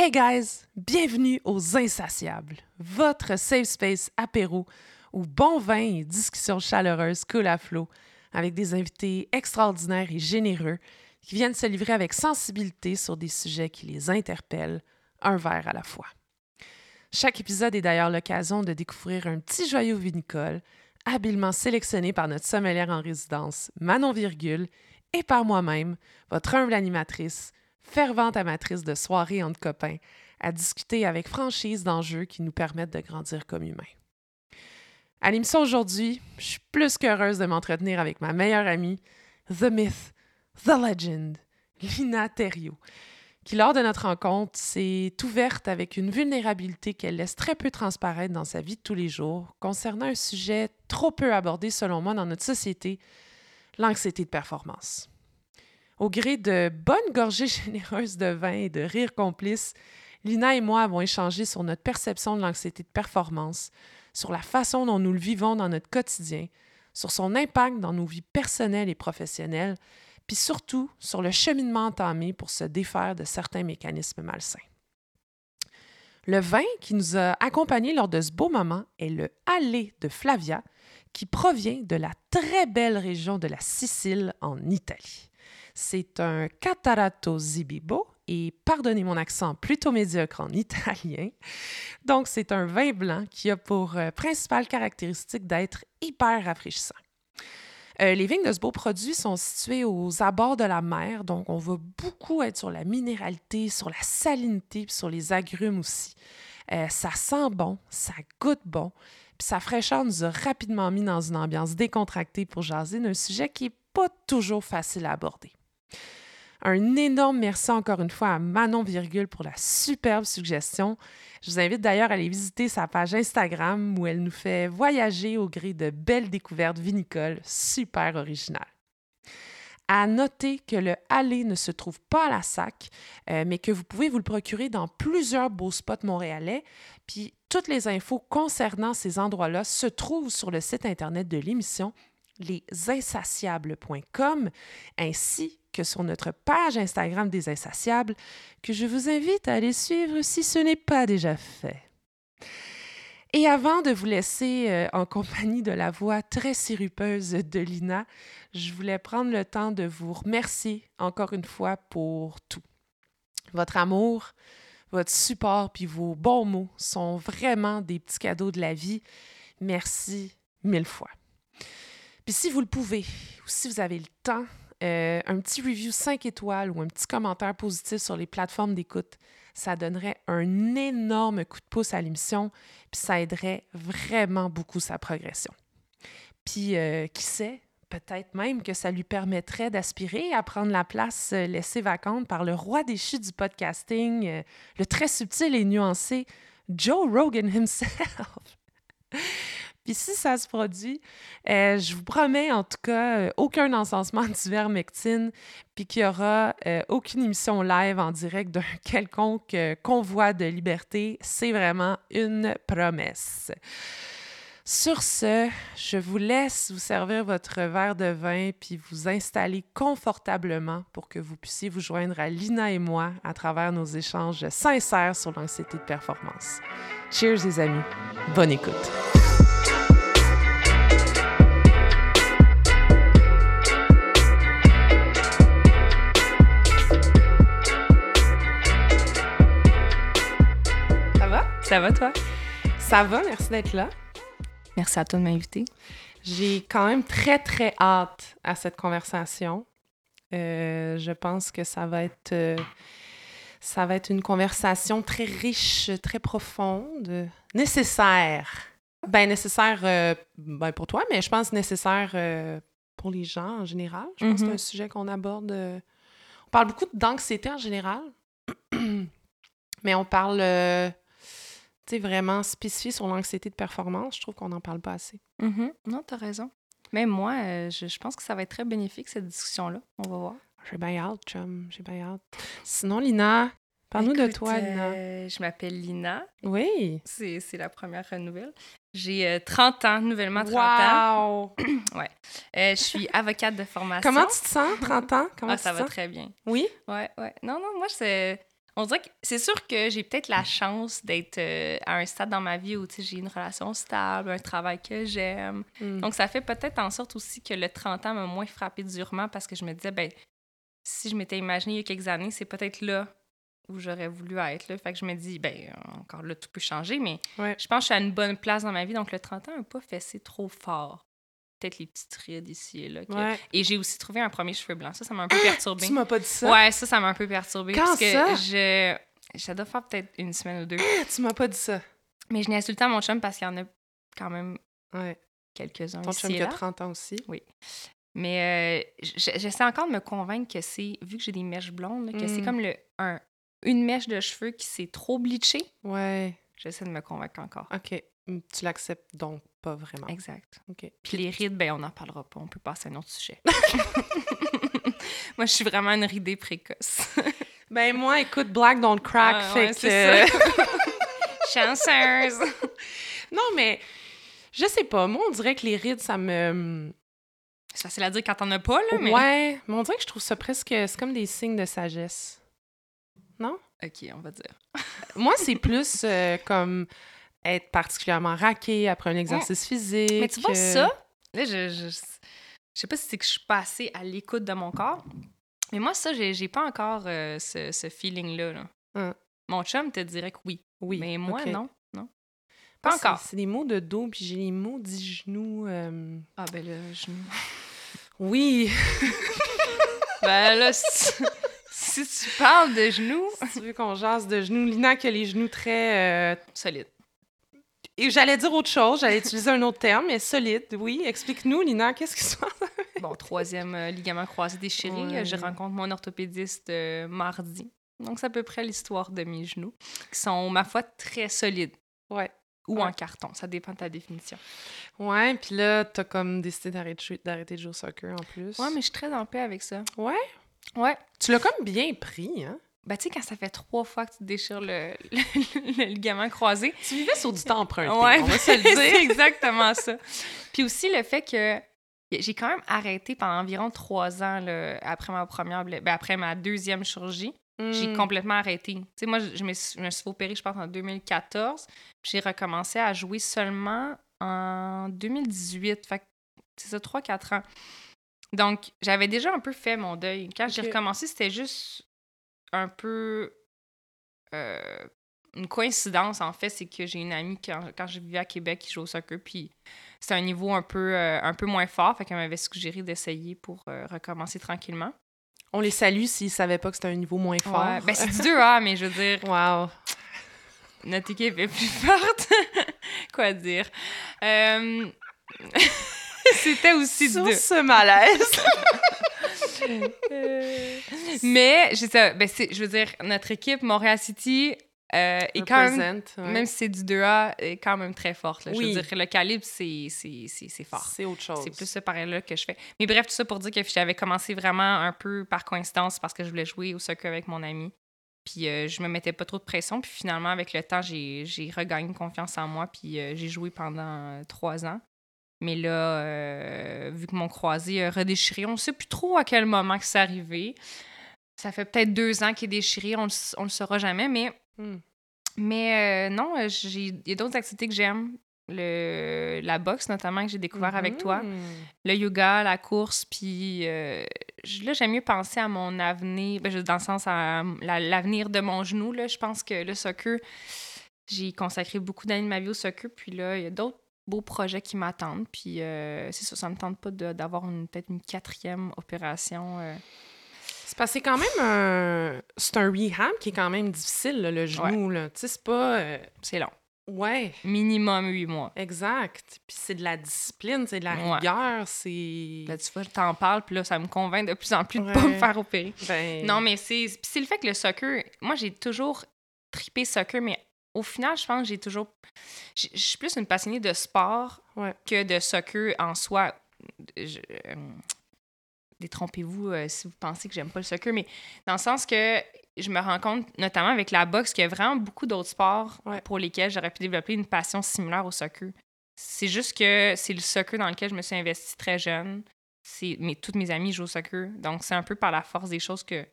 Hey guys, bienvenue aux Insatiables, votre safe space apéro où bon vin et discussions chaleureuses coulent à flot avec des invités extraordinaires et généreux qui viennent se livrer avec sensibilité sur des sujets qui les interpellent, un verre à la fois. Chaque épisode est d'ailleurs l'occasion de découvrir un petit joyau vinicole habilement sélectionné par notre sommelière en résidence, Manon Virgule, et par moi-même, votre humble animatrice, fervente amatrice de soirées entre copains, à discuter avec franchise d'enjeux qui nous permettent de grandir comme humains. À l'émission aujourd'hui, je suis plus qu'heureuse de m'entretenir avec ma meilleure amie, The Myth, The Legend, Lina Thériault, qui, lors de notre rencontre, s'est ouverte avec une vulnérabilité qu'elle laisse très peu transparaître dans sa vie de tous les jours concernant un sujet trop peu abordé, selon moi, dans notre société, l'anxiété de performance. Au gré de bonnes gorgées généreuses de vin et de rires complices, Lina et moi avons échangé sur notre perception de l'anxiété de performance, sur la façon dont nous le vivons dans notre quotidien, sur son impact dans nos vies personnelles et professionnelles, puis surtout sur le cheminement entamé pour se défaire de certains mécanismes malsains. Le vin qui nous a accompagnés lors de ce beau moment est le Allé de Flavia, qui provient de la très belle région de la Sicile en Italie. C'est un Catarato Zibibo et pardonnez mon accent plutôt médiocre en italien. Donc, c'est un vin blanc qui a pour euh, principale caractéristique d'être hyper rafraîchissant. Euh, les vignes de ce beau produit sont situées aux abords de la mer, donc on va beaucoup être sur la minéralité, sur la salinité, puis sur les agrumes aussi. Euh, ça sent bon, ça goûte bon, puis sa fraîcheur nous a rapidement mis dans une ambiance décontractée pour jaser d'un sujet qui n'est pas toujours facile à aborder. Un énorme merci encore une fois à Manon Virgule pour la superbe suggestion. Je vous invite d'ailleurs à aller visiter sa page Instagram où elle nous fait voyager au gré de belles découvertes vinicoles super originales. À noter que le Allé ne se trouve pas à la SAC, euh, mais que vous pouvez vous le procurer dans plusieurs beaux spots montréalais. Puis toutes les infos concernant ces endroits-là se trouvent sur le site internet de l'émission lesinsatiables.com ainsi que sur notre page Instagram des Insatiables que je vous invite à aller suivre si ce n'est pas déjà fait. Et avant de vous laisser euh, en compagnie de la voix très sirupeuse de Lina, je voulais prendre le temps de vous remercier encore une fois pour tout. Votre amour, votre support puis vos bons mots sont vraiment des petits cadeaux de la vie. Merci mille fois. Puis si vous le pouvez, ou si vous avez le temps, euh, un petit review 5 étoiles ou un petit commentaire positif sur les plateformes d'écoute, ça donnerait un énorme coup de pouce à l'émission, puis ça aiderait vraiment beaucoup sa progression. Puis, euh, qui sait, peut-être même que ça lui permettrait d'aspirer à prendre la place euh, laissée vacante par le roi déchu du podcasting, le très subtil et nuancé Joe Rogan himself. Puis si ça se produit, euh, je vous promets en tout cas euh, aucun encensement d'ivermectine, puis qu'il n'y aura euh, aucune émission live en direct d'un quelconque convoi de liberté. C'est vraiment une promesse. Sur ce, je vous laisse vous servir votre verre de vin puis vous installer confortablement pour que vous puissiez vous joindre à Lina et moi à travers nos échanges sincères sur l'anxiété de performance. Cheers les amis. Bonne écoute. Ça va, toi? Ça va, merci d'être là. Merci à toi de m'inviter. J'ai quand même très, très hâte à cette conversation. Euh, je pense que ça va être... Euh, ça va être une conversation très riche, très profonde, nécessaire. Ben nécessaire euh, ben, pour toi, mais je pense nécessaire pour les gens en général. Je pense que c'est mm-hmm. un sujet qu'on aborde. On parle beaucoup d'anxiété en général, mais on parle vraiment spécifié sur l'anxiété de performance, je trouve qu'on n'en parle pas assez. Mm-hmm. Non, tu as raison. Mais moi, euh, je, pense que ça va être très bénéfique, cette discussion-là. On va voir. J'ai bien hâte, chum. J'ai bien hâte. Sinon, Lina, parle-nous de toi, Lina. Euh, je m'appelle Lina. Oui. C'est la première nouvelle. J'ai 30 euh, ans, nouvellement 30 ans. ouais. je suis avocate de formation. Comment tu te sens, 30 ans? Comment ah, ça va très bien. Oui? Ouais, ouais. Non, non, moi, c'est On dirait que c'est sûr que j'ai peut-être la chance d'être euh, à un stade dans ma vie où j'ai une relation stable, un travail que j'aime. Mm. Donc, ça fait peut-être en sorte aussi que le 30 ans m'a moins frappé durement parce que je me disais, ben, si je m'étais imaginé il y a quelques années, c'est peut-être là où j'aurais voulu être. Là. Fait que je me dis, ben, encore là, tout peut changer, mais Ouais. je pense que je suis à une bonne place dans ma vie. Donc, le 30 ans n'a pas fessé trop fort. Peut-être les petites rides ici et là. que- Ouais. Et j'ai aussi trouvé un premier cheveu blanc. Ça, ça m'a un peu perturbé. Tu m'as pas dit ça? Ouais, ça, ça m'a un peu perturbé. Quand parce que ça? je. Ça doit faire peut-être une semaine ou deux. Tu m'as pas dit ça. Mais je n'ai insulté à mon chum parce qu'il y en a quand même Ouais. quelques-uns Ton ici chum et qui a là. 30 ans aussi. Mais euh, j'essaie encore de me convaincre que c'est, vu que j'ai des mèches blondes, là, que c'est Mm. comme le, un, une mèche de cheveux qui s'est trop bleachée. Ouais. J'essaie de me convaincre encore. OK. Mm, Tu l'acceptes donc pas vraiment. Exact. OK. Puis les rides, ben on n'en parlera pas. On peut passer à un autre sujet. Moi, je suis vraiment une ridée précoce. Ben moi, écoute, Black Don't Crack, Ah, fait ouais, que... Chanceuse! non, mais je sais pas. Moi, on dirait que les rides, ça me... C'est facile à dire quand t'en as pas, là, mais... Ouais, mais on dirait que je trouve ça presque... C'est comme des signes de sagesse. OK, on va dire. Moi, c'est plus euh, comme être particulièrement raqué après un exercice physique. Mais tu vois, euh, ça, là, je, je, je sais pas si c'est que je suis pas assez à l'écoute de mon corps, mais moi, ça, j'ai pas encore euh, ce, ce feeling-là. là. Hum. Mon chum te dirait que oui, Oui. mais moi, non. non. Pas encore. C'est des mots de dos, puis j'ai les maudits genoux. euh, Ah, ben là, je... Oui, ben là, si, tu parles de genoux, si tu veux qu'on jase de genoux. Lina qui a les genoux très... euh, solide. Et j'allais dire autre chose, j'allais utiliser un autre terme, mais solide, oui. Explique-nous, Lina, qu'est-ce qui se passe? Bon, troisième euh, ligament croisé déchiré. Ouais. Je rencontre mon orthopédiste euh, mardi. Donc, c'est à peu près l'histoire de mes genoux, qui sont, ma foi, très solides. Ouais. Ou Ouais. en carton, ça dépend de ta définition. Ouais, puis là, t'as comme décidé d'arrêter d'arrêter de jouer au soccer en plus. Ouais, mais je suis très en paix avec ça. Ouais? Ouais. Tu l'as comme bien pris, hein? Ben, tu sais, quand ça fait trois fois que tu déchires le, le- le ligament croisé. Tu vivais sur du temps emprunté, Ouais, on va se le c'est dire. exactement ça. Puis aussi le fait que j'ai quand même arrêté pendant environ trois ans là, après ma première, ben, après ma deuxième chirurgie. J'ai Mm. complètement arrêté. Tu sais, moi, je me suis, je me suis opérer, je pense, en 2014. Puis j'ai recommencé à jouer seulement en 2018. Fait que c'est ça, 3-4 ans. Donc, j'avais déjà un peu fait mon deuil. Quand j'ai recommencé, c'était juste un peu euh, une coïncidence, en fait. C'est que j'ai une amie, quand, quand je vivais à Québec, qui joue au soccer. Puis c'était un niveau un peu, euh, un peu moins fort. Fait qu'elle m'avait suggéré d'essayer pour euh, recommencer tranquillement. On les salue s'ils savaient pas que c'était un niveau moins fort. Ouais, ben c'est du 2A, mais je veux dire, Wow. notre équipe est plus forte. Quoi dire? C'était aussi Sur du 2. ce malaise. Mais, j'ai ça, ben je veux dire, notre équipe Montréal City euh, est quand même, ouais. même si c'est du 2A, est quand même très forte. là. Je veux dire, le calibre, c'est c'est- c'est- c'est fort. C'est autre chose. C'est plus ce pareil-là que je fais. Mais bref, tout ça pour dire que j'avais commencé vraiment un peu par coïncidence parce que je voulais jouer au soccer avec mon ami. Puis euh, je me mettais pas trop de pression. Puis finalement, avec le temps, j'ai j'ai regagné confiance en moi. Puis euh, j'ai joué pendant trois ans. Mais là, euh, vu que mon croisé a redéchiré, on ne sait plus trop à quel moment que c'est arrivé. Ça fait peut-être deux ans qu'il est déchiré, on ne le, le saura jamais. Mais, Hmm. mais euh, non, euh, il y a d'autres activités que j'aime. Le, la boxe, notamment, que j'ai découvert avec toi Mhm. le yoga, la course, puis euh, là, j'aime mieux penser à mon avenir, ben, dans le sens à la- l'avenir de mon genou. Là. Je pense que le soccer, j'ai consacré beaucoup d'années de ma vie au soccer, puis là, il y a d'autres beaux projets qui m'attendent, puis euh, c'est ça, ça me tente pas d'avoir peut-être une quatrième opération. euh. C'est parce que c'est quand même un... C'est un rehab qui est quand même difficile, là, le genou. Tu sais, c'est pas... euh, C'est long. Ouais, Minimum huit mois. exact. Puis c'est de la discipline, c'est de la Ouais. rigueur, c'est... Là, tu vois, je t'en parle, puis là, ça me convainc de plus en plus de Ouais. pas me faire opérer. Ben, Non, mais c'est puis c'est le fait que le soccer, moi j'ai toujours tripé soccer, mais au final, je pense que j'ai toujours. Je suis plus une passionnée de sport Ouais. que de soccer en soi. Je- euh, Détrompez-vous euh, si vous pensez que j'aime pas le soccer, mais dans le sens que je me rends compte, notamment avec la boxe, qu'il y a vraiment beaucoup d'autres sports Ouais. pour lesquels j'aurais pu développer une passion similaire au soccer. C'est juste que c'est le soccer dans lequel je me suis investie très jeune. C'est, mais toutes mes amies jouent au soccer. Donc, c'est un peu par la force des choses que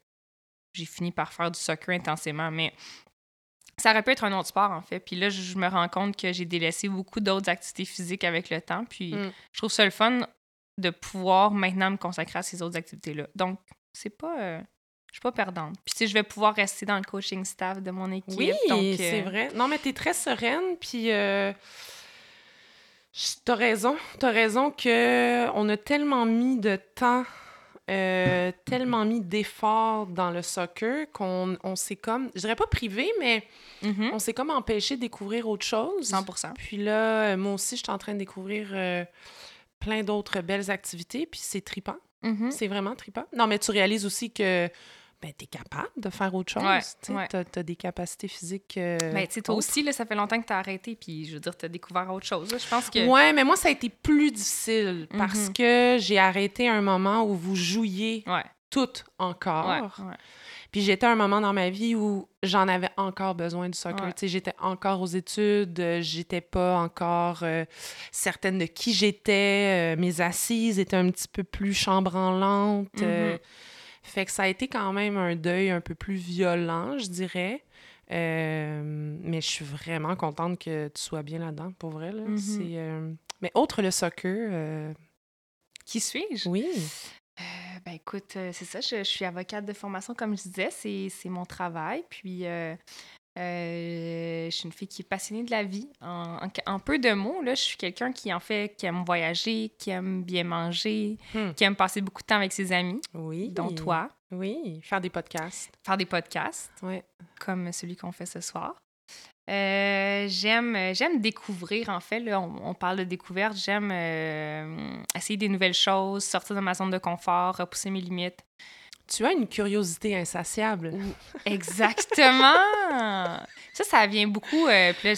j'ai fini par faire du soccer intensément. Mais ça aurait pu être un autre sport, en fait. Puis là, je me rends compte que j'ai délaissé beaucoup d'autres activités physiques avec le temps. Puis Mm. je trouve ça le fun de pouvoir maintenant me consacrer à ces autres activités-là. Donc, c'est pas. euh, je suis pas perdante. Puis, tu sais, je vais pouvoir rester dans le coaching staff de mon équipe. Oui, euh, c'est vrai. Non, mais t'es très sereine, puis euh, t'as raison. T'as raison que on a tellement mis de temps, euh, tellement mis d'efforts dans le soccer qu'on on s'est comme, je dirais pas privé, mais mhm, on s'est comme empêché de découvrir autre chose. 100% Puis là, euh, moi aussi, je suis en train de découvrir euh, plein d'autres belles activités, puis c'est tripant. Mhm. C'est vraiment trippant. Non, mais tu réalises aussi que ben, tu es capable de faire autre chose. Ouais, tu as, des capacités physiques. euh, Ben, toi autres. aussi, là, ça fait longtemps que tu as arrêté, puis je veux dire, tu as découvert autre chose. là. Je pense que. Ouais, mais moi, ça a été plus difficile parce Mhm. que j'ai arrêté un moment où vous jouiez Ouais, toutes encore. ouais. Puis j'étais à un moment dans ma vie où j'en avais encore besoin du soccer. Ouais. J'étais encore aux études, euh, j'étais pas encore euh, certaine de qui j'étais. euh, mes assises étaient un petit peu plus chambranlantes. euh, Mhm. Fait que ça a été quand même un deuil un peu plus violent, je dirais. Euh, mais je suis vraiment contente que tu sois bien là-dedans, pour vrai. Là. Mhm. C'est, euh, Mais autre le soccer, euh, Qui suis-je? oui. Ben écoute, c'est ça, je, je suis avocate de formation, comme je disais, c'est, c'est mon travail. Puis, euh, je suis une fille qui est passionnée de la vie. En, en- en peu de mots, là, je suis quelqu'un qui, en fait, qui aime voyager, qui aime bien manger, Hmm. qui aime passer beaucoup de temps avec ses amis, Oui. dont toi, Oui, faire des podcasts. faire des podcasts, Ouais. comme celui qu'on fait ce soir. Euh, j'aime, j'aime découvrir, en fait. Là, on, on parle de découverte. J'aime euh, essayer des nouvelles choses, sortir de ma zone de confort, repousser mes limites. Tu as une curiosité insatiable. Exactement! ça, ça vient beaucoup, euh, puis là,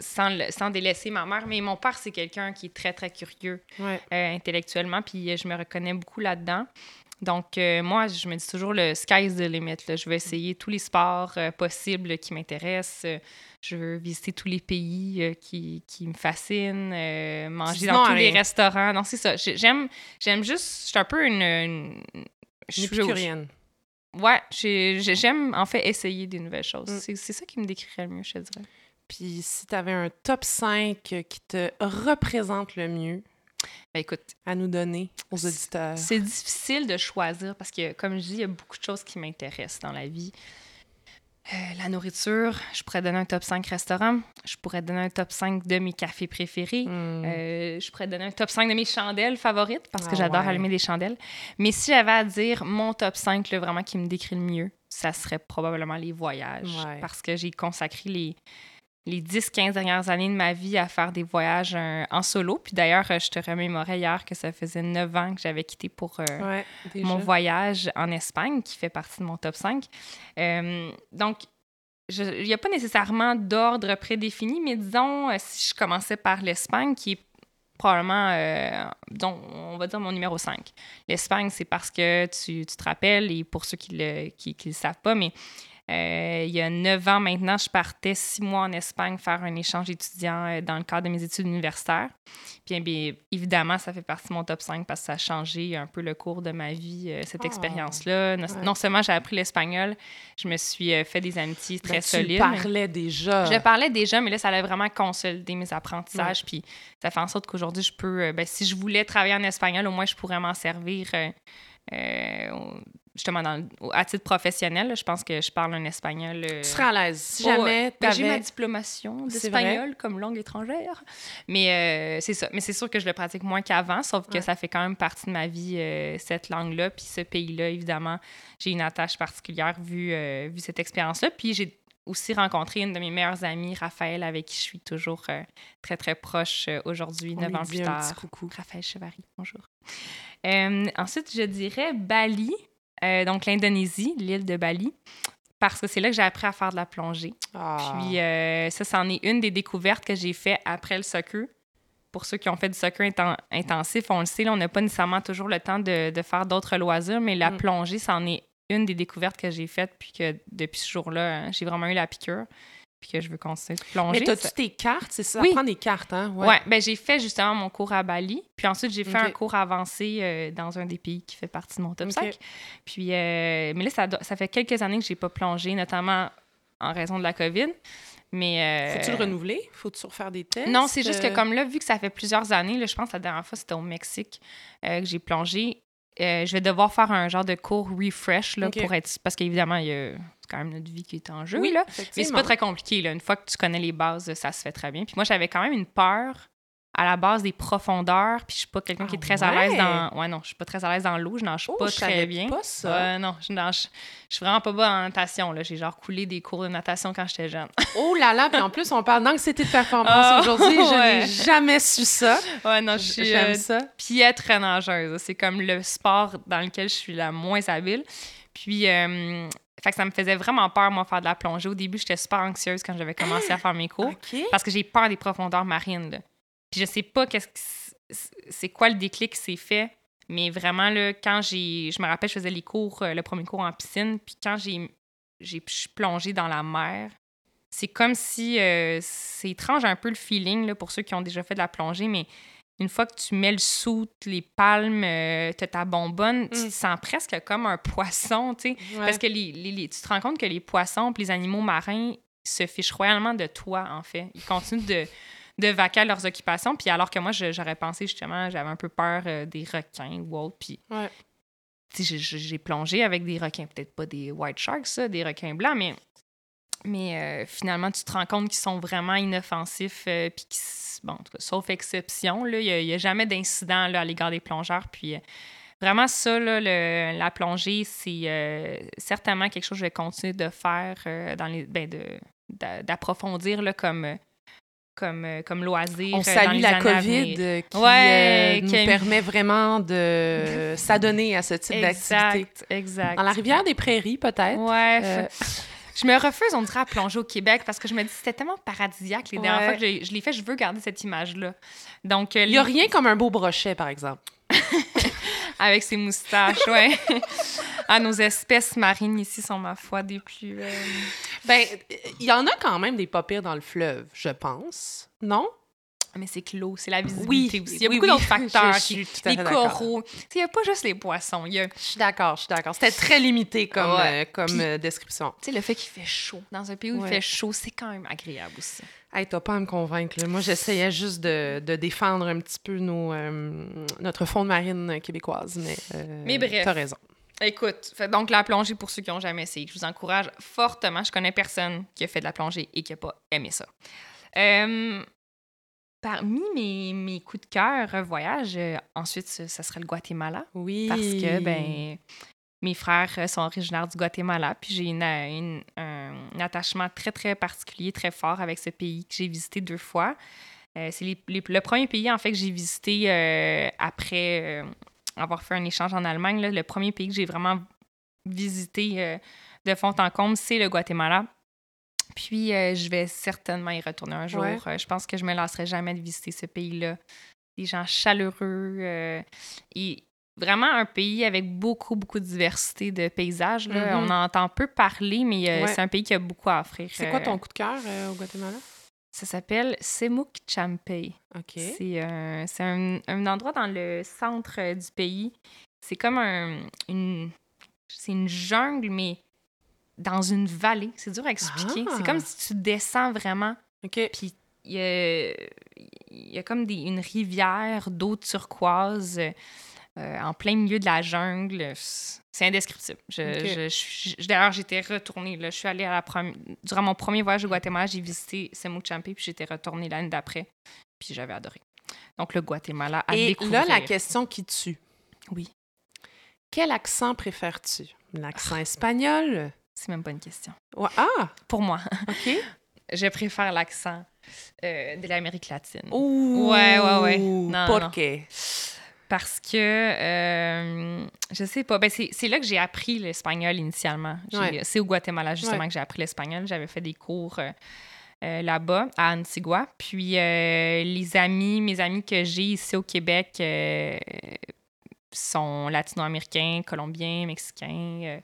sans, le- sans délaisser ma mère, mais mon père, c'est quelqu'un qui est très, très curieux Ouais. euh, intellectuellement, puis euh, je me reconnais beaucoup là-dedans. Donc, euh, moi, je me dis toujours le sky's the limit. là. Je vais essayer tous les sports possibles qui m'intéressent. Je veux visiter tous les pays qui, qui me fascinent, manger dans tous les restaurants. Non, c'est ça. J'ai- J'aime, j'aime juste... Je suis un peu une... une- je suis- épicurienne. Ouais, j'ai- j'ai- j'aime en fait essayer des nouvelles choses. Mm. C'est- ça qui me décrirait le mieux, je te dirais. Puis si tu avais un top 5 qui te représente le mieux Ben écoute, à nous donner aux auditeurs? c'est difficile de choisir parce que, comme je dis, il y a beaucoup de choses qui m'intéressent dans la vie. Euh, la nourriture, je pourrais donner un top 5 restaurants. Je pourrais donner un top 5 de mes cafés préférés. Hmm. Euh, je pourrais donner un top 5 de mes chandelles favorites parce que Ah j'adore ouais. allumer des chandelles. Mais si j'avais à dire mon top 5 là, vraiment qui me décrit le mieux, ça serait probablement les voyages. Ouais. Parce que j'ai consacré les, les 10-15 dernières années de ma vie à faire des voyages euh, en solo. Puis d'ailleurs, euh, je te remémorais hier que ça faisait 9 ans que j'avais quitté pour euh, ouais, mon voyage en Espagne, qui fait partie de mon top 5. Euh, donc, il n'y a pas nécessairement d'ordre prédéfini, mais disons, si je commençais par l'Espagne, qui est probablement, euh, on va dire mon numéro 5. L'Espagne, c'est parce que tu, tu te rappelles, et pour ceux qui ne le, qui, qui le savent pas, mais il y a neuf ans maintenant, je partais six mois en Espagne faire un échange étudiant euh, dans le cadre de mes études universitaires. Puis bien, évidemment, ça fait partie de mon top 5 parce que ça a changé un peu le cours de ma vie, euh, cette Ah. expérience-là. Non, Ouais. non seulement j'ai appris l'espagnol, je me suis euh, fait des amitiés très Ben, tu solides. parlais déjà. Je parlais déjà, mais là, ça allait vraiment consolider mes apprentissages. Puis ça fait en sorte qu'aujourd'hui, je peux, euh, ben, si je voulais travailler en espagnol, au moins, je pourrais m'en servir euh, euh, justement dans, à titre professionnel. là. Je pense que je parle un espagnol. euh, Tu serais à l'aise. Si Oh, jamais Ben, j'ai ma diplomation d'espagnol comme langue étrangère. Mais euh, c'est ça. Mais c'est sûr que je le pratique moins qu'avant, sauf que Ouais. ça fait quand même partie de ma vie, euh, cette langue-là. Puis ce pays-là, évidemment, j'ai une attache particulière vu, euh, vu cette expérience-là. Puis j'ai aussi rencontré une de mes meilleures amies, Raphaël, avec qui je suis toujours euh, très, très proche euh, aujourd'hui, neuf ans plus un tard. petit coucou. Raphaël Chevary, bonjour. Euh, ensuite, je dirais Bali, euh, donc l'Indonésie, l'île de Bali, parce que c'est là que j'ai appris à faire de la plongée. Ah. Puis euh, ça, c'en est une des découvertes que j'ai fait après le soccer. Pour ceux qui ont fait du soccer inten- intensif, on le sait, là, on n'a pas nécessairement toujours le temps de, de faire d'autres loisirs, mais la Mm. plongée, c'en est une des découvertes que j'ai faites, puis que depuis ce jour-là, euh, j'ai vraiment eu la piqûre. Puis que je veux continuer de plonger. Mais t'as-tu tes cartes? C'est ça? Oui. Prends des cartes, hein? Ouais, ben j'ai fait justement mon cours à Bali, puis ensuite j'ai fait un cours avancé euh, dans un des pays qui fait partie de mon top Ok. 5. Puis, euh, mais là, ça, ça fait quelques années que j'ai pas plongé, notamment en raison de la COVID. Mais. euh, Faut-tu le renouveler? Faut-tu refaire des tests? Non, c'est juste que Euh, comme là, vu que ça fait plusieurs années, là, je pense que la dernière fois, c'était au Mexique euh, que j'ai plongé, euh, je vais devoir faire un genre de cours refresh là, pour être. Parce qu'évidemment, il y a c'est quand même notre vie qui est en jeu. Oui, là. Mais c'est pas très compliqué. Là. Une fois que tu connais les bases, ça se fait très bien. Puis moi, j'avais quand même une peur à la base des profondeurs. Puis je suis pas quelqu'un qui est Ah très à l'aise ouais? dans. Ouais, non, je suis pas très à l'aise dans l'eau. Je nage Oh, pas je très bien. pas ça. Ouais, non, je nage. Je suis vraiment pas bonne en natation. là. J'ai genre coulé des cours de natation quand j'étais jeune. Oh là là, puis en plus, on parle d'anxiété de performance Ah, aujourd'hui. Je n'ai jamais su ça. ouais, non, je suis. J'aime euh, ça. piètre nageuse. C'est comme le sport dans lequel je suis la moins habile. Puis, euh, fait que ça me faisait vraiment peur, moi, faire de la plongée. Au début, j'étais super anxieuse quand j'avais commencé à faire mes cours parce que j'ai peur des profondeurs marines. là. Puis, je sais pas qu'est-ce que c'est- quoi le déclic qui s'est fait, mais vraiment, là, quand j'ai. Je me rappelle, je faisais les cours, euh, le premier cours en piscine, puis quand j'ai j'ai plongée dans la mer, c'est comme si. euh, c'est étrange un peu le feeling là, pour ceux qui ont déjà fait de la plongée, mais une fois que tu mets le soute, les palmes, euh, t'as ta bonbonne, tu Mm. te sens presque comme un poisson, tu sais. Ouais. Parce que les, les- les- tu te rends compte que les poissons les animaux marins se fichent royalement de toi, en fait. Ils continuent de, de vaquer à leurs occupations. Puis alors que moi, j'aurais pensé justement, j'avais un peu peur euh, des requins ou autre. Puis Ouais. j'ai- plongé avec des requins, peut-être pas des white sharks, ça, des requins blancs, mais, mais euh, finalement, tu te rends compte qu'ils sont vraiment inoffensifs, euh, puis qu'ils, s- bon, en tout cas, sauf exception, il n'y a, jamais d'incident à l'égard des plongeurs, puis vraiment ça, là, le- la plongée, c'est euh, certainement quelque chose que je vais continuer de faire, euh, dans les, ben, d'approfondir comme, comme, euh, comme loisir. On euh, dans salue la COVID euh, qui Ouais, nous qui- permet vraiment de s'adonner à ce type d'activité. Exact, exact. Dans la rivière des Prairies, peut-être. Ouais. Je me refuse, on dirait, à plonger au Québec parce que je me dis c'était tellement paradisiaque les dernières fois que je l'ai fait, je veux garder cette image-là. Donc, Il n'y a les- rien comme un beau brochet, par exemple. avec ses moustaches, ouais. ah, nos espèces marines ici sont, ma foi, des plus. euh, Ben, il y en a quand même des pas pires dans le fleuve, je pense. Non? Mais c'est que l'eau, c'est la visibilité aussi. Il y a oui, beaucoup oui. d'autres facteurs. Je qui- les coraux. Tu Il n'y a pas juste les poissons. Y a tu Je suis d'accord, je suis d'accord. C'était très limité comme, Ouais. euh, comme euh, description. sais, le fait qu'il fait chaud. Dans un pays où Ouais. il fait chaud, c'est quand même agréable aussi. Hey, t'as pas à me convaincre. là. Moi, j'essayais juste de, de défendre un petit peu nos, euh, notre fond de marine québécoise, mais, euh, Mais bref. t'as raison. Écoute, fait donc la plongée pour ceux qui n'ont jamais essayé, je vous encourage fortement. Je connais personne qui a fait de la plongée et qui n'a pas aimé ça. Euh, parmi mes, mes coups de cœur euh, voyage, euh, ensuite, ce- ça serait le Guatemala. Oui. Parce que, ben, mes frères sont originaires du Guatemala, puis j'ai un, attachement très, très particulier, très fort avec ce pays que j'ai visité deux fois. Euh, c'est le premier pays, en fait, que j'ai visité euh, après euh, avoir fait un échange en Allemagne. là. le premier pays que j'ai vraiment visité euh, de fond en comble, c'est le Guatemala. Puis, euh, je vais certainement y retourner un jour. Ouais. Euh, je pense que je me lasserai jamais de visiter ce pays-là. Des gens chaleureux. et vraiment un pays avec beaucoup, beaucoup de diversité de paysages. là. Mhm. On en entend peu parler, mais Ouais. c'est un pays qui a beaucoup à offrir. C'est quoi ton coup de cœur au Guatemala? Ça s'appelle Semuc Champey. OK. C'est un, c'est un, un endroit dans le centre euh, du pays. C'est comme un, une, c'est une jungle, mais dans une vallée. C'est dur à expliquer. Ah. C'est comme si tu descends vraiment, OK. puis il y a, il y a comme des, une rivière d'eau turquoise euh, en plein milieu de la jungle. C'est indescriptible. Je, Ok. je- je- je- D'ailleurs, j'étais retournée. Là. Je suis allée à la première... Durant mon premier voyage au Guatemala, j'ai visité Semuc Champey, puis j'étais retournée l'année d'après. Puis j'avais adoré. Donc, le Guatemala à Et découvrir. là, la question qui tue. Oui, Quel accent préfères-tu? L'accent espagnol? c'est même pas une question. Ouais, Ah! Pour moi, OK. je préfère l'accent euh, de l'Amérique latine. Ouh! Ouais, ouais, ouais. Non, qué? Parce que, euh, je sais pas, ben c'est là que j'ai appris l'espagnol initialement. Ouais. C'est au Guatemala, justement, Ouais. que j'ai appris l'espagnol. J'avais fait des cours euh, euh, là-bas, à Antigua. Puis euh, les amis, mes amis que j'ai ici au Québec sont latino-américains, colombiens, mexicains.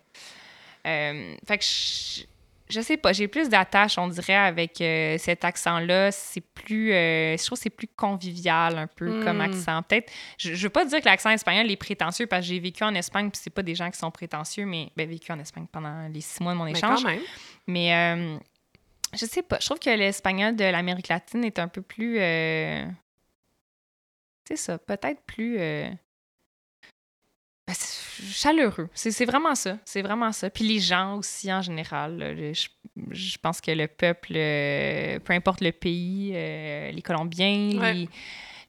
fait que je, je sais pas, j'ai plus d'attache, on dirait, avec euh, cet accent-là. C'est plus, euh, je trouve que c'est plus convivial un peu comme Hmm. accent. Peut-être, je, je veux pas dire que l'accent espagnol est prétentieux parce que j'ai vécu en Espagne puis c'est pas des gens qui sont prétentieux, mais ben, vécu en Espagne pendant les six mois de mon Mais échange. quand même. Mais euh, je sais pas, je trouve que l'espagnol de l'Amérique latine est un peu plus, euh, c'est ça, peut-être plus. Ben, c'est chaleureux. C'est vraiment ça. C'est vraiment ça. Puis les gens aussi, en général. là, je, je pense que le peuple, euh, peu importe le pays, euh, les Colombiens, Ouais. les,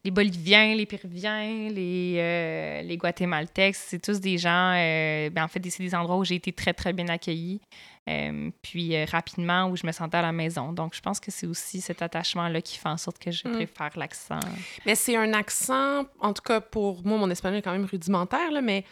les Boliviens, les Péruviens, les, euh, les Guatémaltèques, c'est tous des gens. euh, ben, en fait, c'est des endroits où j'ai été très, très bien accueillie. Euh, puis rapidement, où je me sentais à la maison. Donc, je pense que c'est aussi cet attachement-là qui fait en sorte que je Mm. préfère l'accent. Mais c'est un accent, en tout cas pour moi, mon espagnol est quand même rudimentaire, là, mais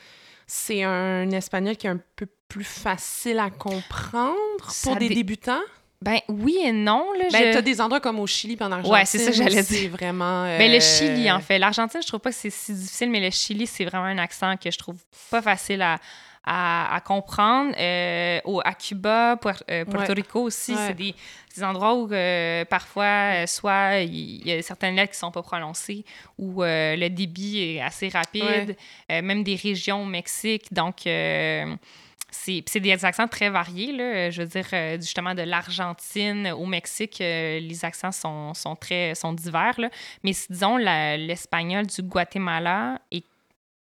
c'est un espagnol qui est un peu plus facile à comprendre Ça pour des dé- débutants. Ben oui et non. Là, Ben, je- t'as des endroits comme au Chili pendant Argentine. Ouais, c'est ça que j'allais dire. vraiment. Ben, le euh, Chili, en fait. L'Argentine, je trouve pas que c'est si difficile, mais le Chili, c'est vraiment un accent que je trouve pas facile à, à, à comprendre. Euh, au, à Cuba, Puer- euh, Puerto Ouais. Rico aussi, Ouais. c'est des, des endroits où euh, parfois, soit il y a certaines lettres qui sont pas prononcées ou le débit est assez rapide, même des régions au Mexique. Donc, c'est des accents très variés. Là. Je veux dire, euh, justement, de l'Argentine au Mexique, euh, les accents sont, sont très sont divers. Là. Mais disons, l'espagnol du Guatemala est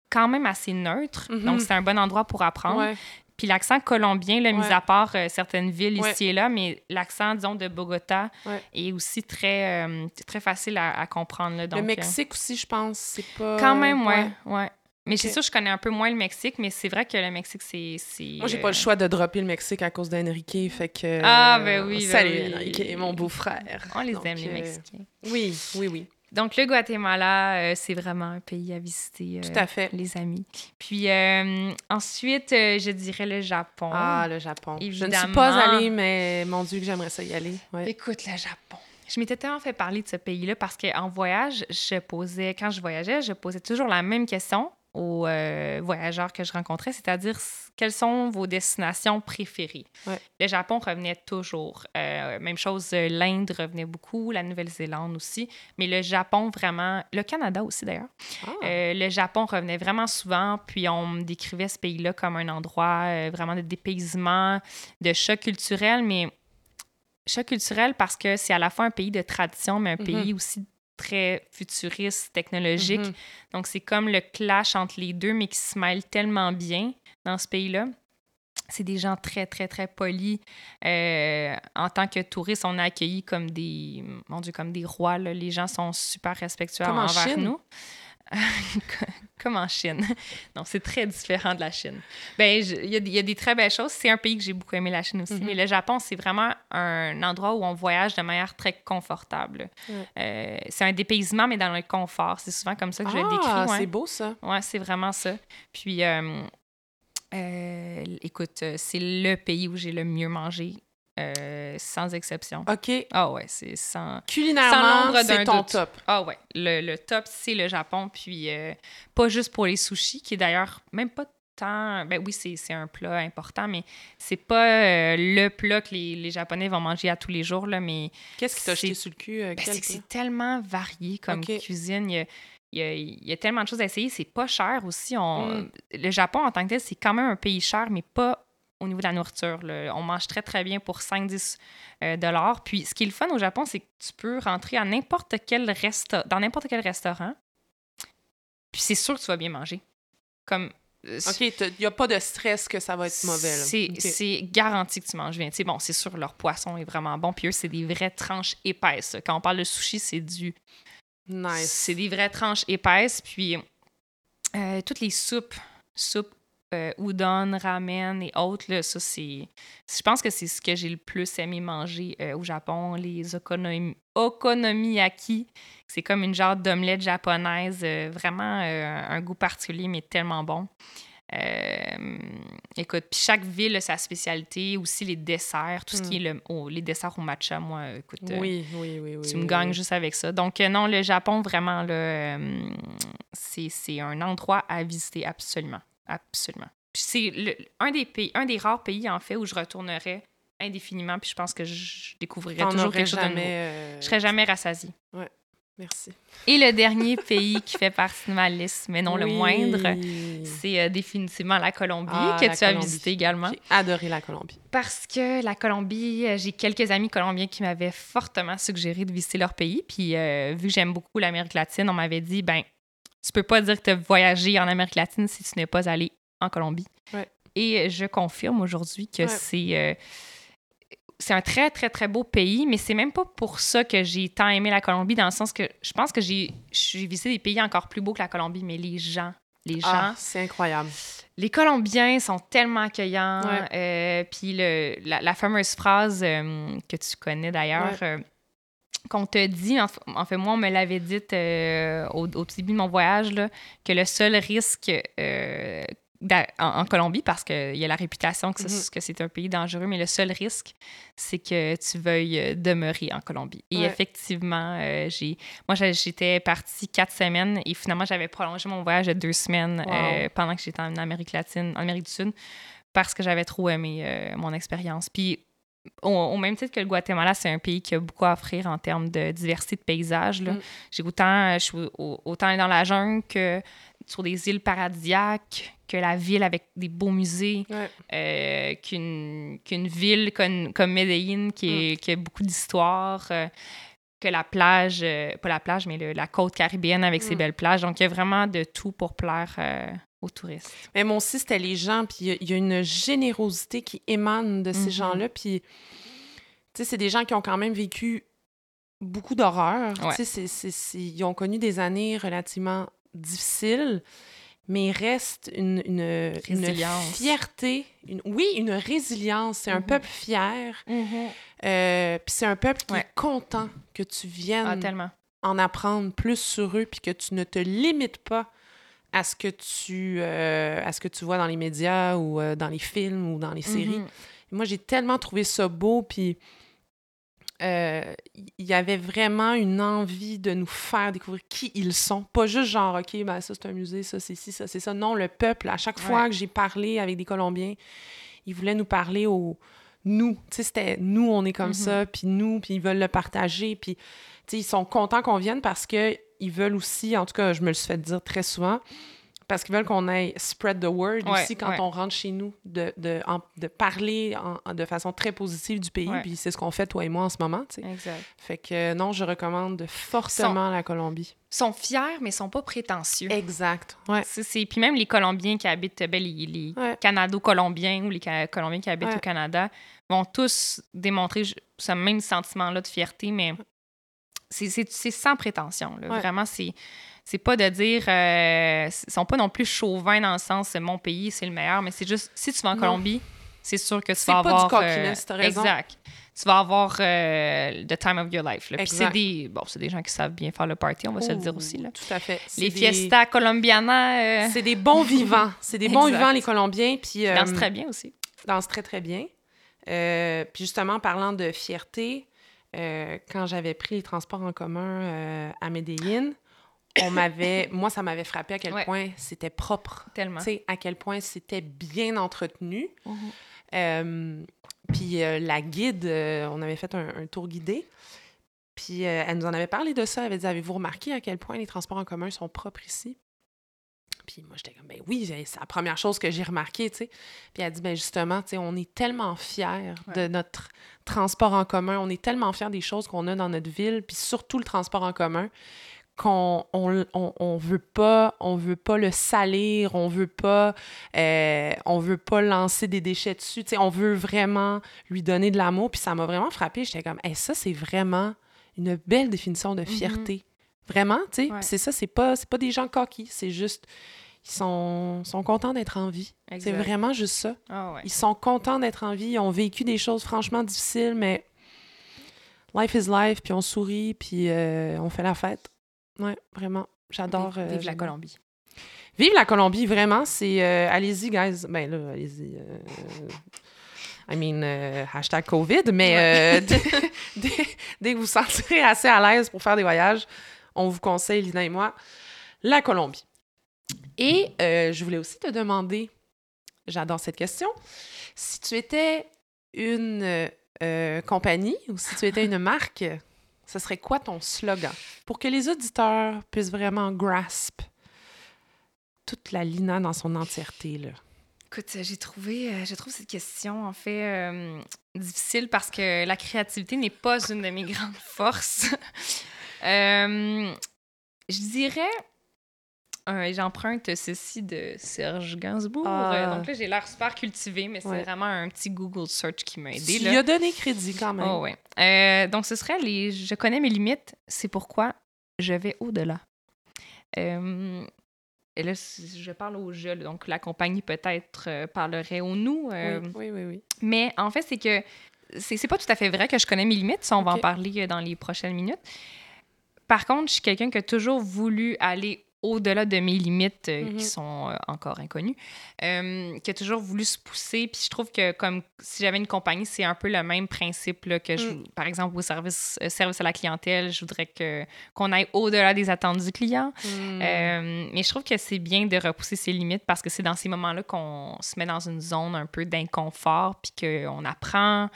quand même assez neutre. Mhm. Donc, c'est un bon endroit pour apprendre. Ouais. Puis l'accent colombien, là, mis à part euh, certaines villes Ouais. ici et là, mais l'accent, disons, de Bogota Ouais. est aussi très, euh, très facile à, à comprendre. Là. Donc, le euh, Mexique aussi, je pense, c'est pas. quand même, ouais. ouais. Mais c'est sûr, je connais un peu moins le Mexique, mais c'est vrai que le Mexique, c'est. Moi, j'ai euh, pas le choix de dropper le Mexique à cause d'Enrique, fait que... Ah, ben oui, ben Salut, oui. Enrique, mon beau-frère. On les Donc, aime, les euh, Mexicains. Oui, oui, oui, Donc, le Guatemala, euh, c'est vraiment un pays à visiter. euh, tout à fait. Les amis. Puis euh, ensuite, euh, je dirais le Japon. Ah, le Japon. Je ne suis Évidemment. pas allée, mais mon Dieu, que j'aimerais ça y aller. Ouais. Écoute, le Japon. Je m'étais tellement fait parler de ce pays-là parce qu'en voyage, je posais, quand je voyageais, je posais toujours la même question aux euh, voyageurs que je rencontrais, c'est-à-dire quelles sont vos destinations préférées? Ouais. Le Japon revenait toujours. Euh, même chose, euh, l'Inde revenait beaucoup, la Nouvelle-Zélande aussi, mais le Japon vraiment, le Canada aussi d'ailleurs. Ah. Euh, le Japon revenait vraiment souvent, puis on me décrivait ce pays-là comme un endroit vraiment de dépaysement, de choc culturel, mais choc culturel parce que c'est à la fois un pays de tradition, mais un Mhm. pays aussi très futuriste, technologique. Mhm. Donc c'est comme le clash entre les deux, mais qui se mêle tellement bien dans ce pays-là. C'est des gens très, très, très polis. Euh, en tant que touristes, on est accueillis comme des, mon Dieu, comme des rois. là. Les gens sont super respectueux Comme en envers Chine? nous. comme en Chine. Non, c'est très différent de la Chine. Ben, il y, a des- il y a des très belles choses. C'est un pays que j'ai beaucoup aimé, la Chine aussi. Mhm. Mais le Japon, c'est vraiment un endroit où on voyage de manière très confortable. Euh, c'est un dépaysement, mais dans le confort. C'est souvent comme ça que je le décris. Ah, ouais. c'est beau, ça. Ouais, c'est vraiment ça. Puis, euh, euh, écoute, c'est le pays où j'ai le mieux mangé, euh, sans exception. OK. Ah ouais, c'est sans... Culinairement, c'est ton doute. top. Ah ouais, le, le top, c'est le Japon. Puis, euh, pas juste pour les sushis, qui est d'ailleurs même pas tant... Ben oui, c'est un plat important, mais c'est pas euh, le plat que les, les Japonais vont manger à tous les jours, là, mais Qu'est-ce qui t'a jeté sur le cul? ben, c'est que plat? c'est tellement varié comme cuisine. Il y, a, il, y a, il y a tellement de choses à essayer. C'est pas cher aussi. On, Mm. Le Japon, en tant que tel, c'est quand même un pays cher, mais pas au niveau de la nourriture. là. On mange très, très bien pour 5-10 euh, dollars. Puis, ce qui est le fun au Japon, c'est que tu peux rentrer à n'importe quel dans n'importe quel restaurant. Puis, c'est sûr que tu vas bien manger. Comme... euh, OK, il n'y a pas de stress que ça va être mauvais. c'est garanti que tu manges bien. Tu sais, bon, c'est sûr, leur poisson est vraiment bon. Puis eux, c'est des vraies tranches épaisses. Quand on parle de sushi, c'est du... Nice. C'est des vraies tranches épaisses. Puis euh, toutes les soupes, soupes euh, udon, ramen et autres, là, ça, c'est... Je pense que c'est ce que j'ai le plus aimé manger euh, au Japon. Les okonomi... okonomiyaki. C'est comme une genre d'omelette japonaise. euh, vraiment un goût particulier, mais tellement bon. Écoute, puis chaque ville a sa spécialité, aussi les desserts, tout ce qui est le, oh, les desserts au matcha, moi, écoute, Oui, oui, oui, oui. tu oui, me gagnes oui. juste avec ça. Donc, non, le Japon, vraiment, c'est un endroit à visiter absolument. Absolument. C'est un des pays, un des rares pays, en fait, où je retournerais indéfiniment, puis je pense que je découvrirais toujours quelque chose de nouveau. euh, Je serais jamais rassasiée. Merci. Et le dernier pays qui fait partie de ma liste, mais non le moindre, c'est euh, définitivement la Colombie, Ah, que la tu as visité également. J'ai adoré la Colombie. Parce que la Colombie, euh, j'ai quelques amis colombiens qui m'avaient fortement suggéré de visiter leur pays. Puis, euh, vu que j'aime beaucoup l'Amérique latine, on m'avait dit ben, tu peux pas dire que tu as voyagé en Amérique latine si tu n'es pas allé en Colombie. Ouais. Et je confirme aujourd'hui que Ouais. c'est. euh, c'est un très, très, très beau pays, mais c'est même pas pour ça que j'ai tant aimé la Colombie, dans le sens que je pense que j'ai visité des pays encore plus beaux que la Colombie, mais les gens, les gens, Ah, c'est incroyable. les Colombiens sont tellement accueillants. Euh, Puis le- la, la fameuse phrase euh, que tu connais d'ailleurs, euh, qu'on te dit, en, fait, moi, on me l'avait dite euh, au, au début de mon voyage, là, que le seul risque euh, en, en Colombie, parce qu'il y a la réputation que, Mhm. que c'est un pays dangereux, mais le seul risque, c'est que tu veuilles euh, demeurer en Colombie. Et Ouais. effectivement, euh, j'ai moi, j'étais partie quatre semaines et finalement, j'avais prolongé mon voyage de deux semaines Wow. pendant que j'étais en Amérique latine, en Amérique du Sud, parce que j'avais trop aimé mon expérience. Puis, au, au même titre que le Guatemala, c'est un pays qui a beaucoup à offrir en termes de diversité de paysages. là. Mm. J'ai autant, je suis au- autant dans la jungle que sur des îles paradisiaques, que la ville avec des beaux musées, Ouais. euh, qu'une qu'une ville comme, comme Medellín qui, Mm. est- qui a beaucoup d'histoire, euh, que la plage, euh, pas la plage, mais le- la côte caribéenne avec ses Mm. belles plages. Donc, il y a vraiment de tout pour plaire aux touristes. Mais moi aussi, c'était les gens, puis il y a- il y, a une générosité qui émane de ces Mhm. gens-là, puis tu sais, c'est des gens qui ont quand même vécu beaucoup d'horreur. Ouais. Tu sais, ils ont connu des années relativement difficiles, mais il reste une, une, fierté, une, oui, une résilience. C'est un Mhm. peuple fier, euh, puis c'est un peuple qui Ouais. est content que tu viennes Ah, en apprendre plus sur eux, puis que tu ne te limites pas à ce que tu, euh, à ce que tu vois dans les médias ou euh, dans les films ou dans les séries. Mhm. Moi, j'ai tellement trouvé ça beau, puis euh, il y avait vraiment une envie de nous faire découvrir qui ils sont. Pas juste genre, OK, ben ça, c'est un musée, ça, c'est ci, ça, c'est ça. Non, le peuple, à chaque fois que j'ai parlé avec des Colombiens, ils voulaient nous parler au nous. Tu sais, c'était nous, on est comme Mhm. ça, puis nous, puis ils veulent le partager, puis tu sais, ils sont contents qu'on vienne parce que ils veulent aussi, en tout cas, je me le suis fait dire très souvent, parce qu'ils veulent qu'on aille spread the word Ouais, aussi quand ouais. on rentre chez nous, de, de, en- de parler en- de façon très positive du pays. Ouais. Puis c'est ce qu'on fait, toi et moi, en ce moment. tu sais. Exact. Fait que euh, non, je recommande fortement la Colombie. Ils sont fiers, mais ils sont pas prétentieux. Exact. Ouais. C'est- Puis même les Colombiens qui habitent, ben, les, les. Canado-Colombiens ou les Ca- Colombiens qui habitent au Canada vont tous démontrer ce même sentiment-là de fierté, mais c'est- sans prétention. là. Ouais. Vraiment, c'est c'est pas de dire... euh, ils sont pas non plus chauvins dans le sens « mon pays, c'est le meilleur », mais c'est juste, si tu vas en. Colombie, c'est sûr que tu vas pas du avoir... t'as raison. Exact. Tu vas avoir euh, the time of your life. là. Puis c'est des, bon, c'est des gens qui savent bien faire le party, on va se le dire aussi. Là. Tout à fait. Les des- fiestas colombianas... euh, C'est des bons vivants. C'est des bons Exact. vivants, les Colombiens. Puis, Ils euh, dansent très bien aussi. dansent très, très bien. Euh, puis justement, en parlant de fierté, euh, quand j'avais pris les transports en commun euh, à Medellín, on m'avait... moi, ça m'avait frappé à quel Ouais. point c'était propre. Tellement. Tu sais, à quel point c'était bien entretenu. Mhm. Euh, puis la guide, on avait fait un, un tour guidé. Puis elle nous en avait parlé de ça. Elle avait dit Avez-vous remarqué à quel point les transports en commun sont propres ici Puis moi, j'étais comme Ben oui, c'est la première chose que j'ai remarqué, tu sais. Puis elle a dit Ben justement, tu sais, on est tellement fiers de notre transport en commun. On est tellement fiers des choses qu'on a dans notre ville, puis surtout le transport en commun qu'on on, on, on veut pas on veut pas le salir on veut pas euh, on veut pas lancer des déchets dessus tu sais. On veut vraiment lui donner de l'amour puis ça m'a vraiment frappé j'étais comme hey, ça c'est vraiment une belle définition de fierté vraiment tu sais Ouais. C'est ça c'est pas c'est pas des gens coquilles c'est juste ils sont, sont contents d'être en vie c'est vraiment juste ça Ah ouais. ils sont contents d'être en vie ils ont vécu des choses franchement difficiles mais life is life puis on sourit puis euh, on fait la fête ouais vraiment j'adore Vive, euh, la. Colombie. Vive la Colombie, vraiment. C'est. euh, allez-y, guys. Ben là, allez-y. euh, I mean, euh, hashtag COVID, mais euh, dès, dès- dès que vous vous sentirez assez à l'aise pour faire des voyages, on vous conseille, Lina et moi, la Colombie. Et euh, je voulais aussi te demander, j'adore cette question, si tu étais une euh, compagnie ou si tu étais une marque, ce serait quoi ton slogan? Pour que les auditeurs puissent vraiment grasp toute la Lina dans son entièreté là. Écoute, j'ai trouvé, euh, je trouve cette question en fait euh, difficile parce que la créativité n'est pas une de mes grandes forces. Euh, je dirais, euh, j'emprunte ceci de Serge Gainsbourg. Ah. Euh, Donc là, j'ai l'air super cultivé, mais c'est Ouais. vraiment un petit Google search qui m'a aidé. Lui as donné crédit quand même. Oh, ouais. Euh, donc, ce serait les Je connais mes limites, c'est pourquoi je vais au-delà. Euh, et là, je parle au je, donc la compagnie peut-être parlerait au nous. oui, oui, oui, oui. Mais en fait, c'est que c'est pas tout à fait vrai que je connais mes limites. Ça, on va en parler dans les prochaines minutes. Par contre, je suis quelqu'un qui a toujours voulu aller au-delà de mes limites euh, Mhm. qui sont euh, encore inconnues, euh, qui a toujours voulu se pousser. Puis je trouve que comme si j'avais une compagnie, c'est un peu le même principe là, que, je, Mm. par exemple, au service, service à la clientèle, je voudrais que qu'on aille au-delà des attentes du client. Euh, mais je trouve que c'est bien de repousser ses limites parce que c'est dans ces moments-là qu'on se met dans une zone un peu d'inconfort puis qu'on apprend.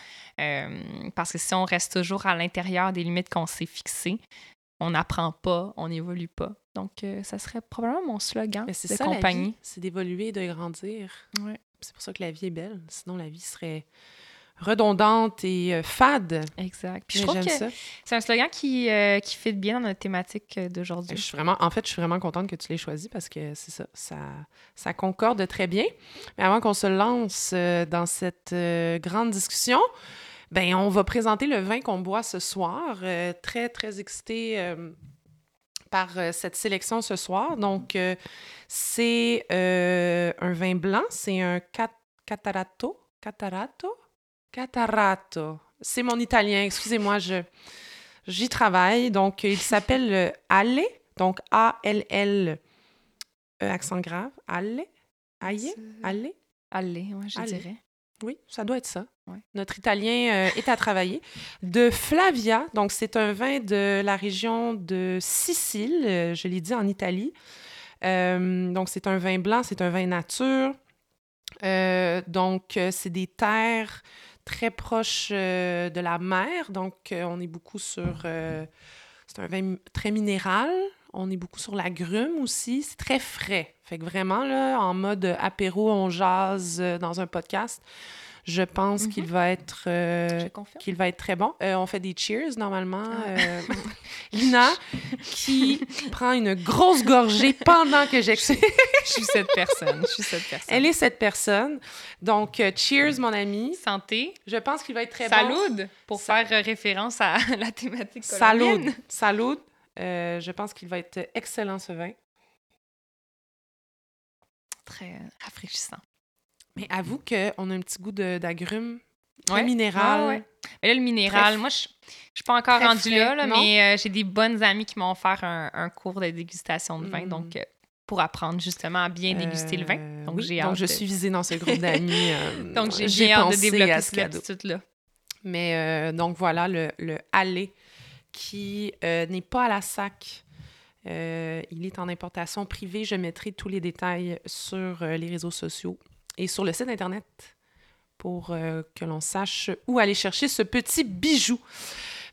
Parce que si on reste toujours à l'intérieur des limites qu'on s'est fixées, on n'apprend pas, on n'évolue pas. Donc, euh, ça serait probablement mon slogan Mais c'est de ça compagnie. c'est d'évoluer et de grandir. Ouais. C'est pour ça que la vie est belle. Sinon, la vie serait redondante et euh, fade. Exact. Puis je Mais trouve j'aime que ça. c'est un slogan qui, euh, qui fit bien dans notre thématique euh, Je d'aujourd'hui. suis vraiment, en fait, je suis vraiment contente que tu l'aies choisi parce que c'est ça, ça, ça concorde très bien. Mais avant qu'on se lance dans cette grande discussion, ben on va présenter le vin qu'on boit ce soir. Euh, très, très excité euh, par euh, cette sélection ce soir. Donc, c'est un vin blanc, c'est un cat- Catarato. Catarato? Catarato. C'est mon italien, excusez-moi, je, j'y travaille. Donc, il s'appelle Ale, donc A-L-L, euh, accent grave, Ale, Aïe, Ale. Allez, ouais, je dirais. Oui, ça doit être ça. Notre italien euh, est à travailler. De Flavia, donc c'est un vin de la région de Sicile, euh, je l'ai dit en Italie. Euh, donc c'est un vin blanc, c'est un vin nature. Donc c'est des terres très proches de la mer, donc on est beaucoup sur... c'est un vin très minéral. On est beaucoup sur l'agrume aussi. C'est très frais. Fait vraiment, en mode apéro, on jase dans un podcast. Je pense Mhm. qu'il va être euh, qu'il va être très bon. Euh, on fait des cheers normalement. Ah. Euh, Lina qui prend une grosse gorgée pendant que j'explique. Je suis cette personne. Je suis cette personne. Elle est cette personne. Donc, cheers, mon ami. Santé. Je pense qu'il va être très bon. Salud, pour faire référence à la thématique Salud. colombienne. Salud. Je pense qu'il va être excellent, ce vin. Très rafraîchissant. Mais avoue qu'on a un petit goût d'agrumes, Ouais. minéral. Ah ouais. Mais là, le minéral, moi, je je suis pas encore très rendue là, là, mais euh, j'ai des bonnes amies qui m'ont offert un, un cours de dégustation de vin, Mm. donc euh, pour apprendre justement à bien déguster le vin. Euh, Donc, oui, j'ai donc hâte je de- suis visée dans ce groupe d'amis. Donc, j'ai hâte de développer à ce cette aptitude-là. Mais donc voilà le, le Allé qui n'est pas à la SAC. Il est en importation privée. Je mettrai tous les détails sur les réseaux sociaux et sur le site Internet pour euh, que l'on sache où aller chercher ce petit bijou.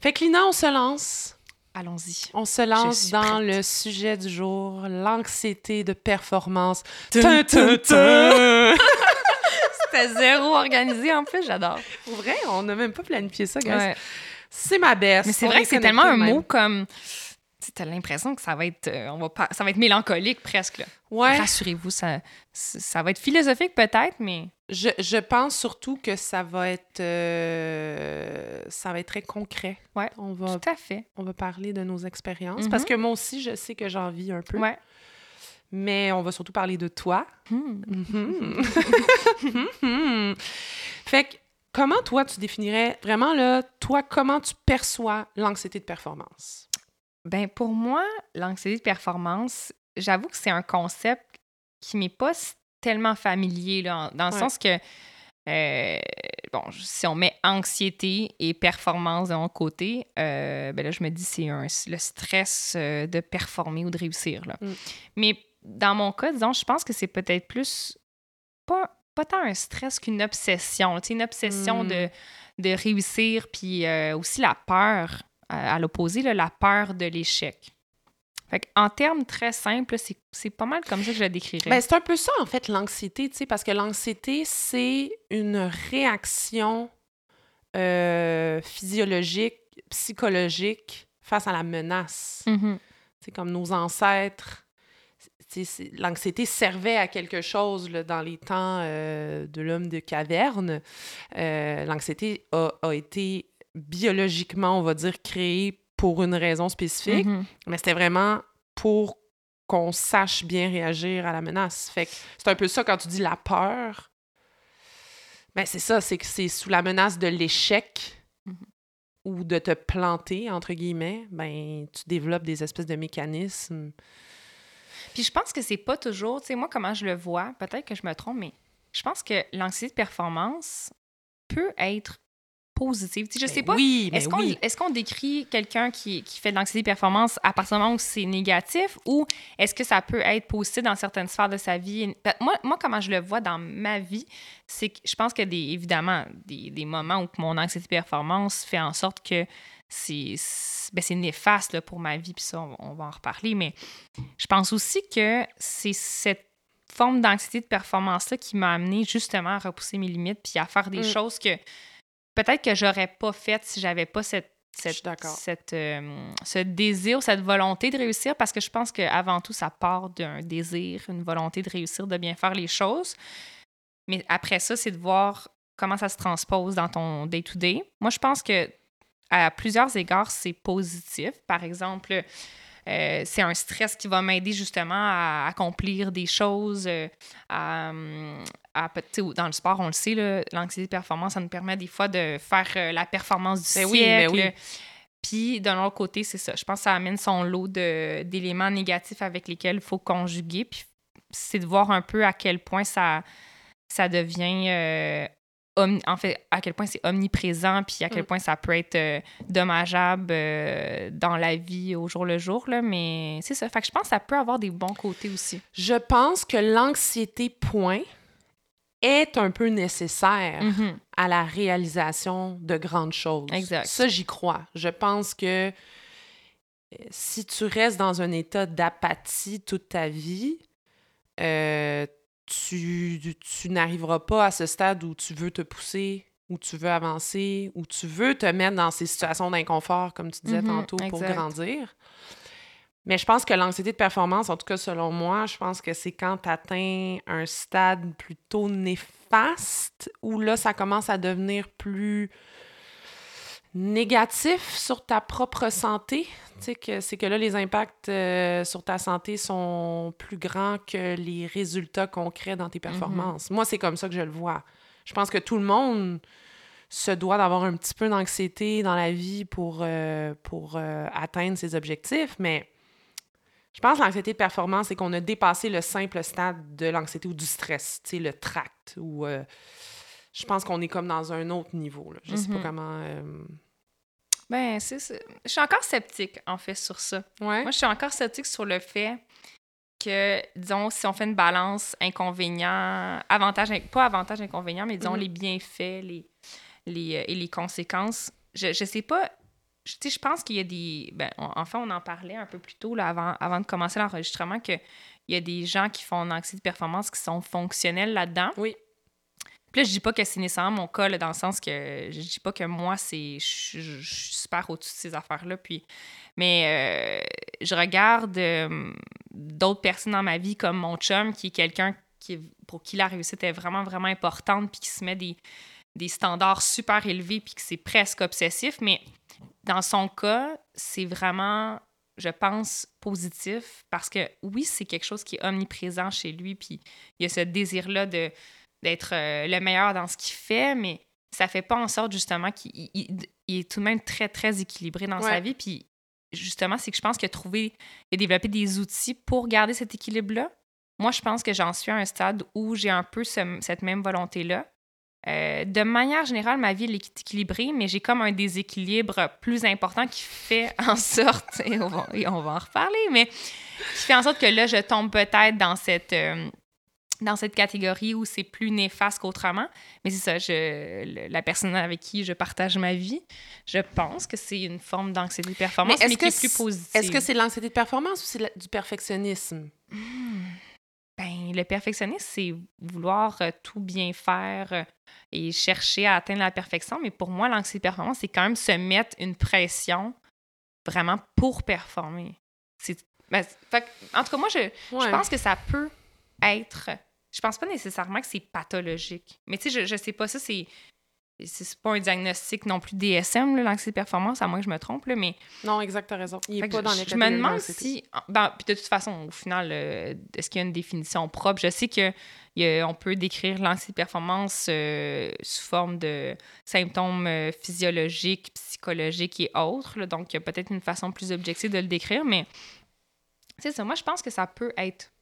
Fait que Lina, on se lance. Allons-y. On se lance dans prête. le sujet du jour, l'anxiété de performance. Tum, Tum, tum, tum. C'était zéro organisé en plus, j'adore. Pour vrai, on n'a même pas planifié ça, guys. Ouais. C'est ma best. Mais c'est vrai que c'est tellement un même. mot comme. Tu as l'impression que ça va être, euh, on va pas, ça va être mélancolique presque. là. Ouais. Rassurez-vous, ça, ça va être philosophique peut-être, mais Je, je pense surtout que ça va être euh, ça va être très concret. Ouais, On va, tout à fait. on va parler de nos expériences. Mhm. Parce que moi aussi, je sais que j'en vis un peu. Ouais. Mais on va surtout parler de toi. Hmm. Mhm. Mhm. fait que comment toi tu définirais vraiment là, toi, comment tu perçois l'anxiété de performance? Ben pour moi, l'anxiété de performance, j'avoue que c'est un concept qui m'est pas tellement familier, là, dans le Ouais. sens que, euh, bon, si on met anxiété et performance de mon côté, euh, ben là, je me dis c'est le stress euh, de performer ou de réussir. Là. Mm. Mais dans mon cas, disons, je pense que c'est peut-être plus, pas pas tant un stress qu'une obsession. Tu sais, une obsession de, de réussir, puis euh, aussi la peur, à, l'opposé, la peur de l'échec. Fait en termes très simples, c'est pas mal comme ça que je la décrirais. Ben, c'est un peu ça, en fait, l'anxiété, tu sais, parce que l'anxiété, c'est une réaction euh, physiologique, psychologique face à la menace. Mm-hmm. C'est comme nos ancêtres. L'anxiété servait à quelque chose là, dans les temps euh, de l'homme de caverne. Euh, l'anxiété a, a, été biologiquement, on va dire, créée pour une raison spécifique, mm-hmm. mais c'était vraiment pour qu'on sache bien réagir à la menace. Fait que c'est un peu ça quand tu dis la peur. Ben c'est ça, c'est que c'est sous la menace de l'échec mm-hmm. ou de te planter, entre guillemets, ben tu développes des espèces de mécanismes. Puis je pense que c'est pas toujours, tu sais, moi, comment je le vois, peut-être que je me trompe, mais je pense que l'anxiété de performance peut être positive. je sais pas. Oui, est-ce qu'on est décrit quelqu'un qui, qui, fait de l'anxiété de performance à partir du moment où c'est négatif ou est-ce que ça peut être positif dans certaines sphères de sa vie? Ben, moi, moi comment je le vois dans ma vie, c'est que je pense a des, évidemment des, des, moments où mon anxiété de performance fait en sorte que c'est ben néfaste là, pour ma vie, puis ça, on, va en reparler. Mais je pense aussi que c'est cette forme d'anxiété de performance-là qui m'a amené justement à repousser mes limites puis à faire des mm. choses que peut-être que j'aurais pas fait si j'avais pas cette cette, euh, ce désir, cette volonté de réussir, parce que je pense qu'avant tout, ça part d'un désir, une volonté de réussir, de bien faire les choses. Mais après ça, c'est de voir comment ça se transpose dans ton day-to-day. Moi, je pense que à plusieurs égards, c'est positif. Par exemple, euh, c'est un stress qui va m'aider justement à accomplir des choses. Euh, à, dans le sport, on le sait, l'anxiété de performance, ça nous permet des fois de faire euh, la performance du ben siècle. Oui, ben oui. Puis, d'un autre côté, c'est ça. Je pense que ça amène son lot d'éléments négatifs avec lesquels il faut conjuguer. Puis, c'est de voir un peu à quel point ça, ça devient en fait, à quel point c'est omniprésent, puis à quel mm. point ça peut être euh, dommageable euh, dans la vie au jour le jour, là, mais c'est ça. Fait que je pense que ça peut avoir des bons côtés aussi. Je pense que l'anxiété, point, est un peu nécessaire mm-hmm. à la réalisation de grandes choses. Exact. Ça, j'y crois. Je pense que euh, si tu restes dans un état d'apathie toute ta vie, euh, tu, tu n'arriveras pas à ce stade où tu veux te pousser, où tu veux avancer, où tu veux te mettre dans ces situations d'inconfort, comme tu disais mm-hmm, tantôt, pour grandir. Mais je pense que l'anxiété de performance, en tout cas selon moi, je pense que c'est quand tu atteins un stade plutôt néfaste où là, ça commence à devenir plus négatif sur ta propre santé? Que, c'est que là, les impacts euh, sur ta santé sont plus grands que les résultats concrets dans tes mhm. performances. Moi, c'est comme ça que je le vois. Je pense que tout le monde se doit d'avoir un petit peu d'anxiété dans la vie pour, euh, pour euh, atteindre ses objectifs, mais je pense que l'anxiété de performance, c'est qu'on a dépassé le simple stade de l'anxiété ou du stress, le tract, ou je pense qu'on est comme dans un autre niveau. Là. Je sais pas mhm. comment ben, c'est Je suis encore sceptique, en fait, sur ça. Moi, je suis encore sceptique sur le fait que, disons, si on fait une balance inconvénient, avantage, pas avantage, inconvénient, mais disons mm-hmm. les bienfaits les, les, euh, et les conséquences, je, je sais pas. Je, je pense qu'il y a des. Ben, enfin, on en parlait un peu plus tôt, là, avant, avant de commencer l'enregistrement, qu'il y a des gens qui font anxiété de performance qui sont fonctionnels là-dedans. Oui. Puis là, je dis pas que c'est nécessairement mon cas, dans le sens que je dis pas que moi, c'est je, suis super au-dessus de ces affaires-là. Puis, mais euh, je regarde euh, d'autres personnes dans ma vie, comme mon chum, qui est quelqu'un qui, pour qui la réussite est vraiment, vraiment importante, puis qui se met des, des standards super élevés, puis que c'est presque obsessif. Mais dans son cas, c'est vraiment je pense, positif parce que oui, c'est quelque chose qui est omniprésent chez lui, puis il y a ce désir-là de, d'être euh, le meilleur dans ce qu'il fait, mais ça fait pas en sorte justement qu'il est tout de même très, très équilibré dans sa vie. Puis justement, c'est que je pense qu'il a trouvé et développé des outils pour garder cet équilibre-là. Moi, je pense que j'en suis à un stade où j'ai un peu cette même volonté-là. Euh, de manière générale, ma vie est équilibrée, mais j'ai comme un déséquilibre plus important qui fait en sorte, et on va, en reparler, mais qui fait en sorte que là, je tombe peut-être dans cette, euh, dans cette catégorie où c'est plus néfaste qu'autrement. Mais c'est ça, je, la personne avec qui je partage ma vie, je pense que c'est une forme d'anxiété de performance, mais, qui est plus positive. Est-ce que c'est l'anxiété de performance ou c'est du perfectionnisme? Hmm. Ben, le perfectionnisme, c'est vouloir euh, tout bien faire euh, et chercher à atteindre la perfection. Mais pour moi, l'anxiété de performance, c'est quand même se mettre une pression vraiment pour performer. Ben, en tout cas, moi, je, je pense que ça peut être je pense pas nécessairement que c'est pathologique. Mais tu sais, je, je sais pas, ça, c'est. C'est pas un diagnostic non plus DSM, l'anxiété de performance, à moins que je me trompe, là, mais... Non, exact, t'as raison. Il est pas dans les Je me demande si... Ben, puis de toute façon, au final, euh, est-ce qu'il y a une définition propre? Je sais qu'on peut décrire l'anxiété de performance euh, sous forme de symptômes euh, physiologiques, psychologiques et autres. donc, il y a peut-être une façon plus objective de le décrire, mais c'est ça. Moi, je pense que ça peut être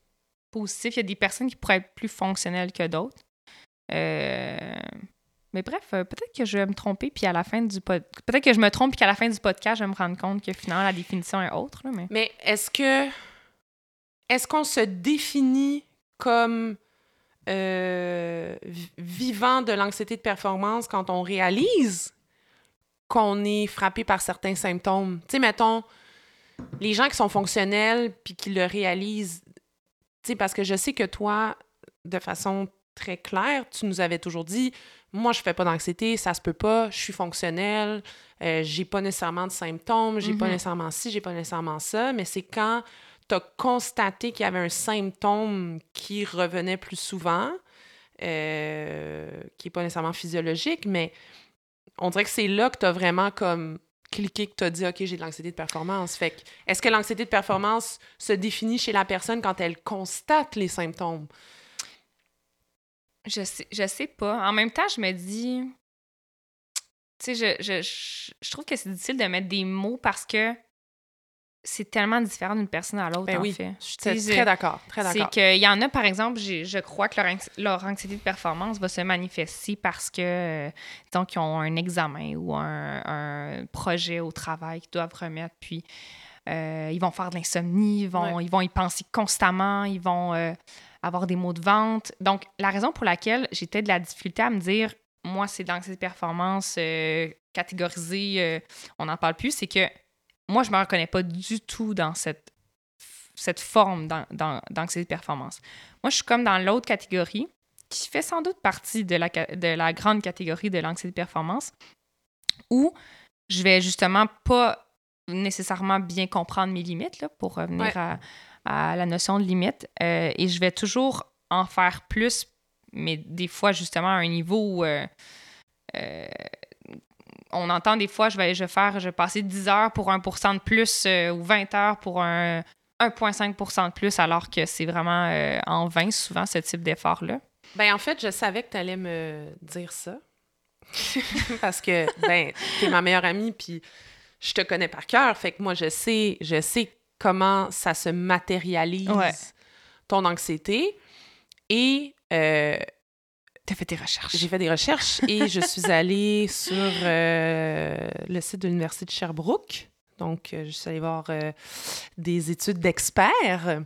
positif. Il y a des personnes qui pourraient être plus fonctionnelles que d'autres. Euh, mais bref, euh, peut-être que je vais me tromper, puis à la fin du peut-être que je me trompe, puis qu'à la fin du podcast, je vais me rendre compte que finalement la définition est autre. mais mais est-ce que est-ce qu'on se définit comme euh, vivant de l'anxiété de performance quand on réalise qu'on est frappé par certains symptômes? Tu sais, mettons, les gens qui sont fonctionnels puis qui le réalisent parce que je sais que toi, de façon très claire, tu nous avais toujours dit moi, je fais pas d'anxiété, ça se peut pas, je suis fonctionnelle, euh, j'ai pas nécessairement de symptômes, j'ai pas mhm. nécessairement ci, j'ai pas nécessairement ça, mais c'est quand tu as constaté qu'il y avait un symptôme qui revenait plus souvent, euh, qui est pas nécessairement physiologique, mais on dirait que c'est là que tu as vraiment comme cliquer que tu as dit, OK, j'ai de l'anxiété de performance. Fait est-ce que l'anxiété de performance se définit chez la personne quand elle constate les symptômes? Je sais, je sais pas. En même temps, je me dis, tu sais, je, je, je, trouve que c'est difficile de mettre des mots parce que c'est tellement différent d'une personne à l'autre, ben en fait. Je suis très d'accord, très d'accord. C'est qu'il y en a, par exemple, je crois que leur, anxiété de performance va se manifester parce que, donc, ils ont un examen ou un, projet au travail qu'ils doivent remettre, puis euh, ils vont faire de l'insomnie, ils vont, ils vont y penser constamment, ils vont euh, avoir des maux de vente. Donc, la raison pour laquelle j'étais de la difficulté à me dire, moi, c'est de l'anxiété de performance euh, catégorisée, on n'en parle plus, c'est que moi, je ne me reconnais pas du tout dans cette, cette forme d'anxiété de performance. Moi, je suis comme dans l'autre catégorie, qui fait sans doute partie de la, de la grande catégorie de l'anxiété de performance, où je vais justement pas nécessairement bien comprendre mes limites, là, pour revenir à, à, la notion de limite, euh, et je vais toujours en faire plus, mais des fois, justement, à un niveau où... Euh, euh, on entend des fois, je vais, je faire, je vais passer 10 heures pour 1% de plus euh, ou 20 heures pour un 1,5% de plus, alors que c'est vraiment euh, en vain souvent ce type d'effort-là. Ben en fait, je savais que tu allais me dire ça. Parce que, ben, es ma meilleure amie, puis je te connais par cœur. Fait que moi, je sais, je sais comment ça se matérialise, ton anxiété. Et euh, T'as fait des recherches. J'ai fait des recherches et je suis allée sur euh, le site de l'Université de Sherbrooke. Donc, euh, je suis allée voir euh, des études d'experts.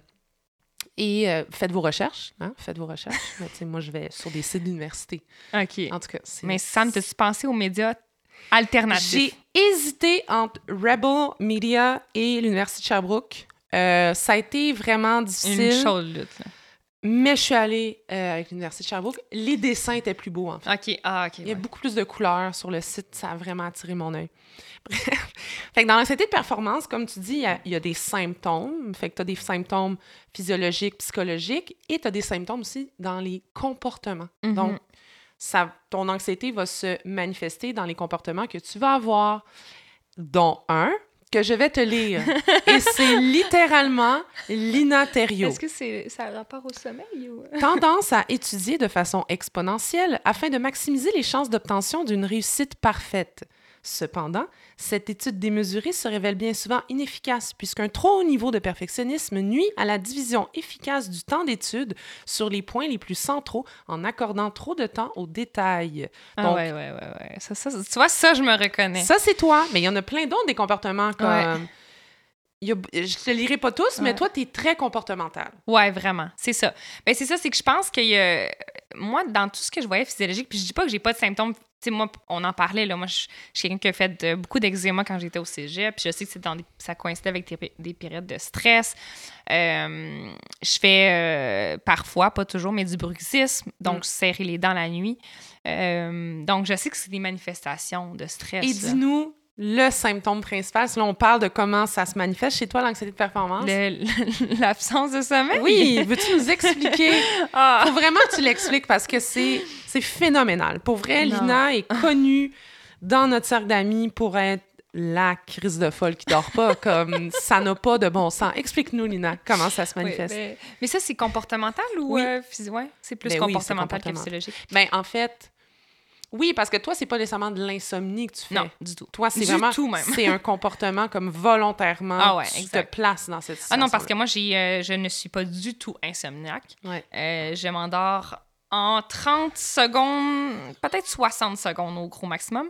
Et faites vos recherches, hein? Faites vos recherches. Mais, moi, je vais sur des sites d'université. OK. En tout cas, Mais Sam, t'as-tu pensé aux médias alternatifs? J'ai hésité entre Rebel Media et l'Université de Sherbrooke. ça a été vraiment difficile. Une chaude lutte, là. Mais je suis allée euh, avec l'Université de Sherbrooke. Les dessins étaient plus beaux, en fait. OK, ah, OK. Il y a beaucoup plus de couleurs sur le site. Ça a vraiment attiré mon œil. Bref. fait que dans l'anxiété de performance, comme tu dis, il y a, des symptômes. Fait que tu as des symptômes physiologiques, psychologiques, et tu as des symptômes aussi dans les comportements. Mm-hmm. Donc, ça, ton anxiété va se manifester dans les comportements que tu vas avoir, dont un, que je vais te lire. Et c'est littéralement l'inaterio. Est-ce que c'est, ça a rapport au sommeil ou... Tendance à étudier de façon exponentielle afin de maximiser les chances d'obtention d'une réussite parfaite. Cependant, cette étude démesurée se révèle bien souvent inefficace puisqu'un trop haut niveau de perfectionnisme nuit à la division efficace du temps d'étude sur les points les plus centraux en accordant trop de temps aux détails. Ah Donc, ouais, ouais, ouais, ouais. Ça, ça, tu vois, ça, je me reconnais. Ça, c'est toi, mais il y en a plein d'autres des comportements comme... il y a- je te lirai pas tous, mais toi, tu es très comportemental. Ouais, vraiment. C'est ça. Ben, c'est ça, c'est que je pense que euh, moi, dans tout ce que je voyais physiologique, puis je dis pas que j'ai pas de symptômes. Tu sais, moi, on en parlait, là. Moi, je je suis quelqu'un qui a fait de- beaucoup d'eczéma quand j'étais au cégep. Puis je sais que c'est dans des- ça coïncidait avec des, des périodes de stress. Euh, je fais euh, parfois, pas toujours, mais du bruxisme. Donc, Mm. serrer les dents la nuit. Euh, donc, je sais que c'est des manifestations de stress. Et dis-nous le symptôme principal. Si là, on parle de comment ça se manifeste chez toi, l'anxiété de performance? L'absence de sommeil? Oui, veux-tu nous expliquer? Ah. Faut vraiment que tu l'expliques parce que c'est c'est phénoménal. Pour vrai, Non. Lina est connue dans notre cercle d'amis pour être la crise de folle qui dort pas, comme ça n'a pas de bon sens. Explique-nous, Lina, comment ça se manifeste. ben, mais ça, c'est comportemental ou Oui. euh, ouais, c'est plus Ben oui, comportemental que comportemental. physiologique? Ben, en fait, oui, parce que toi, c'est pas nécessairement de l'insomnie que tu fais. Non, du tout. Toi, c'est vraiment tout, même. c'est un comportement comme volontairement Ah ouais, tu exact. te places dans cette Ah situation. non, parce que moi, j'ai, euh, je ne suis pas du tout insomniaque. Ouais. Euh, je m'endors en 30 secondes, peut-être 60 secondes au gros maximum.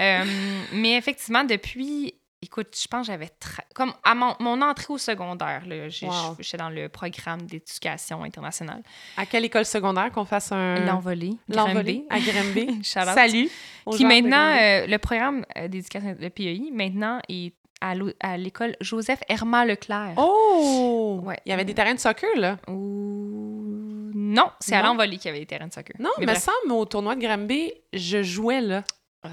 Euh, mais effectivement, depuis, écoute, je pense que j'avais... tra- Comme à mon, mon entrée au secondaire, Wow. j'étais dans le programme d'éducation internationale. à quelle école secondaire qu'on fasse un L'envolée. l'envolée à Grimby. Salut. de maintenant, euh, le programme euh, d'éducation, le PEI, maintenant, est à l'école Joseph Herman Leclerc. Oh! Ouais. Il y avait des terrains de soccer, là. Ou- Non, c'est à l'envolée qu'il y avait des terrains de soccer. Non, mais, Mais me semble, au tournoi de Granby, je jouais là. Euh,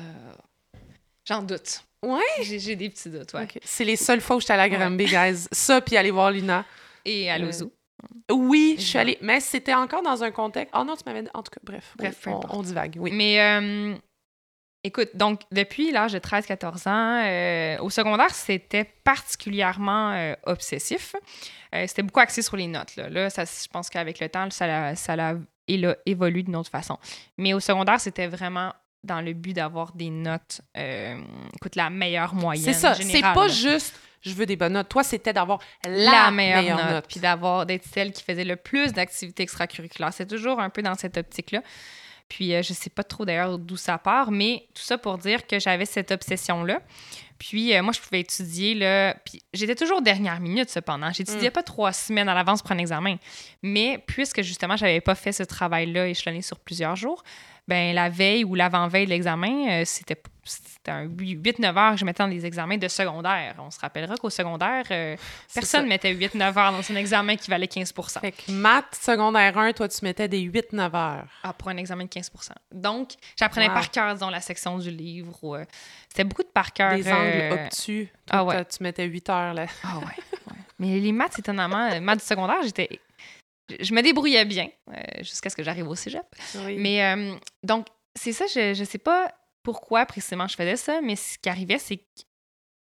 J'en doute. Ouais? J'ai des petits doutes, ouais. C'est les seules fois où j'étais allée à Granby, guys. Ça, puis aller voir Lina. Et à Euh, l'Ozo. Oui, je suis allée. Mais c'était encore dans un contexte. Oh non, tu m'avais dit. En tout cas, bref. Bref, oui, on, divague, oui. Mais euh, écoute, donc depuis l'âge de 13-14 ans, euh, au secondaire, c'était particulièrement euh, obsessif. Euh, c'était beaucoup axé sur les notes. Là, Là, ça, je pense qu'avec le temps, ça l'a, ça l'a élo- évolué d'une autre façon. Mais au secondaire, c'était vraiment dans le but d'avoir des notes, euh, écoute, la meilleure moyenne. C'est ça. C'est pas là. juste je veux des bonnes notes. Toi, c'était d'avoir la, la meilleure, meilleure, note, note. puis d'avoir d'être celle qui faisait le plus d'activités extracurriculaires. C'est toujours un peu dans cette optique-là. Puis euh, je sais pas trop d'ailleurs d'où ça part, mais tout ça pour dire que j'avais cette obsession-là. Puis euh, moi, je pouvais étudier, là, puis j'étais toujours dernière minute cependant. J'étudiais Mm. pas trois semaines à l'avance pour un examen. Mais puisque justement, j'avais pas fait ce travail-là échelonné sur plusieurs jours, ben la veille ou l'avant-veille de l'examen, euh, c'était c'était un 8-9 heures que je mettais dans les examens de secondaire. On se rappellera qu'au secondaire, euh, personne ça. mettait 8-9 heures dans un examen qui valait 15% Fait que maths, secondaire 1, toi, tu mettais des 8-9 heures. ah, pour un examen de 15% Donc, j'apprenais Wow. par cœur, disons, la section du livre. euh, C'était beaucoup de par cœur. Des angles euh, obtus. Ah ouais. Tu mettais 8 heures, là. Ah ouais, ouais. Mais les maths, étonnamment, euh, maths du secondaire, j'étais... Je me débrouillais bien euh, jusqu'à ce que j'arrive au cégep. Oui. Mais donc, c'est ça, je, je sais pas pourquoi précisément je faisais ça, mais ce qui arrivait, c'est que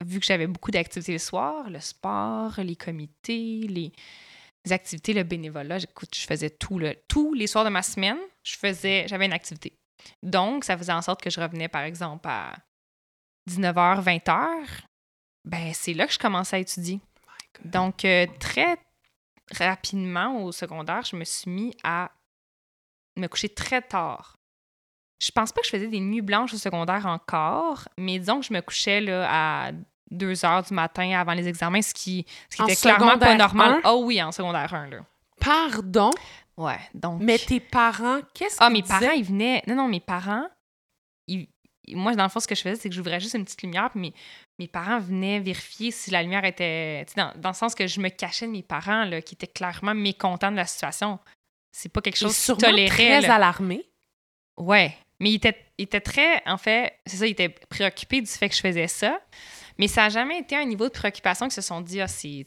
vu que j'avais beaucoup d'activités le soir, le sport, les comités, les, les activités, le bénévolat, j'écoute, je faisais tout. Là. Tous les soirs de ma semaine, je faisais, j'avais une activité. Donc, ça faisait en sorte que je revenais, par exemple, à 19h, 20h. Ben, c'est là que je commençais à étudier. Donc, euh, très rapidement au secondaire, je me suis mis à me coucher très tard. Je pense pas que je faisais des nuits blanches au secondaire encore, mais disons que je me couchais là, à 2 heures du matin avant les examens, ce qui, ce qui était clairement pas normal. un? Oh oui, en secondaire 1, là. Pardon, Ouais, donc... mais tes parents, qu'est-ce Ah, qu'ils mes disaient? parents, ils venaient... Non, non, mes parents, moi, dans le fond, ce que je faisais, c'est que j'ouvrais juste une petite lumière, puis mes, mes parents venaient vérifier si la lumière était... Dans, dans le sens que je me cachais de mes parents, là, qui étaient clairement mécontents de la situation. C'est pas quelque chose sûrement toléraient. très là. alarmés. Ouais. Mais il était, il était très, en fait, c'est ça, il était préoccupé du fait que je faisais ça. Mais ça n'a jamais été un niveau de préoccupation qu'ils se sont dit, ah, c'est.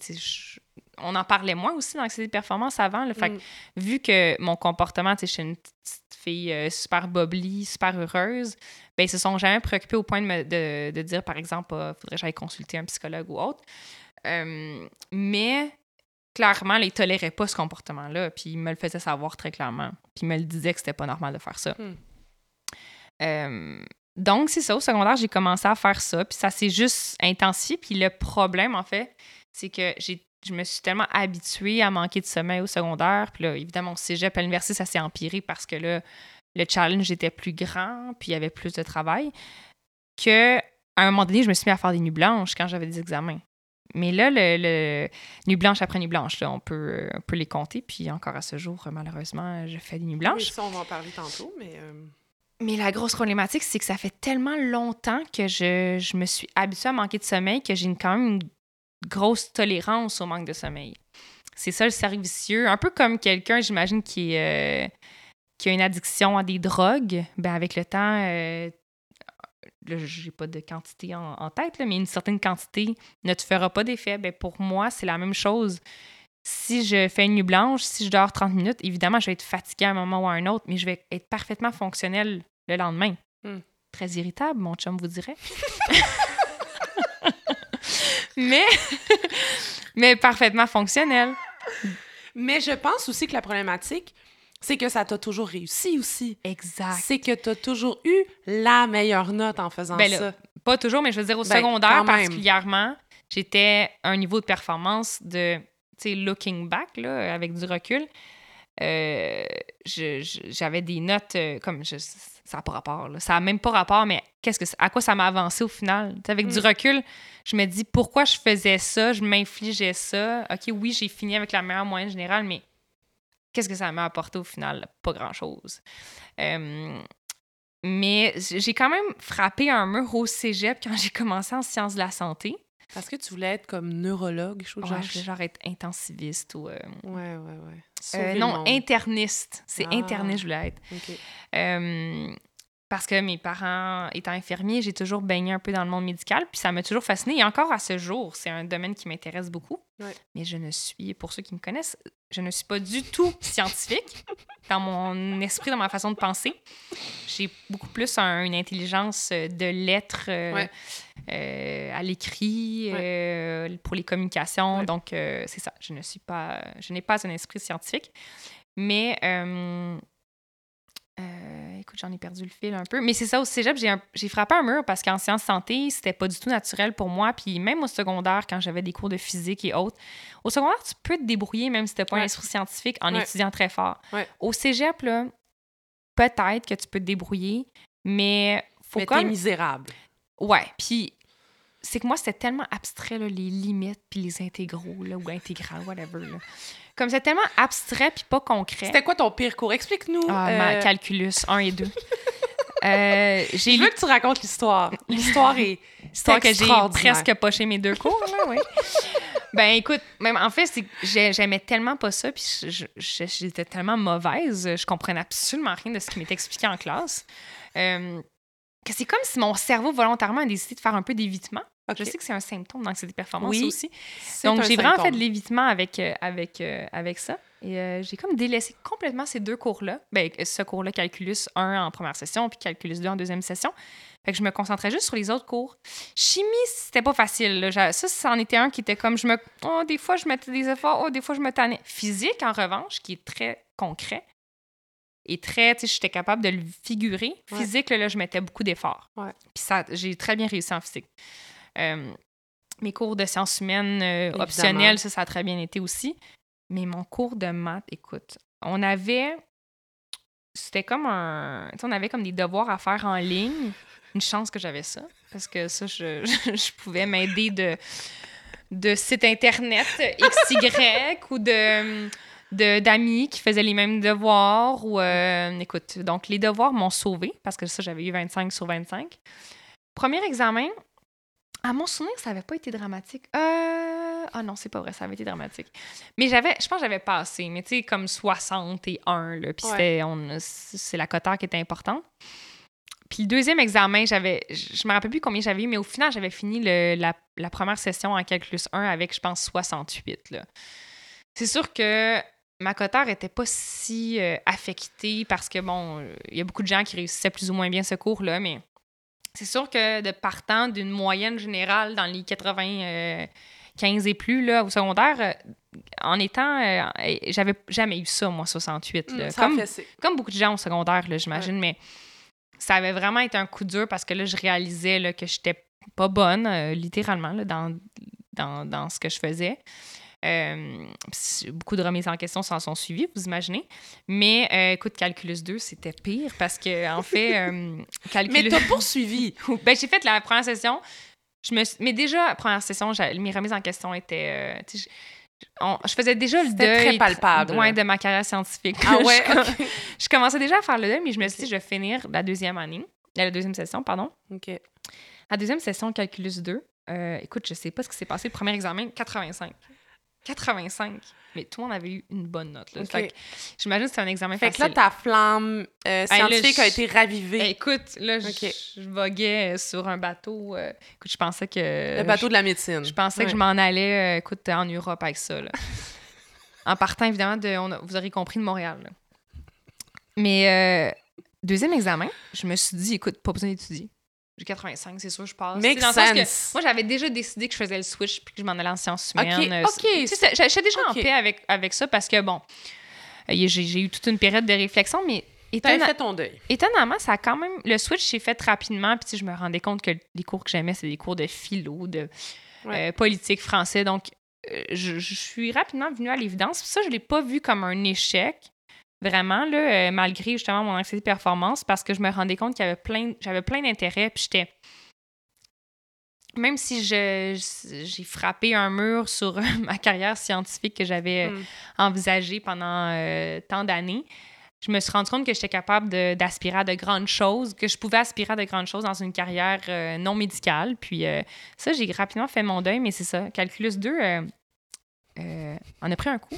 On en parlait moins aussi dans l'anxiété de performance avant. Là, fait que Mm. vu que mon comportement, tu sais, je suis une petite fille euh, super bubbly, super heureuse, ben, ils se sont jamais préoccupés au point de, me, de, de dire, par exemple, il faudrait que j'aille consulter un psychologue ou autre. Euh, mais clairement, ils toléraient pas ce comportement-là, puis ils me le faisaient savoir très clairement. Puis ils me le disaient que c'était pas normal de faire ça. Hmm. Euh, donc, c'est ça. Au secondaire, j'ai commencé à faire ça. Puis ça s'est juste intensifié. Puis le problème, en fait, c'est que j'ai, je me suis tellement habituée à manquer de sommeil au secondaire. Puis là, évidemment, au cégep, à l'université, ça s'est empiré parce que là, le challenge était plus grand. Puis il y avait plus de travail. Que à un moment donné, je me suis mis à faire des nuits blanches quand j'avais des examens. mais là, le, le- nuit blanche après nuit blanche, là, on, peut, on peut les compter. Puis encore à ce jour, malheureusement, je fais des nuits Oui, blanches. ça, on va en parler tantôt, mais... euh, Mais la grosse problématique, c'est que ça fait tellement longtemps que je, je me suis habituée à manquer de sommeil que j'ai quand même une grosse tolérance au manque de sommeil. C'est ça le cercle vicieux. Un peu comme quelqu'un, j'imagine, qui, euh, qui a une addiction à des drogues. Ben avec le temps, euh, là, j'ai pas de quantité en, en tête, là, mais une certaine quantité ne te fera pas d'effet. Ben pour moi, c'est la même chose. Si je fais une nuit blanche, si je dors 30 minutes, évidemment, je vais être fatiguée à un moment ou à un autre, mais je vais être parfaitement fonctionnelle le lendemain. Hmm. Très irritable, mon chum vous dirait. mais, mais parfaitement fonctionnelle. Mais je pense aussi que la problématique, c'est que ça t'a toujours réussi aussi. Exact. C'est que t'as toujours eu la meilleure note en faisant Ben là, ça. Pas toujours, mais je veux dire au Ben, secondaire particulièrement, j'étais à un niveau de performance de, tu sais, looking back, là, avec du recul. euh, j'avais des notes euh, comme je, ça n'a pas rapport là. ça n'a même pas rapport mais qu'est-ce que à quoi ça m'a avancé au final? Avec du Mm. recul je me dis pourquoi je faisais ça? Je m'infligeais ça? Ok oui j'ai fini avec la meilleure moyenne générale mais qu'est-ce que ça m'a apporté au final? Pas grand chose mais j'ai quand même frappé un mur au cégep quand j'ai commencé en sciences de la santé. Parce que tu voulais être comme neurologue, je trouve. Ouais, genre, je voulais genre être intensiviste ou... euh, Ouais, ouais, ouais. euh, non, interniste. C'est Ah. interniste, je voulais être. Euh, parce que mes parents étant infirmiers, j'ai toujours baigné un peu dans le monde médical, puis ça m'a toujours fasciné. Et encore à ce jour, c'est un domaine qui m'intéresse beaucoup. Ouais. Mais je ne suis, pour ceux qui me connaissent, je ne suis pas du tout scientifique dans mon esprit, dans ma façon de penser. J'ai beaucoup plus un- une intelligence euh, de lettres euh, Ouais. euh, à l'écrit, euh, pour les communications. Donc, c'est ça. Je ne suis pas, je n'ai pas un esprit scientifique. Mais euh, écoute, j'en ai perdu le fil un peu. Mais c'est ça, au cégep, j'ai, frappé un mur parce qu'en sciences santé, c'était pas du tout naturel pour moi. Puis même au secondaire, quand j'avais des cours de physique et autres, au secondaire, tu peux te débrouiller même si t'as pas un esprit scientifique en Ouais. étudiant très fort. Ouais. Au cégep, là, peut-être que tu peux te débrouiller, mais faut Mais t'es comme... misérable. Ouais, puis c'est que moi, c'était tellement abstrait, là, les limites, puis les intégraux, là, ou intégrales, whatever. Là. Comme c'est tellement abstrait, puis pas concret. C'était quoi ton pire cours? Explique-nous. Ah, euh, ma calculus 1 et 2. Euh, j'ai Je lu veux que tu racontes l'histoire. L'histoire est l'histoire que j'ai presque poché mes deux cours, là, oui. ben écoute, même en fait, c'est que j'ai- j'aimais tellement pas ça, puis j'étais tellement mauvaise, je comprenais absolument rien de ce qui m'était expliqué en classe. Euh, que c'est comme si mon cerveau volontairement a décidé de faire un peu d'évitement. Je sais que c'est un symptôme d'anxiété performance Oui, aussi. Donc, j'ai vraiment fait de l'évitement avec, euh, avec, euh, avec ça. Et euh, j'ai comme délaissé complètement ces deux cours-là. Ben, ce cours-là, Calculus 1 en première session, puis Calculus 2 en deuxième session. Fait que je me concentrais juste sur les autres cours. Chimie, c'était pas facile. là. Ça, c'en était un qui était comme je me. Oh, des fois, je mettais des efforts. Oh, des fois, je me tannais. Physique, en revanche, qui est très concret et très. Tu sais, j'étais capable de le figurer. Ouais. Physique, là, là, je mettais beaucoup d'efforts. Ouais. Puis ça, j'ai très bien réussi en physique. Euh, mes cours de sciences humaines euh, optionnels, ça, ça a très bien été aussi. Mais mon cours de maths, écoute, on avait. C'était comme un. tu sais, on avait comme des devoirs à faire en ligne. Une chance que j'avais ça. Parce que ça, je, je pouvais m'aider de, de sites internet XY ou de- d'amis qui faisaient les mêmes devoirs ou euh, écoute donc les devoirs m'ont sauvé parce que ça j'avais eu 25 sur 25 premier examen à mon souvenir ça avait pas été dramatique euh... ah non c'est pas vrai ça avait été dramatique mais j'avais je pense que j'avais passé mais tu sais comme 61 là puis Ouais. c'est la cotère qui était importante puis le deuxième examen, j'avais, je me rappelle plus combien j'avais eu, mais au final, j'avais fini le- la, la première session en calculus 1 avec, je pense, 68. là. C'est sûr que ma cotère était pas si euh, affectée parce que, bon, il y a beaucoup de gens qui réussissaient plus ou moins bien ce cours-là, mais c'est sûr que de partant d'une moyenne générale dans les 95 et plus là, au secondaire, euh, en étant. euh, j'avais jamais eu ça, moi, 68. là. Mm, ça Comme- beaucoup de gens au secondaire, j'imagine, mais ça avait vraiment été un coup dur parce que là, je réalisais là, que j'étais pas bonne, euh, littéralement, là, dans, dans, dans ce que je faisais. Euh, beaucoup de remises en question s'en sont suivies, vous imaginez. Mais euh, écoute, Calculus 2, c'était pire parce que, en fait, euh, Mais Calculus. t'as poursuivi. ben, j'ai fait la première session. Je me Mais déjà, première session, mes remises en question étaient. euh, je, on- je faisais déjà le deuil. très palpable, là. de ma carrière scientifique. Ah ouais, je, commençais déjà à faire le deuil, mais je me suis dit, je vais finir la deuxième année. La deuxième session, pardon. OK. La deuxième session, Calculus 2. euh, écoute, je sais pas ce qui s'est passé. Le premier examen, 85. 85. Mais tout le monde avait eu une bonne note. Là. Fait que J'imagine que c'est un examen Fait que facile. là, ta flamme euh, Hey, là, scientifique a été ravivée. Eh, écoute, là, je- voguais sur un bateau. euh, écoute, je pensais que. le bateau de la médecine. Je pensais que je m'en allais, euh, écoute, en Europe avec ça. là. en partant, évidemment, de, on a- vous aurez compris, de Montréal. là. Mais euh, deuxième examen, je me suis dit, écoute, pas besoin d'étudier. J'ai 85, c'est sûr, je passe. Sais, dans le sens que sense. moi, j'avais déjà décidé que je faisais le switch puis que je m'en allais en sciences humaines. Euh, ok. c'est- J'étais déjà en paix avec, avec ça parce que, bon, euh, j'ai eu toute une période de réflexion, mais étonna- fait ton deuil. étonnamment, ça a quand même. Le switch s'est fait rapidement, puis je me rendais compte que les cours que j'aimais, c'est des cours de philo, de Ouais. euh, politique, français. Donc, euh, je, je suis rapidement venue à l'évidence. Ça, je ne l'ai pas vu comme un échec, vraiment, là, euh, malgré justement mon anxiété de performance, parce que je me rendais compte qu'il y avait plein, j'avais plein d'intérêts, puis j'étais. Même si je, j'ai frappé un mur sur ma carrière scientifique que j'avais euh, Mm. envisagée pendant euh, tant d'années, je me suis rendu compte que j'étais capable d'aspirer à de grandes choses, que je pouvais aspirer à de grandes choses dans une carrière non médicale. Puis euh, ça, j'ai rapidement fait mon deuil, mais c'est ça. Calculus 2, euh, euh, on a pris un coup.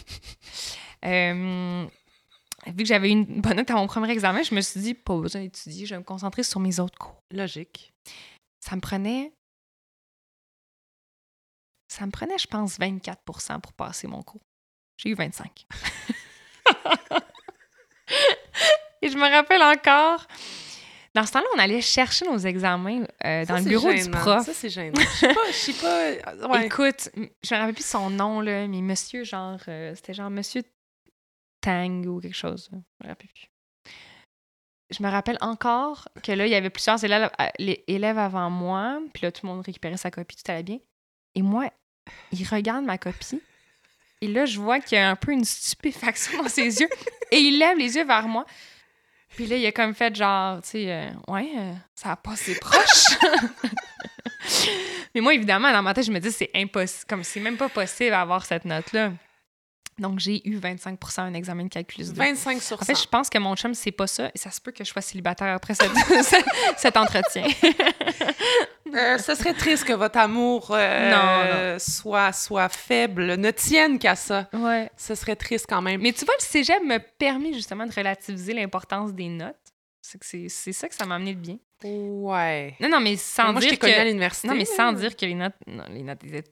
Vu que j'avais une bonne note à mon premier examen, je me suis dit, pas besoin d'étudier, je vais me concentrer sur mes autres cours. Logique. Ça me prenait. Ça me prenait, je pense, 24 pour passer mon cours. J'ai eu 25. Et je me rappelle encore. Dans ce temps-là, on allait chercher nos examens euh, dans Ça, le bureau du prof. Ça, c'est gênant. Je sais pas, je sais pas. Ouais. Écoute, je me rappelle plus son nom, là, mais monsieur, genre, euh, c'était genre monsieur Tang ou quelque chose. Je me rappelle encore que là, il y avait plusieurs élèves, euh, élèves avant moi, puis là, tout le monde récupérait sa copie, tout allait bien. Et moi, il regarde ma copie, et là, je vois qu'il y a un peu une stupéfaction dans ses yeux, et il lève les yeux vers moi. Puis là, il a comme fait genre, tu sais, euh, ouais, euh, ça a passé proche. Mais moi, évidemment, dans ma tête, je me dis, c'est impossible, comme c'est même pas possible d'avoir cette note-là. Donc, j'ai eu 25 à un examen de calculus 2. 25 sur 100. En fait, je pense que mon chum, c'est pas ça, et ça se peut que je sois célibataire après cette- cet, entretien. Euh, ce serait triste que votre amour euh, Non, Soit, soit faible, ne tienne qu'à ça. ouais. Ce serait triste quand même. Mais tu vois, le cégep m'a permis justement de relativiser l'importance des notes. C'est que c'est ça que ça m'a amené de bien. Ouais. Non, non, mais sans moi, je dire connue à que... l'université. Non, mais sans dire que les notes, non, les notes étaient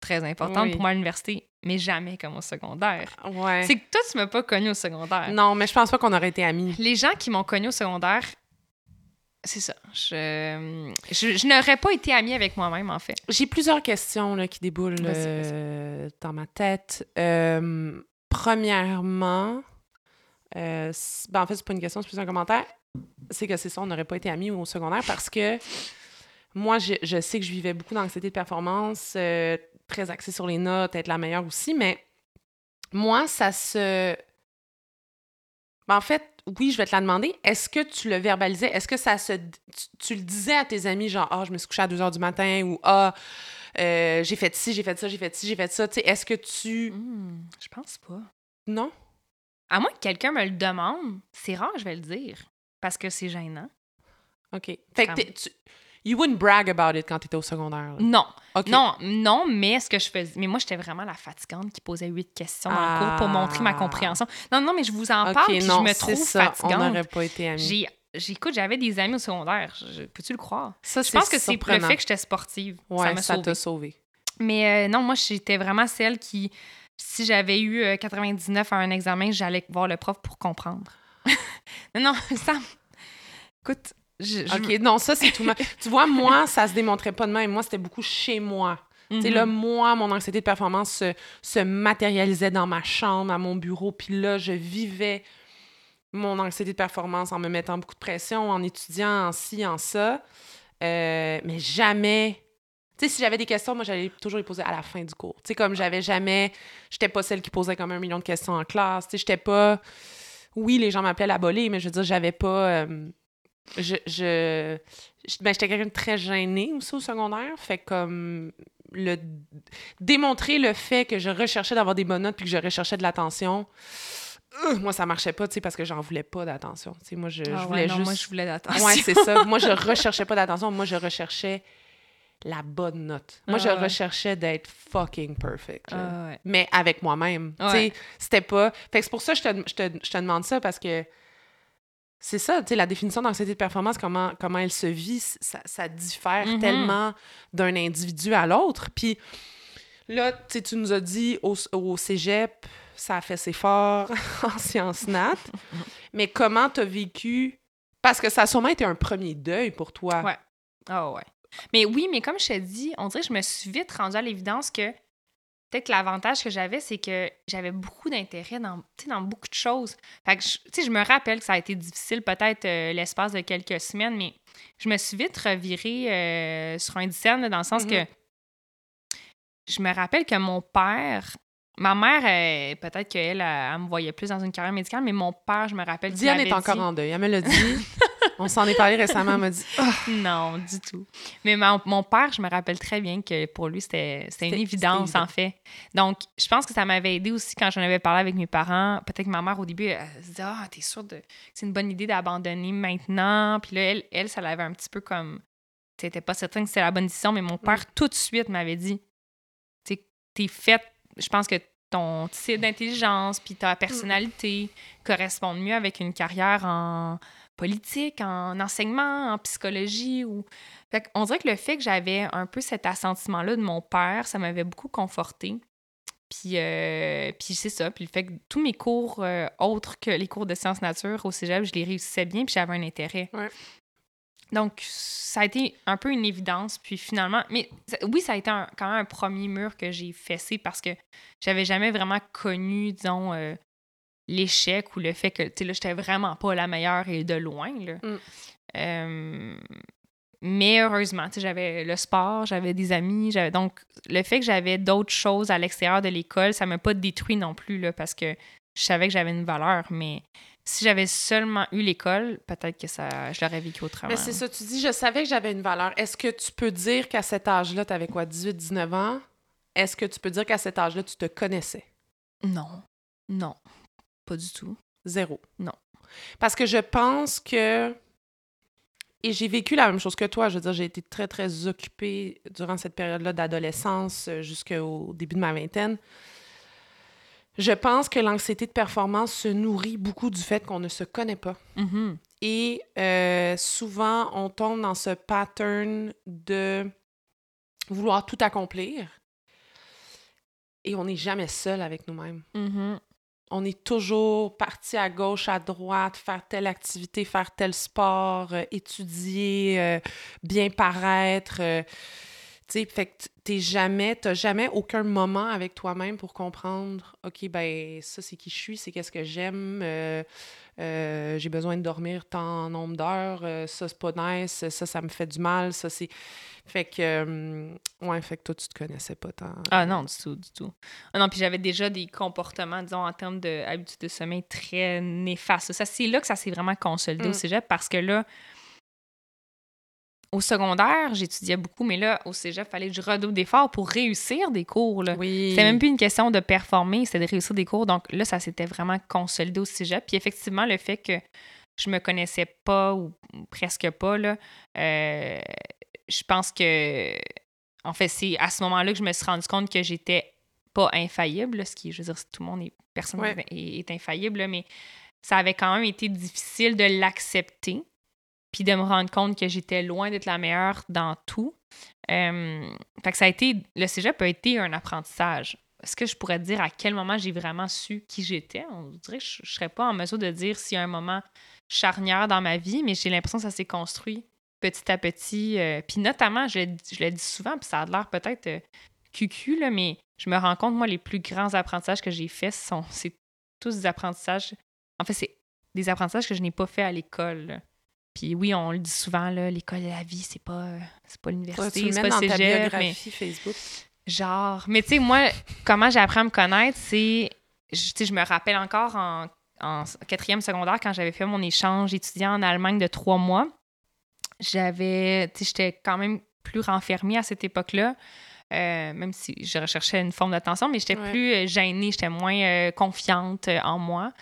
très importantes Oui. pour moi à l'université, mais jamais comme au secondaire. Ouais. C'est que toi, tu m'as pas connu au secondaire. Non, mais je pense pas qu'on aurait été amis. Les gens qui m'ont connu au secondaire, c'est ça. Je, je, je n'aurais pas été amie avec moi-même, en fait. J'ai plusieurs questions là, qui déboulent euh, dans ma tête. Euh, premièrement, euh, ben, en fait, c'est pas une question, c'est plus un commentaire. C'est que c'est ça, on n'aurait pas été amis au secondaire parce que moi, je, je sais que je vivais beaucoup d'anxiété de performance, euh, très axée sur les notes, être la meilleure aussi, mais moi, ça se. Ben, en fait, oui, je vais te la demander. Est-ce que tu le verbalisais? Est-ce que ça se. Tu, tu le disais à tes amis, genre, ah, je me suis couchée à 2 h du matin ou ah, euh, j'ai fait ci, j'ai fait ça, j'ai fait ci, j'ai fait ça. Tu sais, est-ce que tu. Hmm, je pense pas. Non? À moins que quelqu'un me le demande, c'est rare, je vais le dire. Parce que c'est gênant. OK. Fait que Comme- t'es- tu. You wouldn't brag about it quand t'étais au secondaire. là. Non. Non, non, mais ce que je faisais. Mais moi, j'étais vraiment la fatigante qui posait huit questions dans le cours pour montrer ma Ah. compréhension. Non, non, mais je vous en parle, puis non, je me trouve ça. On fatigante. n'aurait pas été amis. J'écoute, j'avais des amis au secondaire. Peux-tu le croire? Ça, Je pense que c'est le fait que j'étais sportive. Ouais, ça sauvée. t'a sauvé. Mais euh, non, moi, j'étais vraiment celle qui, si j'avais eu euh, 99 à un examen, j'allais voir le prof pour comprendre. non, non, ça. Écoute, je. je- OK, non, ça, c'est tout. ma- tu vois, moi, ça se démontrait pas de même. Moi, c'était beaucoup chez moi. Tu sais, Mhm. là, moi, mon anxiété de performance se, se matérialisait dans ma chambre, à mon bureau. Puis là, je vivais mon anxiété de performance en me mettant beaucoup de pression, en étudiant en ci, en ça. Euh, mais jamais. Tu sais, si j'avais des questions, moi, j'allais toujours les poser à la fin du cours. Tu sais, comme j'avais jamais. J'étais pas celle qui posait comme un million de questions en classe. Tu sais, j'étais pas. Oui, les gens m'appelaient la bolée, mais je veux dire, j'avais pas. euh, je, je, je- ben, j'étais quelqu'un de très gêné aussi au secondaire. Fait comme le démontrer le fait que je recherchais d'avoir des bonnes notes puis que je recherchais de l'attention, euh, moi ça marchait pas, tu sais, parce que j'en voulais pas d'attention. Tu sais, moi je, je Ah ouais, voulais non, juste. moi, je voulais d'attention. Ouais, c'est ça. Moi je recherchais pas d'attention, moi je recherchais la bonne note. Moi je Ah ouais. recherchais d'être fucking perfect. Ah ouais. Mais avec moi-même. Tu Ouais. sais, c'était pas. Fait que c'est pour ça que je te, je te, je te demande ça parce que c'est ça, tu sais, la définition d'anxiété de performance, comment, comment elle se vit, ça, ça diffère Mhm. tellement d'un individu à l'autre. Puis là, tu tu nous as dit au, au cégep, ça a fait ses forts en sciences nat. mais comment t'as vécu? Parce que ça a sûrement été un premier deuil pour toi. Ouais. Ah ouais. Mais oui, mais comme je t'ai dit, on dirait que je me suis vite rendue à l'évidence que peut-être que l'avantage que j'avais, c'est que j'avais beaucoup d'intérêt dans, dans beaucoup de choses. Fait que, je- tu sais, je me rappelle que ça a été difficile peut-être euh, l'espace de quelques semaines, mais je me suis vite revirée euh, sur un là, dans le sens Mhm. que je me rappelle que mon père, ma mère, peut-être qu'elle, elle, elle me voyait plus dans une carrière médicale, mais mon père, je me rappelle Diane est encore dit- en deuil. Elle me l'a dit. On s'en est parlé récemment. Elle m'a dit Ah, non, du tout. Mais mon, mon père, je me rappelle très bien que pour lui, c'était c'était une évidence, c'était en fait. Donc, je pense que ça m'avait aidé aussi quand j'en avais parlé avec mes parents. Peut-être que ma mère, au début, elle se disait Ah, t'es sûre de... que c'est une bonne idée d'abandonner maintenant? Puis là, elle, elle ça l'avait un petit peu comme. C'était pas certain que c'était la bonne décision, mais mon père, tout de suite, m'avait dit t'es faite. Je pense que ton type d'intelligence puis ta personnalité correspondent mieux avec une carrière en politique, en enseignement, en psychologie. Ou... Fait on dirait que le fait que j'avais un peu cet assentiment-là de mon père, ça m'avait beaucoup conforté. Puis, euh, puis c'est ça. Puis le fait que tous mes cours euh, autres que les cours de sciences nature au cégep, je les réussissais bien, puis j'avais un intérêt. Donc, ça a été un peu une évidence. Puis finalement, mais ça- oui, ça a été un- quand même un premier mur que j'ai fessé parce que j'avais jamais vraiment connu, disons, euh, l'échec ou le fait que, tu sais, là, j'étais vraiment pas la meilleure et de loin, là. Mm. Euh, mais heureusement, tu sais, j'avais le sport, j'avais des amis, j'avais donc le fait que j'avais d'autres choses à l'extérieur de l'école, ça m'a pas détruit non plus là parce que je savais que j'avais une valeur, mais si j'avais seulement eu l'école, peut-être que ça je l'aurais vécu autrement. Mais c'est ça, tu dis, je savais que j'avais une valeur. Est-ce que tu peux dire qu'à cet âge-là, tu avais quoi, 18, 19 ans? Est-ce que tu peux dire qu'à cet âge-là, tu te connaissais? Non. Non. Pas du tout. Zéro. Non. Parce que je pense que. Et j'ai vécu la même chose que toi. Je veux dire, j'ai été très, très occupée durant cette période-là d'adolescence euh, jusqu'au début de ma vingtaine. Je pense que l'anxiété de performance se nourrit beaucoup du fait qu'on ne se connaît pas. Mhm. Et euh, souvent, on tombe dans ce pattern de vouloir tout accomplir. Et on n'est jamais seul avec nous-mêmes. Mhm. On est toujours parti à gauche, à droite, faire telle activité, faire tel sport, euh, étudier, euh, bien paraître. Tu sais, fait que t'es jamais, t'as jamais aucun moment avec toi-même pour comprendre, OK, ben ça, c'est qui je suis, c'est qu'est-ce que j'aime, euh, euh, j'ai besoin de dormir tant nombre d'heures, euh, ça, c'est pas nice, ça, ça me fait du mal, ça, c'est... Fait que, ouais, fait que toi, tu te connaissais pas tant. Ah non, du tout, du tout. Ah non, puis j'avais déjà des comportements, disons, en termes d'habitude de sommeil très néfastes. Ça, c'est là que ça s'est vraiment consolidé Mm. au cégep parce que là, au secondaire, j'étudiais beaucoup, mais là, au cégep, il fallait que je redouble d'efforts pour réussir des cours. Là. Oui. C'était même plus une question de performer, c'était de réussir des cours. Donc là, ça s'était vraiment consolidé au cégep. Puis effectivement, le fait que je me connaissais pas ou presque pas, là, euh, je pense que, en fait, c'est à ce moment-là que je me suis rendu compte que j'étais pas infaillible, là, ce qui, je veux dire, tout le monde est, personne Ouais. est, est infaillible, là, mais ça avait quand même été difficile de l'accepter, puis de me rendre compte que j'étais loin d'être la meilleure dans tout. Euh, fait que ça a été, le cégep a été un apprentissage. Est-ce que je pourrais dire à quel moment j'ai vraiment su qui j'étais? On dirait que je ne serais pas en mesure de dire s'il y a un moment charnière dans ma vie, mais j'ai l'impression que ça s'est construit petit à petit. euh, puis notamment, je, je le dis souvent, puis ça a l'air peut-être euh, cucu, là, mais je me rends compte, moi, les plus grands apprentissages que j'ai faits, sont, c'est tous des apprentissages. En fait, c'est des apprentissages que je n'ai pas fait à l'école. Puis oui, on le dit souvent, l'école de la vie, c'est pas, euh, c'est pas l'université, c'est pas dans ta cégep, mais Facebook. genre... Mais tu sais, moi, comment j'ai appris à me connaître, c'est... Je, tu sais, je me rappelle encore en, en quatrième secondaire, quand j'avais fait mon échange étudiant en Allemagne de trois mois, j'avais, tu sais, j'étais quand même plus renfermée à cette époque-là. Euh, même si je recherchais une forme d'attention, mais j'étais plus euh, gênée, j'étais moins euh, confiante en moi.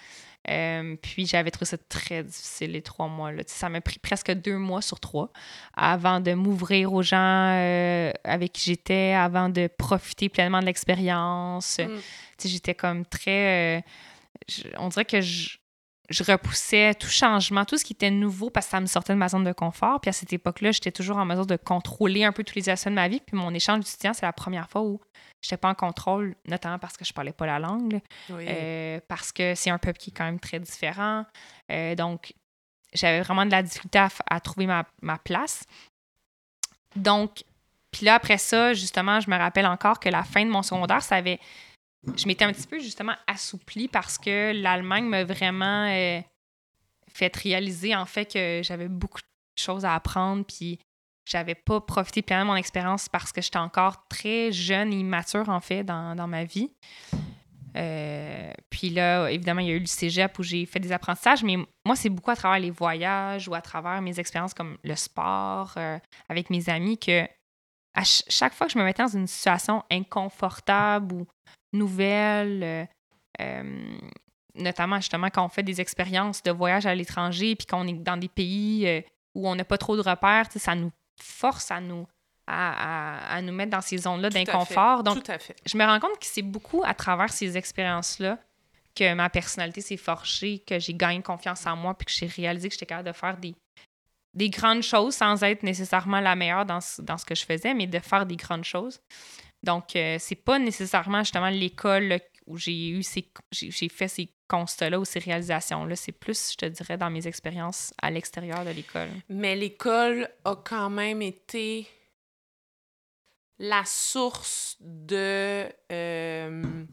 Puis j'avais trouvé ça très difficile les trois mois. Là. Ça m'a pris presque deux mois sur trois avant de m'ouvrir aux gens avec qui j'étais, avant de profiter pleinement de l'expérience. Mm. J'étais comme très... on dirait que je, je repoussais tout changement, tout ce qui était nouveau parce que ça me sortait de ma zone de confort. Puis à cette époque-là, j'étais toujours en mesure de contrôler un peu tous les aspects de ma vie. Puis mon échange d'étudiant, c'est la première fois où n'étais pas en contrôle, notamment parce que je parlais pas la langue, euh, parce que c'est un peuple qui est quand même très différent. Euh, donc, j'avais vraiment de la difficulté à, trouver ma, ma, place. Donc, puis là, après ça, justement, je me rappelle encore que la fin de mon secondaire, ça avait je m'étais un petit peu justement assouplie parce que l'Allemagne m'a vraiment euh, fait réaliser en fait que j'avais beaucoup de choses à apprendre puis j'avais pas profité pleinement de mon expérience parce que j'étais encore très jeune et immature en fait dans, dans ma vie. Euh, puis là, évidemment, il y a eu le cégep où j'ai fait des apprentissages, mais moi, c'est beaucoup à travers les voyages ou à travers mes expériences comme le sport euh, avec mes amis que à chaque fois que je me mettais dans une situation inconfortable ou nouvelles, euh, notamment justement quand on fait des expériences de voyage à l'étranger, puis qu'on est dans des pays où on n'a pas trop de repères, ça nous force à nous, à, nous mettre dans ces zones-là d'inconfort. Donc, je me rends compte que c'est beaucoup à travers ces expériences-là que ma personnalité s'est forgée, que j'ai gagné confiance en moi, puis que j'ai réalisé que j'étais capable de faire des, des grandes choses sans être nécessairement la meilleure dans, dans ce que je faisais, mais de faire des grandes choses. Donc, euh, c'est pas nécessairement justement l'école où j'ai eu ces, j'ai fait ces constats-là ou ces réalisations-là. C'est plus, je te dirais, dans mes expériences à l'extérieur de l'école. Mais l'école a quand même été la source de euh,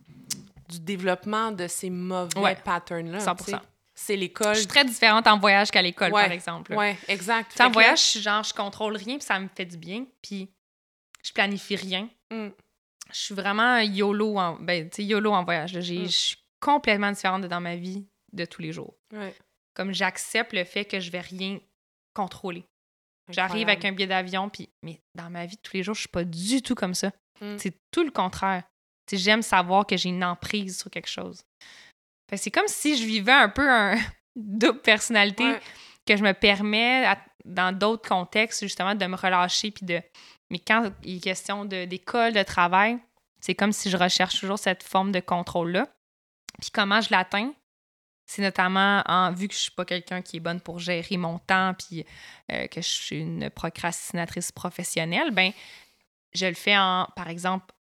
du développement de ces mauvais patterns-là. 100 c'est l'école. Je suis très différente en voyage qu'à l'école, par exemple. Oui, exact. en voyage, je, genre, je contrôle rien, puis ça me fait du bien, puis je planifie rien. Mm. Je suis vraiment YOLO en, ben, YOLO en voyage. Mm. Je suis complètement différente dans ma vie de tous les jours. Comme j'accepte le fait que je vais rien contrôler. J'arrive avec un billet d'avion, puis mais dans ma vie de tous les jours, je suis pas du tout comme ça. Mm. C'est tout le contraire. J'aime savoir que j'ai une emprise sur quelque chose. C'est comme si je vivais un peu un double personnalité que je me permets, dans d'autres contextes, justement, de me relâcher puis de mais quand il est question d'école, de, travail, c'est comme si je recherche toujours cette forme de contrôle-là. Puis comment je l'atteins? C'est notamment en vu que je suis pas quelqu'un qui est bonne pour gérer mon temps puis euh, que je suis une procrastinatrice professionnelle, ben je le fais en par exemple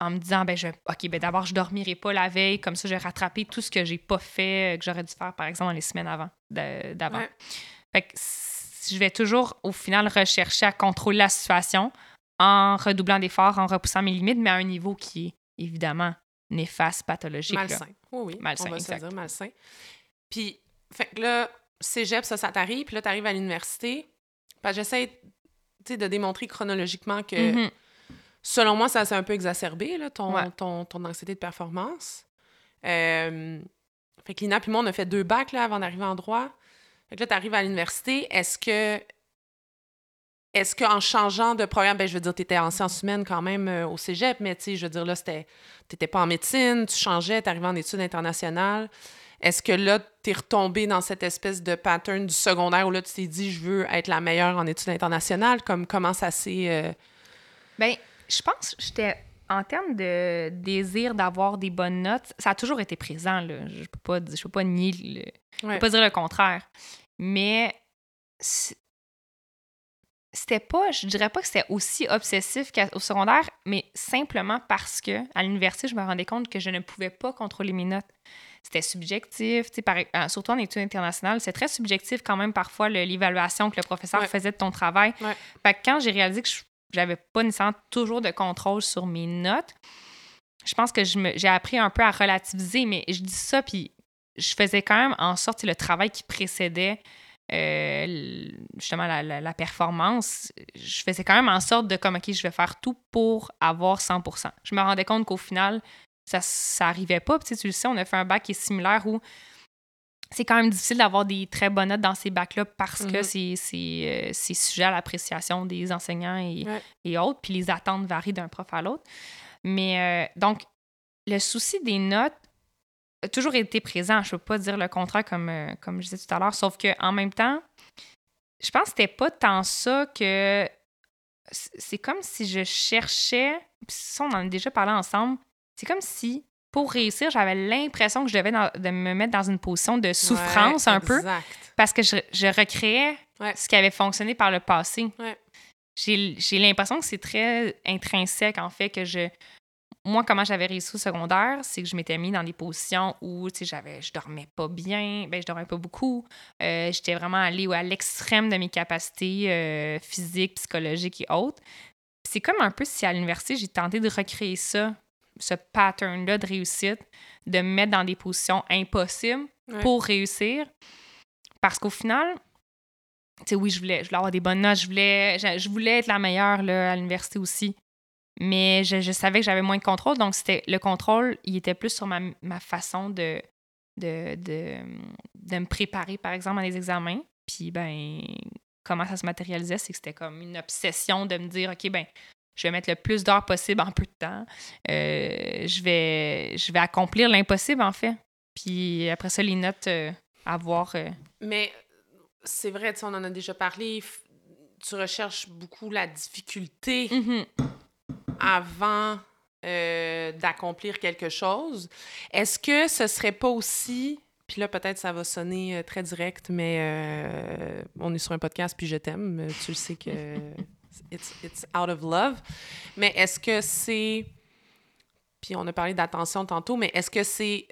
en me disant ben je OK ben d'abord je dormirai pas la veille comme ça je vais rattraper tout ce que j'ai pas fait euh, que j'aurais dû faire par exemple dans les semaines avant d'avant. Fait que je vais toujours au final rechercher à contrôler la situation en redoublant d'efforts, en repoussant mes limites, mais à un niveau qui est évidemment néfaste, pathologique. Malsain. Oui, oui. Malsain, on va se dire malsain. Puis, fait que là, cégep, ça, ça t'arrive, puis là, t'arrives à l'université. j'essaie de démontrer chronologiquement que, mm-hmm. selon moi, ça s'est un peu exacerbé, là, ton, ton, ton, anxiété de performance. Euh, fait que Lina puis moi, on a fait deux bacs là, avant d'arriver en droit. Fait que là, t'arrives à l'université. Est-ce que est-ce qu'en changeant de programme, ben, je veux dire, tu étais en sciences humaines quand même euh, au cégep, mais tu sais, je veux dire, là, tu n'étais pas en médecine, tu changeais, tu arrivais en études internationales. Est-ce que là, tu es retombé dans cette espèce de pattern du secondaire où là, tu t'es dit, je veux être la meilleure en études internationales? Comme, comment ça s'est. Euh... Ben, je pense que j'étais. En termes de désir d'avoir des bonnes notes, ça a toujours été présent. Là. Je ne peux, pas, je peux pas nier. Le... peux pas dire le contraire. Mais c'était pas, je dirais pas que c'était aussi obsessif qu'au secondaire, mais simplement parce que à l'université, je me rendais compte que je ne pouvais pas contrôler mes notes. C'était subjectif, par, euh, surtout en études internationales, c'est très subjectif quand même parfois l'évaluation que le professeur faisait de ton travail. Fait que quand j'ai réalisé que j'avais pas nécessairement toujours de contrôle sur mes notes, je pense que j'ai appris un peu à relativiser, mais je dis ça, puis je faisais quand même en sorte le travail qui précédait euh, justement la, performance, je faisais quand même en sorte de comme, OK, je vais faire tout pour avoir 100 Je me rendais compte qu'au final, ça, ça arrivait pas. Puis, tu le sais, on a fait un bac qui est similaire où c'est quand même difficile d'avoir des très bonnes notes dans ces bacs-là parce que Mhm. c'est c'est sujet à l'appréciation des enseignants et, Ouais. et autres, puis les attentes varient d'un prof à l'autre. Mais euh, donc, le souci des notes a toujours été présent. Je ne peux pas dire le contraire comme, euh, comme je disais tout à l'heure, sauf qu'en même temps, je pense que c'était pas tant ça que. C'est comme si je cherchais. Puis ça, on en a déjà parlé ensemble. C'est comme si, pour réussir, j'avais l'impression que je devais dans- de me mettre dans une position de souffrance Ouais, un peu Exact. parce que je, je recréais Ouais. ce qui avait fonctionné par le passé. Ouais. J'ai l'impression que c'est très intrinsèque, en fait, que je. Moi, comment j'avais réussi au secondaire, c'est que je m'étais mis dans des positions où, tu sais, j'avais, je dormais pas bien, ben je dormais pas beaucoup. Euh, J'étais vraiment allée à l'extrême de mes capacités euh, physiques, psychologiques et autres. C'est comme un peu si à l'université, j'ai tenté de recréer ça, ce pattern-là de réussite, de me mettre dans des positions impossibles Ouais. pour réussir. Parce qu'au final, tu sais, oui, je voulais, je voulais avoir des bonnes notes, je voulais, je, je voulais être la meilleure là, à l'université aussi. Mais je, je savais que j'avais moins de contrôle, donc c'était le contrôle, il était plus sur ma, ma façon de, de, de, de me préparer, par exemple, à des examens. Puis, ben, comment ça se matérialisait, c'est que c'était comme une obsession de me dire, OK, ben, je vais mettre le plus d'heures possible en peu de temps. Euh, je, vais, je vais accomplir l'impossible, en fait. Puis après ça, les notes euh, à voir. euh, Mais c'est vrai, on en a déjà parlé. Tu recherches beaucoup la difficulté mhm. Avant euh, d'accomplir quelque chose. Est-ce que ce serait pas aussi, puis là peut-être ça va sonner euh, très direct, mais euh, on est sur un podcast puis je t'aime, tu le sais que it's, it's out of love, mais est-ce que c'est, puis on a parlé d'attention tantôt, mais est-ce que c'est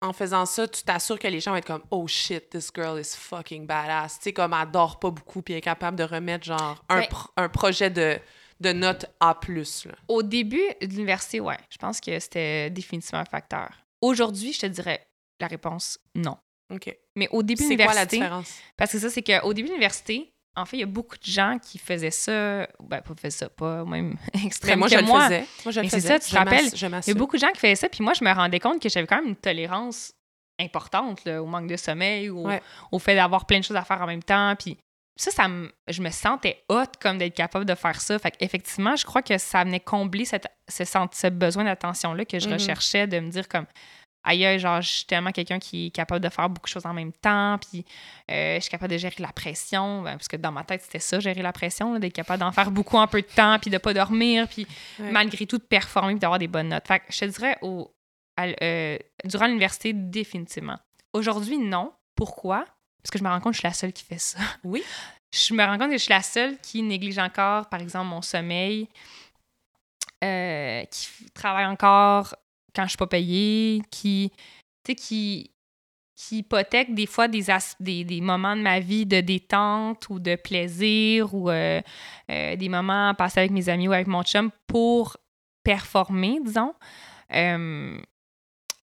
en faisant ça, tu t'assures que les gens vont être comme oh shit, this girl is fucking badass, tu sais comme elle dort pas beaucoup puis elle est capable de remettre genre un, Ben- pro- un projet de de note A+, là. Au début de l'université, ouais, je pense que c'était définitivement un facteur. Aujourd'hui, je te dirais la réponse non. OK. Mais au début de C'est quoi la l'université, différence? parce que ça, c'est qu'au début de l'université, en fait, il y a beaucoup de gens qui faisaient ça, ben, pas faisaient ça, pas même Mais extrême moi, que je le moi. faisais. Moi, je le Mais faisais. ça, tu te rappelles, Il y a beaucoup de gens qui faisaient ça, puis moi, je me rendais compte que j'avais quand même une tolérance importante là, au manque de sommeil, ou Ouais. au fait d'avoir plein de choses à faire en même temps. Puis ça, ça me- je me sentais hot comme d'être capable de faire ça. Fait qu'effectivement, je crois que ça venait combler cette, ce, besoin d'attention-là que je Mhm. recherchais, de me dire comme aïe, genre, je suis tellement quelqu'un qui est capable de faire beaucoup de choses en même temps, puis euh, je suis capable de gérer la pression, ben, parce que dans ma tête, c'était ça, gérer la pression, d'être capable d'en faire beaucoup en peu de temps, puis de pas dormir, puis Ouais. malgré tout, de performer, puis d'avoir des bonnes notes. Fait que je te dirais, au, à euh, durant l'université, définitivement. Aujourd'hui, non. Pourquoi? Parce que je me rends compte que je suis la seule qui fait ça. Oui. Je me rends compte que je suis la seule qui néglige encore, par exemple, mon sommeil, euh, qui travaille encore quand je suis pas payée, qui, tu sais, qui, qui hypothèque des fois des, des, des moments de ma vie de détente ou de plaisir ou euh, euh, des moments passés avec mes amis ou avec mon chum pour performer, disons. Euh,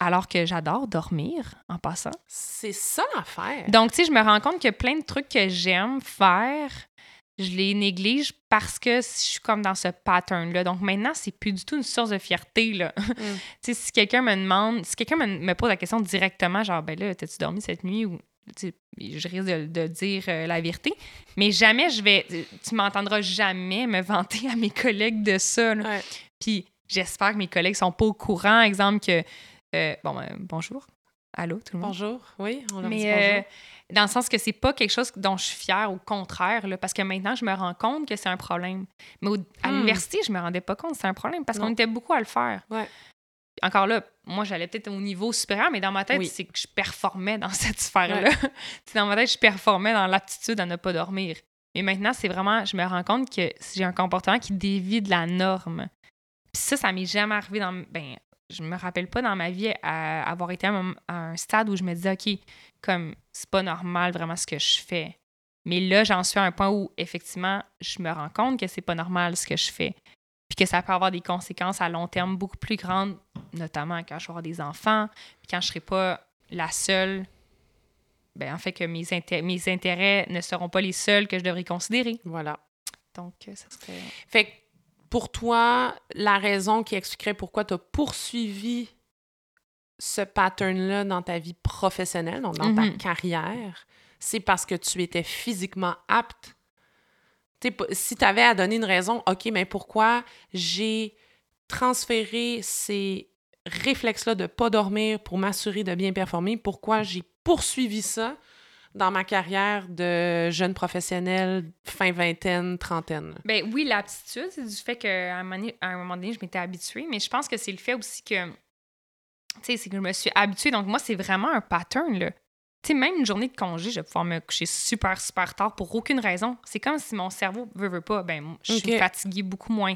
alors que j'adore dormir en passant. C'est ça l'affaire. Donc, tu sais, je me rends compte que plein de trucs que j'aime faire, je les néglige parce que je suis comme dans ce pattern-là. Donc, maintenant, c'est plus du tout une source de fierté, là. Mm. tu sais, si quelqu'un me demande, si quelqu'un me, me pose la question directement, genre, ben là, t'as-tu dormi cette nuit? Ou. tu sais, Je risque de, de dire euh, la vérité, mais jamais je vais. Tu m'entendras jamais me vanter à mes collègues de ça. là. Ouais. Puis j'espère que mes collègues sont pas au courant, exemple que. Euh, bon, ben, bonjour. Allô, tout le monde? Bonjour. Oui, on leur dit Mais euh, bonjour. dans le sens que c'est pas quelque chose dont je suis fière, au contraire, là, parce que maintenant, je me rends compte que c'est un problème. Mais au- à Hmm. l'université, je me rendais pas compte que c'était un problème parce qu'on était beaucoup à le faire. Ouais. Encore là, moi, j'allais peut-être au niveau supérieur, mais dans ma tête, Oui. c'est que je performais dans cette sphère-là. C'est dans ma tête, je performais dans l'aptitude à ne pas dormir. Mais maintenant, c'est vraiment, je me rends compte que j'ai un comportement qui dévie de la norme. Puis ça, ça m'est jamais arrivé dans. Ben, je me rappelle pas dans ma vie à avoir été à un, à un stade où je me disais, OK, comme, c'est pas normal vraiment ce que je fais. Mais là, j'en suis à un point où, effectivement, je me rends compte que c'est pas normal ce que je fais. Puis que ça peut avoir des conséquences à long terme beaucoup plus grandes, notamment quand je vais avoir des enfants, puis quand je serai pas la seule. Ben, en fait, que mes, inté- mes intérêts ne seront pas les seuls que je devrais considérer. Voilà. Donc, euh, ça serait. Fait que pour toi, la raison qui expliquerait pourquoi tu as poursuivi ce pattern-là dans ta vie professionnelle, donc dans ta Mhm. carrière, c'est parce que tu étais physiquement apte? T'sais, si tu avais à donner une raison, OK, mais pourquoi j'ai transféré ces réflexes-là de pas dormir pour m'assurer de bien performer, pourquoi j'ai poursuivi ça dans ma carrière de jeune professionnelle, fin vingtaine, trentaine. Ben oui, l'aptitude, c'est du fait qu'à un, moment donné- à un moment donné, je m'étais habituée, mais je pense que c'est le fait aussi que, tu sais, c'est que je me suis habituée. Donc, moi, c'est vraiment un pattern, là. Tu sais, même une journée de congé, je vais pouvoir me coucher super, super tard pour aucune raison. C'est comme si mon cerveau veut, veut pas. Ben, je suis fatiguée beaucoup moins.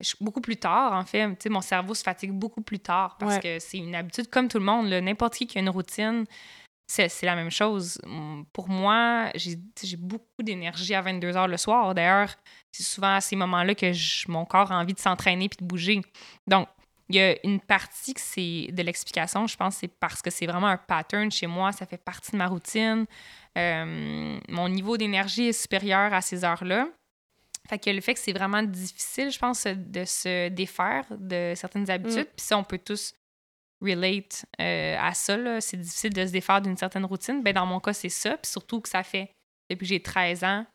Je suis beaucoup plus tard, en fait. Tu sais, mon cerveau se fatigue beaucoup plus tard parce Ouais. que c'est une habitude comme tout le monde. là. N'importe qui qui a une routine, c'est c'est la même chose. Hum, Pour moi, j'ai beaucoup d'énergie à 22 h le soir. D'ailleurs, c'est souvent à ces moments-là que je- mon corps a envie de s'entraîner puis de bouger. Donc, il y a une partie que c'est de l'explication, je pense, c'est parce que c'est vraiment un pattern chez moi, ça fait partie de ma routine. Euh, mon niveau d'énergie est supérieur à ces heures-là. Fait que le fait que c'est vraiment difficile, je pense, de se défaire de certaines habitudes. Puis ça, on peut tous relate euh, à ça. là. C'est difficile de se défaire d'une certaine routine. Ben, dans mon cas, c'est ça. Puis surtout que ça fait depuis que j'ai 13 ans,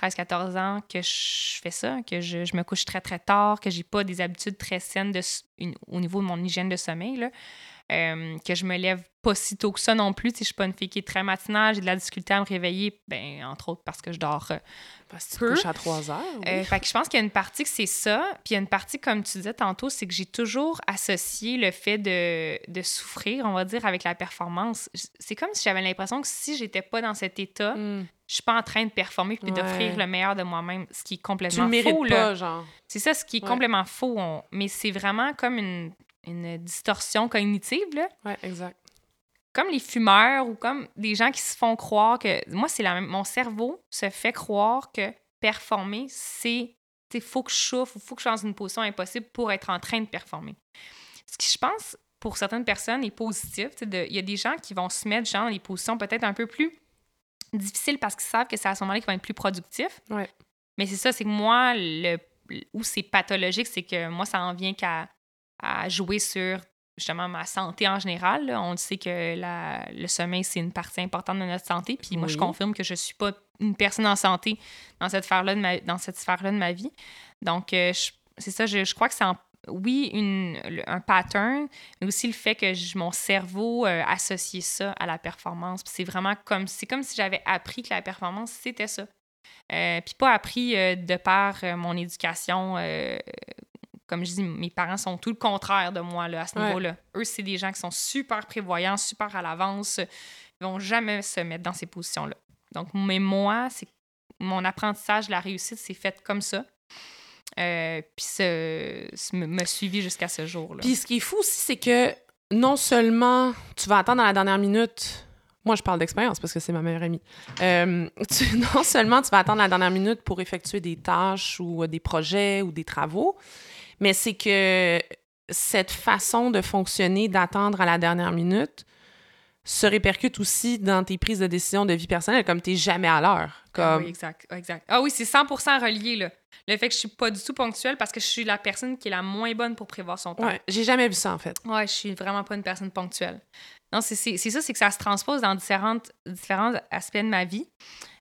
13-14 ans, que je fais ça, que je, je me couche très, très tard, que j'ai pas des habitudes très saines de, une- au niveau de mon hygiène de sommeil. Là. Euh, que je me lève pas si tôt que ça non plus. Sais, Je suis pas une fille qui est très matinale, j'ai de la difficulté à me réveiller, ben, entre autres parce que je dors euh, Parce que tu te Peu. couches à 3 heures. oui. euh, fait que je pense qu'il y a une partie que c'est ça, puis il y a une partie, comme tu disais tantôt, c'est que j'ai toujours associé le fait de, de souffrir, on va dire, avec la performance. C'est comme si j'avais l'impression que si j'étais pas dans cet état, Mm. je suis pas en train de performer puis Ouais. d'offrir le meilleur de moi-même, ce qui est Tu complètement le mérites faux. là. genre. C'est ça, ce qui est Ouais. complètement faux. on- Mais c'est vraiment comme une, une distorsion cognitive, là Ouais, exact. comme les fumeurs ou comme des gens qui se font croire que moi c'est la même mon cerveau se fait croire que performer c'est il faut que je souffre ou faut que je sois dans une position impossible pour être en train de performer. Ce qui je pense pour certaines personnes est positif, il y a des gens qui vont se mettre genre dans des positions peut-être un peu plus difficiles parce qu'ils savent que c'est à ce moment-là qu'ils vont être plus productifs. Ouais. Mais c'est ça, c'est que moi le où c'est pathologique, c'est que moi ça en vient qu'à à jouer sur justement ma santé en général. là. On sait que la- le sommeil, c'est une partie importante de notre santé. Puis moi, je confirme que je suis pas une personne en santé dans cette sphère-là de ma, dans cette sphère-là de ma vie. Donc, euh, c'est ça, je, je crois que c'est oui, une, un pattern, mais aussi le fait que je- mon cerveau euh, associe ça à la performance. Puis c'est vraiment comme, c'est comme si j'avais appris que la performance, c'était ça. Euh, puis pas appris euh, de par euh, mon éducation comme je dis, mes parents sont tout le contraire de moi là, à ce Ouais. niveau-là. Eux, c'est des gens qui sont super prévoyants, super à l'avance. Ils vont jamais se mettre dans ces positions-là. Donc, mais moi, c'est mon apprentissage de la réussite, c'est fait comme ça. Euh, puis ce, ce- me, suivi jusqu'à ce jour-là. Puis ce qui est fou aussi, c'est que non seulement tu vas attendre à la dernière minute. Moi, je parle d'expérience parce que c'est ma meilleure amie. Euh, tu- non seulement tu vas attendre la dernière minute pour effectuer des tâches ou euh, des projets ou des travaux, mais c'est que cette façon de fonctionner, d'attendre à la dernière minute, se répercute aussi dans tes prises de décision de vie personnelle, comme tu n'es jamais à l'heure. Ah oui, exact, exact. Ah oui, c'est 100% relié, là. Le fait que je suis pas du tout ponctuelle parce que je suis la personne qui est la moins bonne pour prévoir son temps. Ouais, j'ai jamais vu ça, en fait. Ouais, je suis vraiment pas une personne ponctuelle. Non, c'est ça, c'est que ça se transpose dans différentes, différents aspects de ma vie.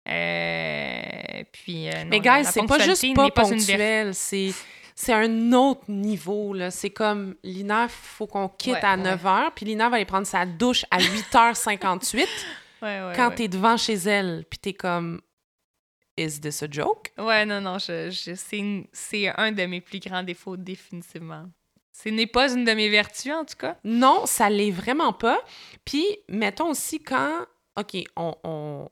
Euh, puis, euh, non, Mais guys, c'est pas juste pas ponctuel, c'est c'est un autre niveau là, c'est comme Lina, il faut qu'on quitte Ouais, à ouais. 9h, puis Lina va aller prendre sa douche à 8h58 Ouais, quand t'es devant chez elle, puis t'es comme Is this a joke? Ouais, non, non, je, je- c'est un de mes plus grands défauts, définitivement. Ce n'est pas une de mes vertus, en tout cas. Non, ça l'est vraiment pas. Puis mettons aussi quand OK, on on,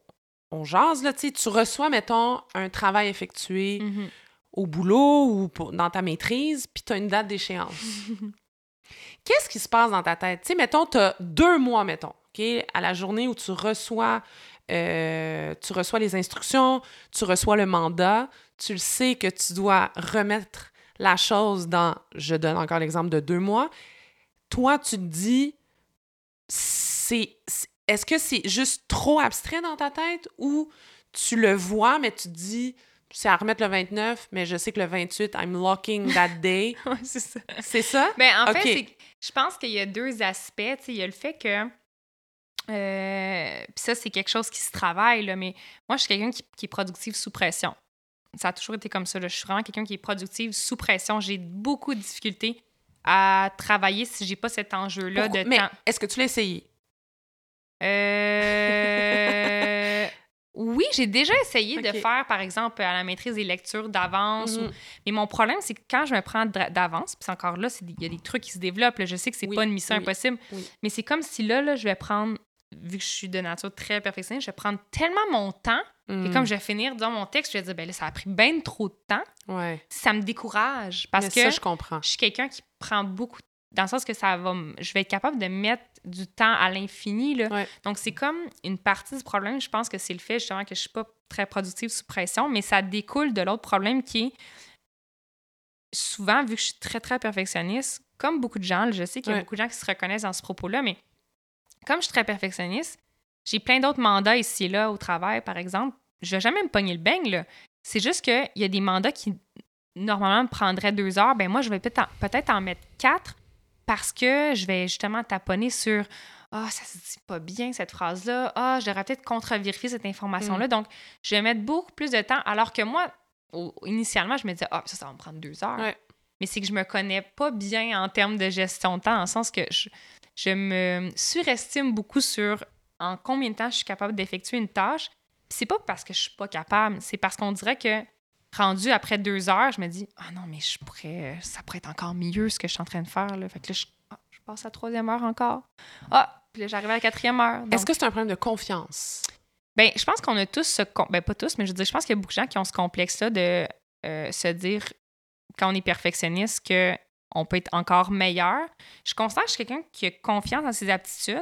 on jase là, tu reçois mettons un travail effectué Mhm. Au boulot ou pour- dans ta maîtrise, puis tu as une date d'échéance. Qu'est-ce qui se passe dans ta tête? Tu sais, mettons, tu as deux mois, mettons, OK, à la journée où tu reçois, euh, tu reçois les instructions, tu reçois le mandat, tu le sais que tu dois remettre la chose dans, je donne encore l'exemple de deux mois. Toi, tu te dis, c'est, c'est- est-ce que c'est juste trop abstrait dans ta tête ou tu le vois, mais tu te dis, c'est à remettre le 29, mais je sais que le 28, I'm locking that day. Ouais, c'est ça. C'est ça? Ben, en fait, Je pense qu'il y a deux aspects. Il y a le fait que. euh, Puis ça, c'est quelque chose qui se travaille, là, mais moi, je suis quelqu'un qui, qui est productive sous pression. Ça a toujours été comme ça. là. Je suis vraiment quelqu'un qui est productive sous pression. J'ai beaucoup de difficultés à travailler si j'ai pas cet enjeu-là de Mais temps. est-ce que tu l'as essayé? Euh, oui, j'ai déjà essayé de faire, par exemple, à la maîtrise des lectures d'avance. ou- Mhm. Mais mon problème, c'est que quand je me prends d'avance, puis encore là, il y a des trucs qui se développent. là. Je sais que c'est Oui, pas une mission oui, impossible, oui. mais c'est comme si là, là, je vais prendre, vu que je suis de nature très perfectionniste, je vais prendre tellement mon temps Mm. comme je vais finir, disons, mon texte, je vais dire, ben là, ça a pris bien trop de temps. Ouais. Ça me décourage parce Mais que ça, je comprends. je suis quelqu'un qui prend beaucoup dans le sens que ça va je vais être capable de mettre du temps à l'infini là. Ouais. donc c'est comme une partie du problème je pense que c'est le fait justement que je suis pas très productive sous pression mais ça découle de l'autre problème qui est souvent vu que je suis très très perfectionniste comme beaucoup de gens je sais qu'il y a Ouais. beaucoup de gens qui se reconnaissent dans ce propos là mais comme je suis très perfectionniste j'ai plein d'autres mandats ici et là au travail par exemple je vais jamais me pogner le beigne là c'est juste qu'il y a des mandats qui normalement me prendraient deux heures, ben moi, je vais peut-être en, peut-être en mettre quatre parce que je vais justement taponner sur Ah, ça se dit pas bien cette phrase-là. Ah, je devrais peut-être contre-vérifier cette information-là. Donc, je vais mettre beaucoup plus de temps. Alors que moi, au- initialement, je me disais Ah, ça, ça va me prendre deux heures. Ouais. Mais c'est que je me connais pas bien en termes de gestion de temps, le sens que je, je me surestime beaucoup sur en combien de temps je suis capable d'effectuer une tâche. C'est pas parce que je suis pas capable, c'est parce qu'on dirait que rendu après deux heures, je me dis ah non mais je pourrais, ça pourrait être encore mieux ce que je suis en train de faire là. Fait que là je, ah, je passe à la troisième heure encore. Ah puis là j'arrive à la quatrième heure. Donc, Est-ce que c'est un problème de confiance? ben, je pense qu'on a tous ce... Ben, pas tous, mais je veux dire, je pense qu'il y a beaucoup de gens qui ont ce complexe-là de euh, se dire, quand on est perfectionniste, que on peut être encore meilleur. Je constate que je suis quelqu'un qui a confiance dans ses aptitudes,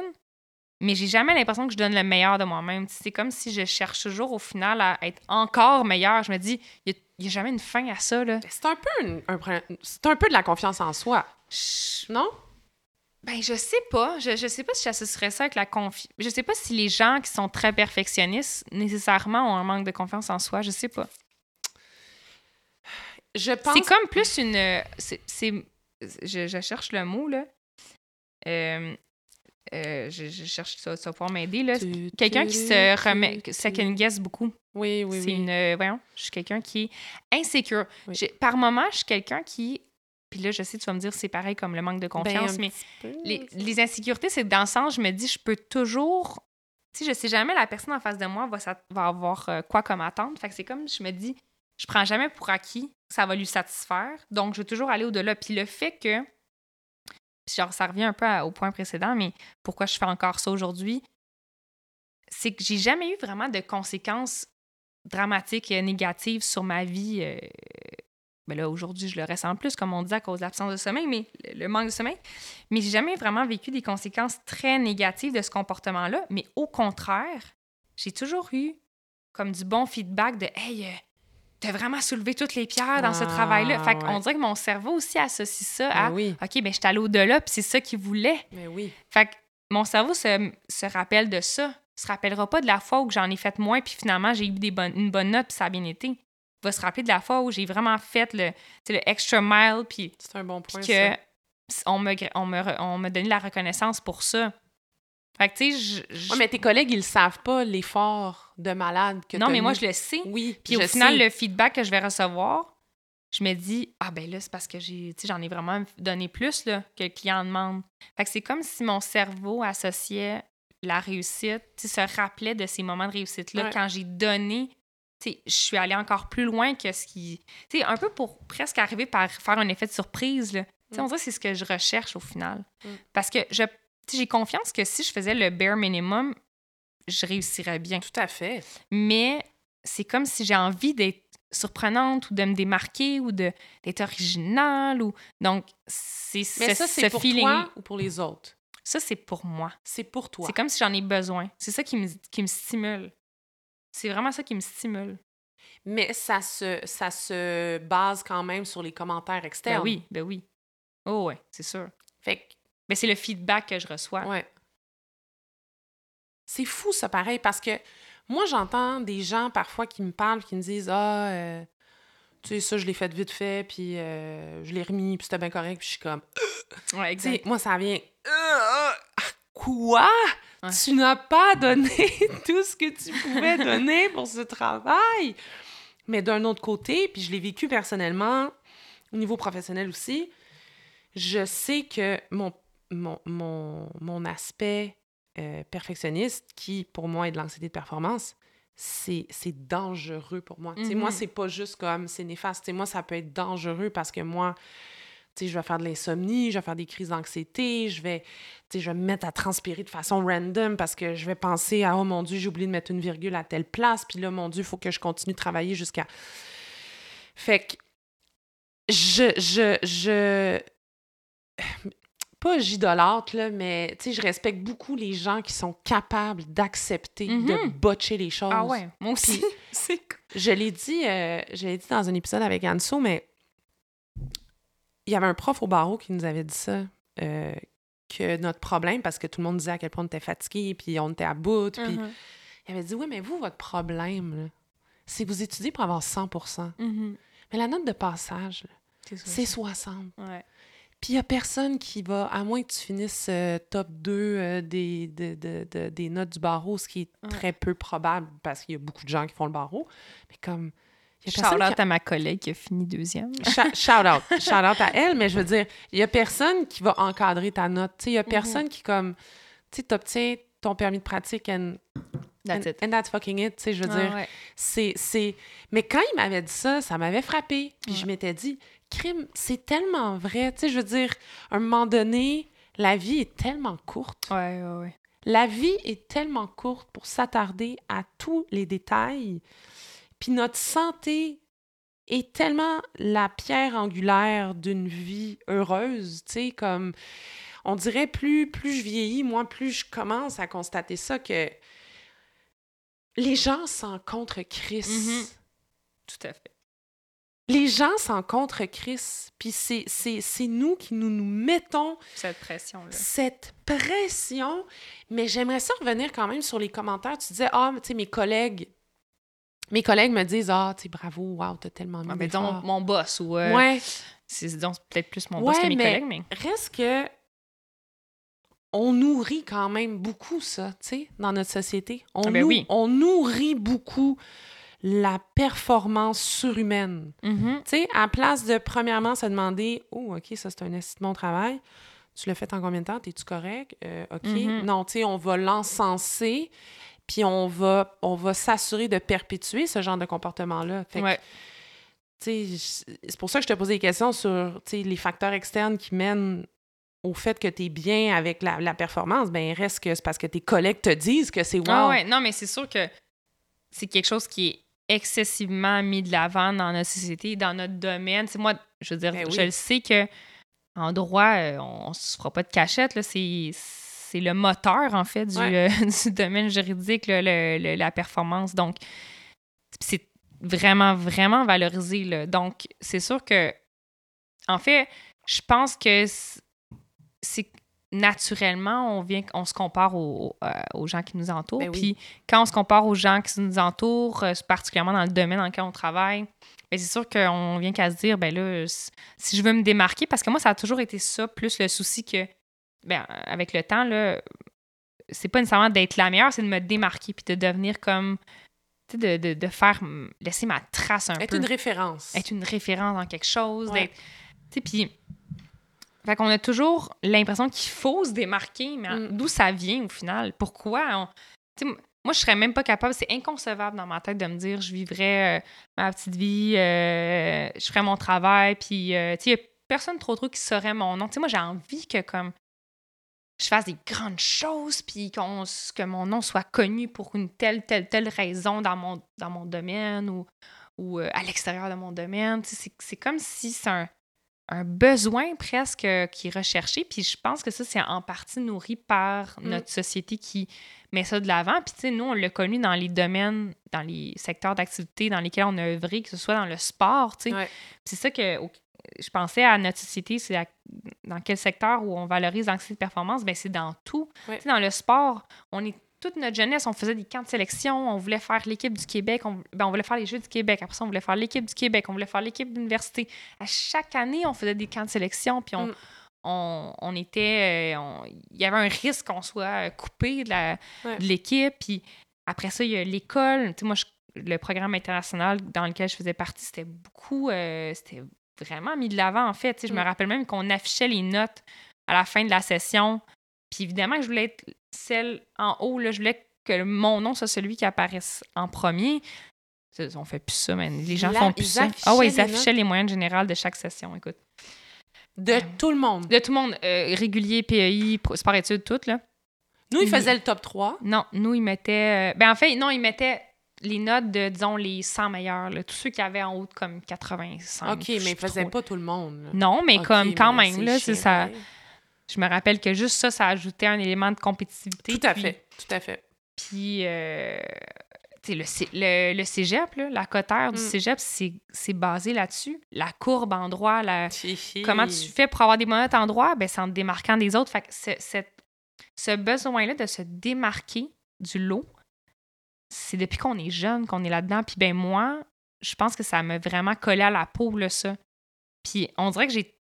mais j'ai jamais l'impression que je donne le meilleur de moi-même. C'est comme si je cherche toujours, au final, à être encore meilleur. Je me dis, il n'y a, jamais une fin à ça. C'est un peu une- un c'est un peu de la confiance en soi, Je- non? Ben, je sais pas. Je, je sais pas si j'associerais ça avec la confiance. Je sais pas si les gens qui sont très perfectionnistes, nécessairement, ont un manque de confiance en soi. Je sais pas. Je pense C'est comme plus une. c'est- je, je cherche le mot, là. Euh, euh, je, je cherche ça, ça va pouvoir m'aider, là. Quelqu'un qui se remet, second guess beaucoup. Oui, oui, c'est oui. une. euh, voyons, je suis quelqu'un qui est insécure. Oui. Par moment, je suis quelqu'un qui. Puis là, je sais, tu vas me dire, c'est pareil comme le manque de Ben, confiance, mais les, ça. les insécurités, c'est dans le sens, je me dis, je peux toujours. Tu sais, je sais jamais la personne en face de moi va, s'at- va avoir euh, quoi comme attente. Fait que c'est comme, je me dis, je prends jamais pour acquis que ça va lui satisfaire. Donc, je vais toujours aller au-delà. Puis le fait que. Genre, ça revient un peu au point précédent, mais pourquoi je fais encore ça aujourd'hui? C'est que j'ai jamais eu vraiment de conséquences dramatiques et négatives sur ma vie. euh, ben là, aujourd'hui, je le ressens plus, comme on dit, à cause de l'absence de sommeil, mais le, le manque de sommeil. Mais j'ai jamais vraiment vécu des conséquences très négatives de ce comportement-là. Mais au contraire, j'ai toujours eu comme du bon feedback de Hey, euh, t'as vraiment soulevé toutes les pierres dans ce Ah, travail-là. Fait qu'on ouais. dirait que mon cerveau aussi associe ça Ben à oui, OK, ben je suis allée au-delà, puis c'est ça qu'il voulait. mais oui. Fait que mon cerveau se, se rappelle de ça. Il se rappellera pas de la fois où j'en ai fait moins, puis finalement, j'ai eu des bonnes, une bonne note, puis ça a bien été. Il va se rappeler de la fois où j'ai vraiment fait le, le extra mile, puis C'est un bon puis que ça. on me, on, me, on me donné la reconnaissance pour ça. Fait que, tu sais, je- je- Ouais, mais tes collègues, ils savent pas l'effort de malade que non, t'as mais moi, je le sais. Oui, Puis au final, sais. le feedback que je vais recevoir, je me dis, ah ben là, c'est parce que j'ai, tu j'en ai vraiment donné plus là, que le client demande. Fait que c'est comme si mon cerveau associait la réussite, tu se rappelait de ces moments de réussite-là Ouais. quand j'ai donné. Tu je suis allée encore plus loin que ce qui. Tu sais, un peu pour presque arriver par faire un effet de surprise. Là. Tu Mm. On dirait que c'est ce que je recherche au final. Mm. Parce que je, tu j'ai confiance que si je faisais le bare minimum, je réussirais bien Tout à fait. mais c'est comme si j'ai envie d'être surprenante ou de me démarquer ou d'être originale ou donc c'est Mais ce, ça, ce c'est pour feeling toi ou pour les autres? ça c'est pour moi C'est pour toi. c'est comme si j'en ai besoin c'est ça qui me qui me stimule c'est vraiment ça qui me stimule Mais ça se, ça se base quand même sur les commentaires ben externes. oui ben oui oh ouais c'est sûr Fait que, mais c'est le feedback que je reçois ouais. C'est fou, ça, pareil, parce que moi, j'entends des gens parfois qui me parlent, qui me disent Ah, euh, Tu sais, ça, je l'ai fait vite fait, puis euh, je l'ai remis, puis c'était bien correct, puis je suis comme... Ouais, exact. moi, ça vient... Quoi? Ouais. Tu n'as pas donné tout ce que tu pouvais donner pour ce travail? Mais d'un autre côté, puis je l'ai vécu personnellement, au niveau professionnel aussi, je sais que mon, mon, mon, mon aspect euh, perfectionniste, qui pour moi est de l'anxiété de performance, c'est dangereux pour moi. Moi, Mhm. c'est pas juste comme c'est néfaste. Tu sais, moi, ça peut être dangereux parce que moi, tu sais, je vais faire de l'insomnie, je vais faire des crises d'anxiété, vais, je vais me mettre à transpirer de façon random parce que je vais penser à oh mon Dieu, j'ai oublié de mettre une virgule à telle place, puis là, mon Dieu, il faut que je continue de travailler jusqu'à. Fait que je, je, je. Pas j'idolâtre, là, mais tu sais, je respecte beaucoup les gens qui sont capables d'accepter de Mhm. botcher les choses. Ah ouais, moi aussi. C'est cool. Je l'ai dit, euh, je l'ai dit dans un épisode avec Anso, mais il y avait un prof au barreau qui nous avait dit ça, euh, que notre problème, parce que tout le monde disait à quel point on était fatigué, puis on était à bout, puis Mhm. il avait dit, oui, mais vous, votre problème, c'est que vous étudiez pour avoir 100 Mhm. mais la note de passage, C'est ça. c'est 60 Ouais. Puis il n'y a personne qui va, à moins que tu finisses euh, top 2 euh, des, de- de- de- des notes du barreau, ce qui est Ouais. très peu probable parce qu'il y a beaucoup de gens qui font le barreau. Mais comme. Y a Shout out qui à ma collègue qui a fini deuxième. Shout shout out. Shout out à elle, mais je veux dire, il y a personne qui va encadrer ta note. Il y a personne qui, comme. Tu sais, t'obtiens ton permis de pratique and, That's and, it. and that's fucking it. Tu sais, je veux Ah dire, ouais. c'est, c'est... Mais quand il m'avait dit ça, ça m'avait frappé. Puis je m'étais dit, crime, c'est tellement vrai. Tu sais, je veux dire, à un moment donné, la vie est tellement courte. Ouais, ouais, ouais. La vie est tellement courte pour s'attarder à tous les détails. Puis notre santé est tellement la pierre angulaire d'une vie heureuse, tu sais, comme on dirait plus plus je vieillis, moi plus je commence à constater ça que les gens s'en contre Christ. Mhm. Tout à fait. Les gens s'en contre Christ, puis c'est c'est c'est nous qui nous nous mettons Cette pression-là. cette pression. Mais j'aimerais ça revenir quand même sur les commentaires. Tu disais, ah, mais tu sais, mes collègues, mes collègues me disent, ah, tu sais, bravo, wow, t'as tellement mis Ah, ben, d'efforts. disons, mon boss ou. euh, Ouais, C'est donc peut-être plus mon boss Ouais, que mes mais- collègues, mais. reste que on nourrit quand même beaucoup ça, tu sais, dans notre société. On, Ah ben nou- oui. on nourrit beaucoup la performance surhumaine. Mhm. Tu sais, à place de, premièrement, se demander Oh, OK, ça, c'est un esti de bon travail. Tu l'as fait en combien de temps? T'es-tu correct? Euh, OK. Mhm. Non, tu sais, on va l'encenser, puis on va, on va s'assurer de perpétuer ce genre de comportement-là. Ouais. c'est pour ça que je te posais des questions sur, les facteurs externes qui mènent au fait que tu es bien avec la, la performance. Ben, reste que c'est parce que tes collègues te disent que c'est wow. Ah ouais, non, mais c'est sûr que c'est quelque chose qui est excessivement mis de l'avant dans notre société, dans notre domaine. C'est moi, je veux dire, Ben oui. je le sais que en droit, euh, on, on se fera pas de cachette, c'est le moteur, en fait, du, Ouais. euh, du domaine juridique, là, le- le- la performance. Donc, c'est vraiment, vraiment valorisé. Là. Donc, c'est sûr que, en fait, je pense que c'est naturellement, on vient, on se compare aux, euh, aux gens qui nous entourent. Ben oui. Puis quand on se compare aux gens qui nous entourent, euh, particulièrement dans le domaine dans lequel on travaille, ben, c'est sûr qu'on vient qu'à se dire, ben là, si je veux me démarquer, parce que moi, ça a toujours été ça, plus le souci que, ben, avec le temps, là, c'est pas nécessairement d'être la meilleure, c'est de me démarquer puis de devenir comme, tu sais, de, de, de faire, laisser ma trace un Être peu une référence. être une référence dans quelque chose. Ouais. d'être- Tu sais, puis. Fait qu'on a toujours l'impression qu'il faut se démarquer, mais Mm. d'où ça vient au final? Pourquoi? on- moi, je serais même pas capable, c'est inconcevable dans ma tête de me dire je vivrais euh, ma petite vie, euh, je ferais mon travail, puis euh, tu sais, il y a personne trop trop qui saurait mon nom. Tu sais, moi, j'ai envie que comme je fasse des grandes choses, puis que mon nom soit connu pour une telle, telle, telle raison dans mon, dans mon domaine ou, ou euh, à l'extérieur de mon domaine. Tu sais, C'est c'est comme si c'est un, un besoin presque qui est recherché. Puis je pense que ça, c'est en partie nourri par Mm. notre société qui met ça de l'avant. Puis tu sais, nous, on l'a connu dans les domaines, dans les secteurs d'activité dans lesquels on a œuvré, que ce soit dans le sport, tu sais. Ouais. C'est ça que au- je pensais à notre société, c'est dans quel secteur où on valorise l'anxiété de performance, ben c'est dans tout. Ouais. Tu sais, dans le sport, on est toute notre jeunesse, on faisait des camps de sélection, on voulait faire l'équipe du Québec, on, ben, on voulait faire les Jeux du Québec, après ça, on voulait faire l'équipe du Québec, on voulait faire l'équipe d'université. À chaque année, on faisait des camps de sélection, puis on, Mm. on, on était. euh, Il y avait un risque qu'on soit coupé de Ouais. l'équipe, puis après ça, il y a l'école. Tu sais, moi, je- le programme international dans lequel je faisais partie, c'était beaucoup. euh, c'était vraiment mis de l'avant, en fait. Tu sais, Je me Mm. rappelle même qu'on affichait les notes à la fin de la session. Puis évidemment, je voulais être celle en haut. Là, je voulais que mon nom soit celui qui apparaisse en premier. On fait plus ça, mais les gens Là, font plus ça. Ah ouais, ils affichaient les moyennes générales de chaque session, écoute. De tout le monde? De tout le monde, euh, régulier, PEI, sport études, tout, là. Nous, ils faisaient le top 3. Non, nous, ils mettaient... euh, ben, en fait, non, ils mettaient les notes de, disons, les 100 meilleurs, là, tous ceux qui avaient en haut comme 85. OK, mais ils faisaient trop. pas tout le monde. là. Non, mais comme quand mais même, là, c'est ça... Je me rappelle que juste ça, ça ajoutait un élément de compétitivité. Tout à puis- fait, tout à fait. Puis, euh, tu sais, le, le, le cégep, là, la cotère du Mm. cégep, c'est basé là-dessus. La courbe en droit, la, comment tu fais pour avoir des monettes en droit? Ben, c'est en te démarquant des autres. Fait que cette- ce besoin-là de se démarquer du lot, c'est depuis qu'on est jeune qu'on est là-dedans. Puis ben moi, je pense que ça m'a vraiment collé à la peau, là, ça. Puis on dirait que j'ai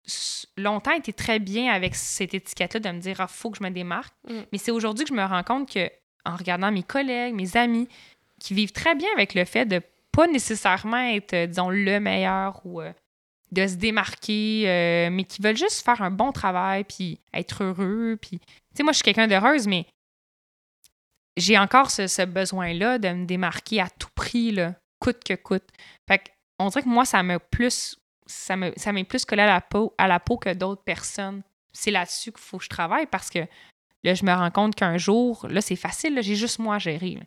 longtemps été très bien avec cette étiquette-là de me dire, ah, faut que je me démarque. Mm. Mais c'est aujourd'hui que je me rends compte que, en regardant mes collègues, mes amis, qui vivent très bien avec le fait de pas nécessairement être, euh, disons, le meilleur ou euh, de se démarquer, euh, mais qui veulent juste faire un bon travail, puis être heureux. Puis, tu sais, moi, je suis quelqu'un d'heureuse, mais j'ai encore ce, ce besoin-là de me démarquer à tout prix, là, coûte que coûte. Fait que, on dirait que moi, ça me plus, ça me, ça m'est plus collé à la peau, à la peau que d'autres personnes. C'est là-dessus qu'il faut que je travaille parce que là, je me rends compte qu'un jour, là, c'est facile, là, j'ai juste moi à gérer. là.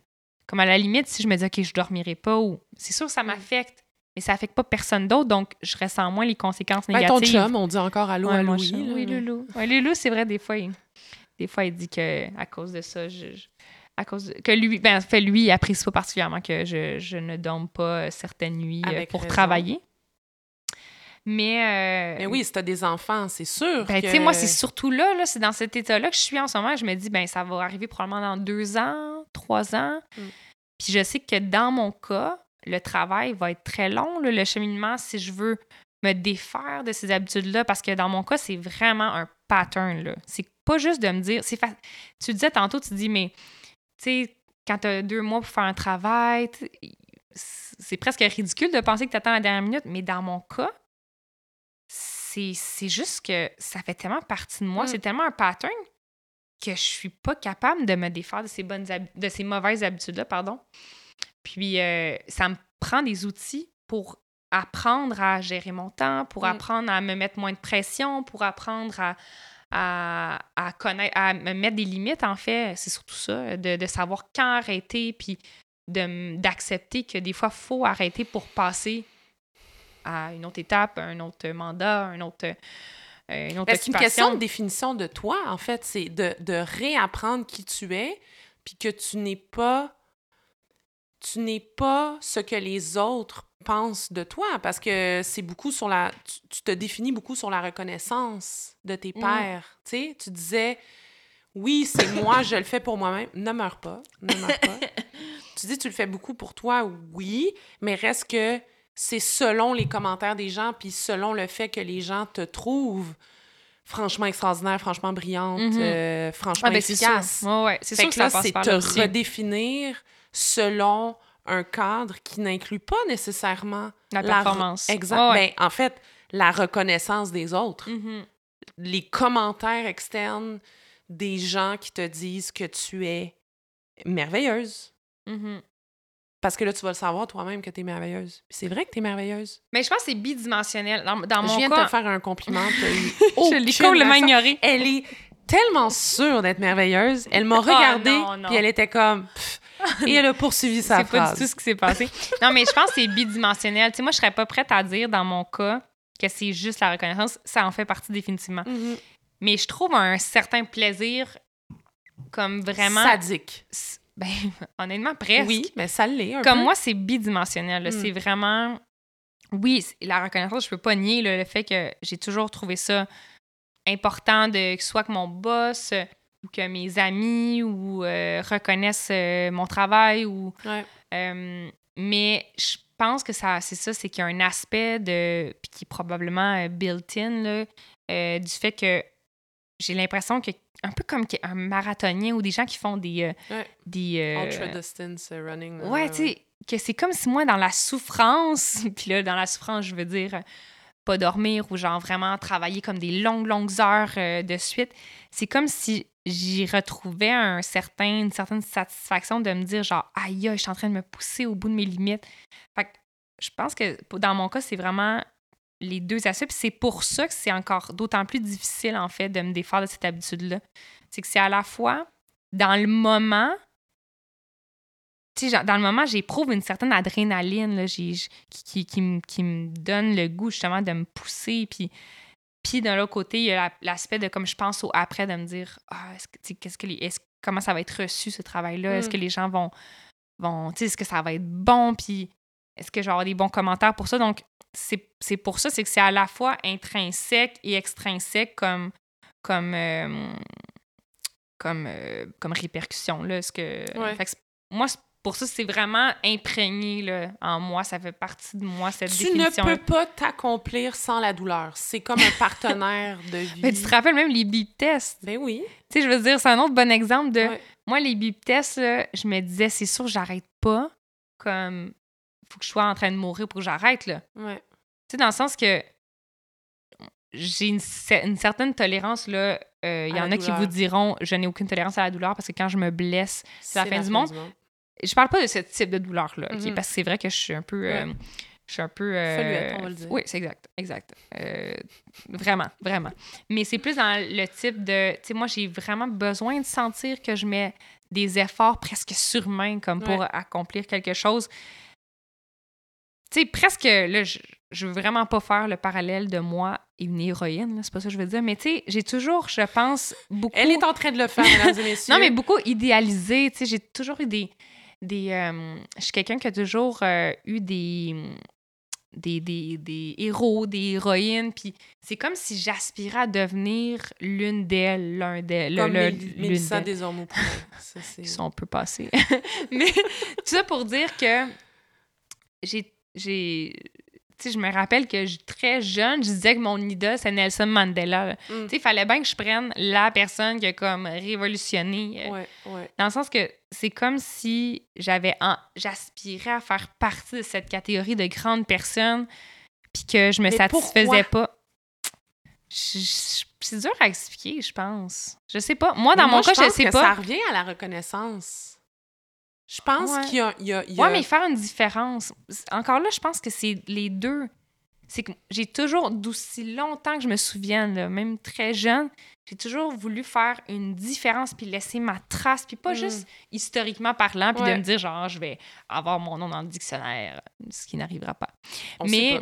Comme à la limite, si je me dis, OK, je dormirai pas, ou c'est sûr que ça m'affecte, mais ça affecte pas personne d'autre, donc je ressens moins les conséquences Ben, négatives. ton chum, on dit encore allô Ouais, à Louis. Oui, Loulou. Ouais, Loulou, c'est vrai, des fois, il, des fois, il dit que à cause de ça, je, je- à cause de- que lui, ben, en fait, lui, il apprécie pas particulièrement que je, je ne dorme pas euh, certaines nuits euh, Avec pour raison. travailler. Mais, euh, Mais oui, si t'as des enfants, c'est sûr. ben, que... tu sais, moi, c'est surtout là, là c'est dans cet état-là que je suis en ce moment. Je me dis, ben, ça va arriver probablement dans deux ans, trois ans. Mm. Puis je sais que dans mon cas, le travail va être très long, là, le cheminement, si je veux me défaire de ces habitudes-là, parce que dans mon cas, c'est vraiment un pattern. C'est pas juste de me dire. c'est fa- Tu disais tantôt, tu dis, mais tu sais, quand tu as deux mois pour faire un travail, c'est presque ridicule de penser que tu attends la dernière minute, mais dans mon cas, c'est juste que ça fait tellement partie de moi, Mm. c'est tellement un pattern que je suis pas capable de me défaire de ces bonnes de ces mauvaises habitudes là, pardon. Puis euh, ça me prend des outils pour apprendre à gérer mon temps, pour Mm. apprendre à me mettre moins de pression, pour apprendre à à, à connaître, à me mettre des limites, en fait. C'est surtout ça, de, de savoir quand arrêter, puis d'accepter que des fois, il faut arrêter pour passer à une autre étape, un autre mandat, un autre, euh, une autre c'est une question de définition de toi, en fait. C'est de, de réapprendre qui tu es, puis que tu n'es pas. Tu n'es pas ce que les autres pensent de toi, parce que c'est beaucoup sur la. Tu, tu te définis beaucoup sur la reconnaissance de tes Mm. pères. Tu sais, tu disais. Oui, c'est moi, je le fais pour moi-même. Ne meurs pas. Ne meurs pas. tu dis tu le fais beaucoup pour toi, oui, mais reste que c'est selon les commentaires des gens, puis selon le fait que les gens te trouvent franchement extraordinaire, franchement brillante, Mhm. euh, franchement Ah, ben, c'est sûr. efficace. Ouais, ouais. C'est Fait sûr que que, là, ça passe c'est te aussi. redéfinir selon un cadre qui n'inclut pas nécessairement La performance. Exact. Ouais, ouais. Ben, en fait, la reconnaissance des autres, Mhm. les commentaires externes des gens qui te disent que tu es merveilleuse. Mhm. Parce que là, tu vas le savoir toi-même que tu es merveilleuse. C'est vrai que tu es merveilleuse. Mais je pense que c'est bidimensionnel. Dans, dans Je mon viens de cas, te faire un compliment. je l'ai complètement ignoré. Elle est tellement sûre d'être merveilleuse. Elle m'a Ah, regardée, non. puis elle était comme... Pff. et elle a poursuivi sa C'est pas phrase. du tout ce qui s'est passé. non, mais je pense que c'est bidimensionnel. Tu sais, moi, je serais pas prête à dire dans mon cas que c'est juste la reconnaissance. Ça en fait partie définitivement. Mhm. Mais je trouve un certain plaisir comme vraiment... Sadique. Ben, honnêtement, presque. Oui, mais ça l'est un Comme peu. moi, c'est bidimensionnel. là. Mm. C'est vraiment. Oui, la reconnaissance, je peux pas nier là, le fait que j'ai toujours trouvé ça important de soit que mon boss euh, ou que mes amis ou euh, reconnaissent euh, mon travail ou Ouais. euh, mais je pense que ça c'est ça c'est qu'il y a un aspect de puis qui est probablement built-in du fait que j'ai l'impression que un peu comme un marathonien ou des gens qui font des euh, Ouais. des euh, Ultra distance euh, running. Ouais, tu sais, que c'est comme si moi, dans la souffrance, puis là, dans la souffrance, je veux dire pas dormir ou genre vraiment travailler comme des longues, longues heures euh, de suite, c'est comme si j'y retrouvais un certain, une certaine satisfaction de me dire genre, aïe, je suis en train de me pousser au bout de mes limites. Fait que je pense que dans mon cas, c'est vraiment les deux aspects. C'est pour ça que c'est encore d'autant plus difficile, en fait, de me défaire de cette habitude-là. C'est que c'est à la fois dans le moment, tu sais, dans le moment, j'éprouve une certaine adrénaline là, j- qui, qui, qui me- qui me donne le goût justement de me pousser. Puis, puis d'un autre côté, il y a la- l'aspect de comme je pense au après, de me dire ah, est-ce que, qu'est-ce les, comment ça va être reçu ce travail-là? Est-ce Mm. que les gens vont. vont tu sais, est-ce que ça va être bon? Puis est-ce que je vais avoir des bons commentaires pour ça? Donc, c'est pour ça, c'est que c'est à la fois intrinsèque et extrinsèque comme. comme euh, comme, euh, comme répercussion. Là, ce que, Ouais. Fait que moi, pour ça, c'est vraiment imprégné là, en moi. Ça fait partie de moi, cette Tu définition. ne peux pas t'accomplir sans la douleur. C'est comme un partenaire de vie. Mais tu te rappelles même les beep tests? Ben oui. Tu sais, je veux dire, c'est un autre bon exemple de. Ouais. Moi, les beep tests, là, je me disais, c'est sûr, j'arrête pas. Comme, faut que je sois en train de mourir pour que j'arrête, là. Ouais. Tu sais, dans le sens que j'ai une, cer- une certaine tolérance, là. Euh, Il y en a qui vous diront, je n'ai aucune tolérance à la douleur parce que quand je me blesse, la fin du monde. monde. je parle pas de ce type de douleur-là? Mhm. Parce que c'est vrai que je suis un peu. euh, Ouais. je suis un peu. euh, Foluette, on va le dire. Oui, c'est exact. Exact. Euh, vraiment, vraiment. Mais c'est plus dans le type de. Tu sais, moi, j'ai vraiment besoin de sentir que je mets des efforts presque surhumains comme pour accomplir quelque chose. Tu sais, presque. Là, je, je veux vraiment pas faire le parallèle de moi et une héroïne, c'est pas ça que je veux dire. Mais tu sais, j'ai toujours, je pense, beaucoup. Elle est en train de le faire, mesdames et messieurs. Non, mais beaucoup idéalisé. Tu sais, j'ai toujours eu des. des euh, je suis quelqu'un qui a toujours euh, eu des, des, des, des héros, des héroïnes. Puis c'est comme si j'aspirais à devenir l'une d'elles, l'un d'elles. Comme le- Mélissa d'elles. Desormeaux-Poulain. Ça, c'est- Ils sont un peu passés. Mais tout ça pour dire que j'ai. J'ai tu sais, je me rappelle que je- très jeune, je disais que mon idole, c'est Nelson Mandela. Mm. Tu sais, il fallait bien que je prenne la personne qui a comme révolutionné euh, Ouais, ouais. dans le sens que c'est comme si j'avais en- j'aspirais à faire partie de cette catégorie de grandes personnes puis que je me Mais satisfaisais pas. C'est dur à expliquer, je pense. Je sais pas. Moi, dans Moi, mon cas, je pense sais que pas. Ça revient à la reconnaissance. Je pense Ouais. qu'il y a, il y a- il y a- Ouais, mais faire une différence. Encore là, je pense que c'est les deux. C'est que j'ai toujours, d'aussi longtemps que je me souvienne, là, même très jeune, j'ai toujours voulu faire une différence puis laisser ma trace, puis pas Mm. juste historiquement parlant, puis Ouais. de me dire genre, je vais avoir mon nom dans le dictionnaire, ce qui n'arrivera pas. on mais-.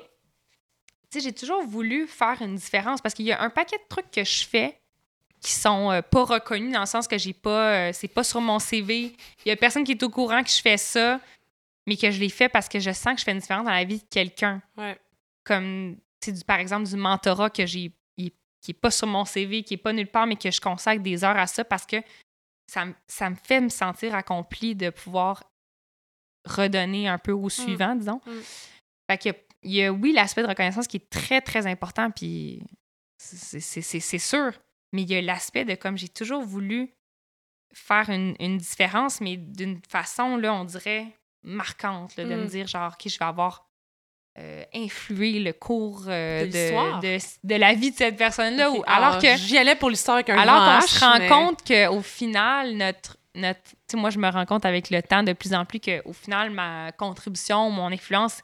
Tu sais, j'ai toujours voulu faire une différence parce qu'il y a un paquet de trucs que je fais qui sont euh, pas reconnus dans le sens que j'ai pas euh, c'est pas sur mon CV. Il y a personne qui est au courant que je fais ça, mais que je l'ai fait parce que je sens que je fais une différence dans la vie de quelqu'un. Ouais. Comme sais du par exemple du mentorat que j'ai qui est pas sur mon CV, qui est pas nulle part mais que je consacre des heures à ça parce que ça, me- ça me fait me sentir accomplie de pouvoir redonner un peu au suivant, disons. Mm. Fait que il y a, oui, l'aspect de reconnaissance qui est très, très important, puis c'est- c'est c'est- c'est sûr. Mais il y a l'aspect de comme j'ai toujours voulu faire une, une différence, mais d'une façon, là, on dirait marquante, là, de me Mm. dire genre, OK, je vais avoir euh, influé le cours euh, De de, de la vie de cette personne-là. Ou- alors que J'y allais pour l'histoire avec un alors qu'on se rend mais- compte qu'au final, notre. notre tu sais, moi, je me rends compte avec le temps de plus en plus qu'au final, ma contribution, mon influence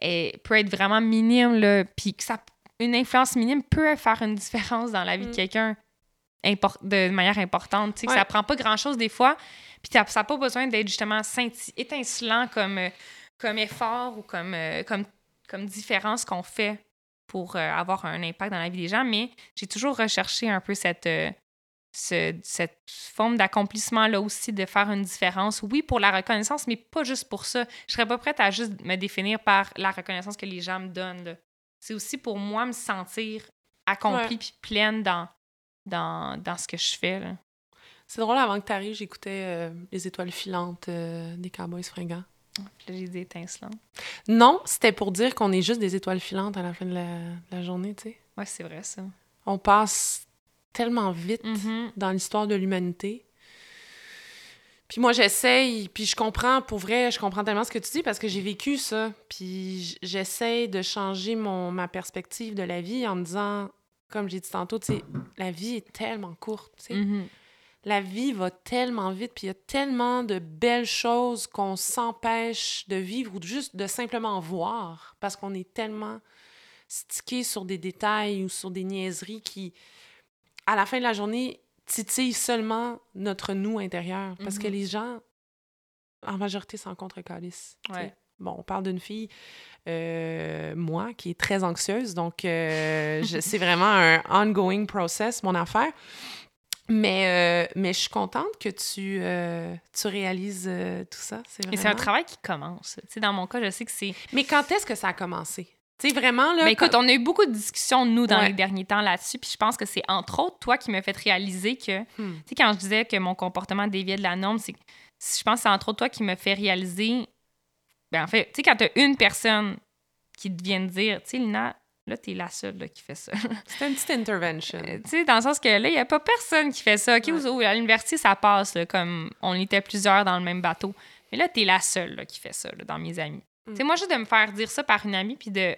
est, peut être vraiment minime. Là, puis que ça, une influence minime peut faire une différence dans la vie Mm. de quelqu'un impor- de manière importante. Tu sais, que Ouais. ça prend pas grand-chose des fois. Puis ça n'a pas besoin d'être justement étincelant comme, euh, comme effort ou comme, euh, comme, comme différence qu'on fait pour euh, avoir un impact dans la vie des gens, mais j'ai toujours recherché un peu cette, euh, ce- cette forme d'accomplissement-là aussi, de faire une différence. Oui, pour la reconnaissance, mais pas juste pour ça. Je serais pas prête à juste me définir par la reconnaissance que les gens me donnent. là. C'est aussi pour moi me sentir accomplie puis pleine dans, dans, dans ce que je fais. là. C'est drôle, avant que tu arrives, j'écoutais euh, Les étoiles filantes euh, des Cowboys fringants. Là, j'ai étincelants. Non, c'était pour dire qu'on est juste des étoiles filantes à la fin de la, la journée, tu sais. Ouais, c'est vrai, ça. On passe tellement vite Mhm. dans l'histoire de l'humanité. Puis moi, j'essaye, puis je comprends, pour vrai, je comprends tellement ce que tu dis parce que j'ai vécu ça. Puis j'essaye de changer mon, ma perspective de la vie en me disant, comme j'ai dit tantôt, tu sais, la vie est tellement courte, tu sais. Mhm. La vie va tellement vite, puis il y a tellement de belles choses qu'on s'empêche de vivre ou juste de simplement voir parce qu'on est tellement stické sur des détails ou sur des niaiseries qui, à la fin de la journée, titillent seulement notre nous intérieur. Parce que Mhm. les gens, en majorité, s'en contre calice. Ouais. Bon, on parle d'une fille, euh, moi, qui est très anxieuse, donc euh, c'est vraiment un ongoing process, mon affaire. Mais, euh, mais je suis contente que tu, euh, tu réalises euh, tout ça. Et c'est un travail qui commence. Tu sais, dans mon cas, je sais que c'est. Mais quand est-ce que ça a commencé? Tu sais, vraiment, là... Ben écoute, on a eu beaucoup de discussions, nous, dans Ouais. les derniers temps là-dessus. Puis je pense que c'est entre autres toi qui m'as fait réaliser que. Hmm. Tu sais, quand je disais que mon comportement déviait de la norme, c'est. Je pense que c'est entre autres toi qui me fait réaliser. Ben en fait, tu sais, quand t'as une personne qui te vient de dire, tu sais, Lina, là, t'es la seule là, qui fait ça. C'était une petite intervention. Euh, tu sais, dans le sens que là, il n'y a pas personne qui fait ça. OK, Ouais. à l'université, ça passe, là, comme on était plusieurs dans le même bateau. Mais là, t'es la seule là, qui fait ça, là, dans mes amis. Mm. Tu sais, moi, juste de me faire dire ça par une amie, puis de...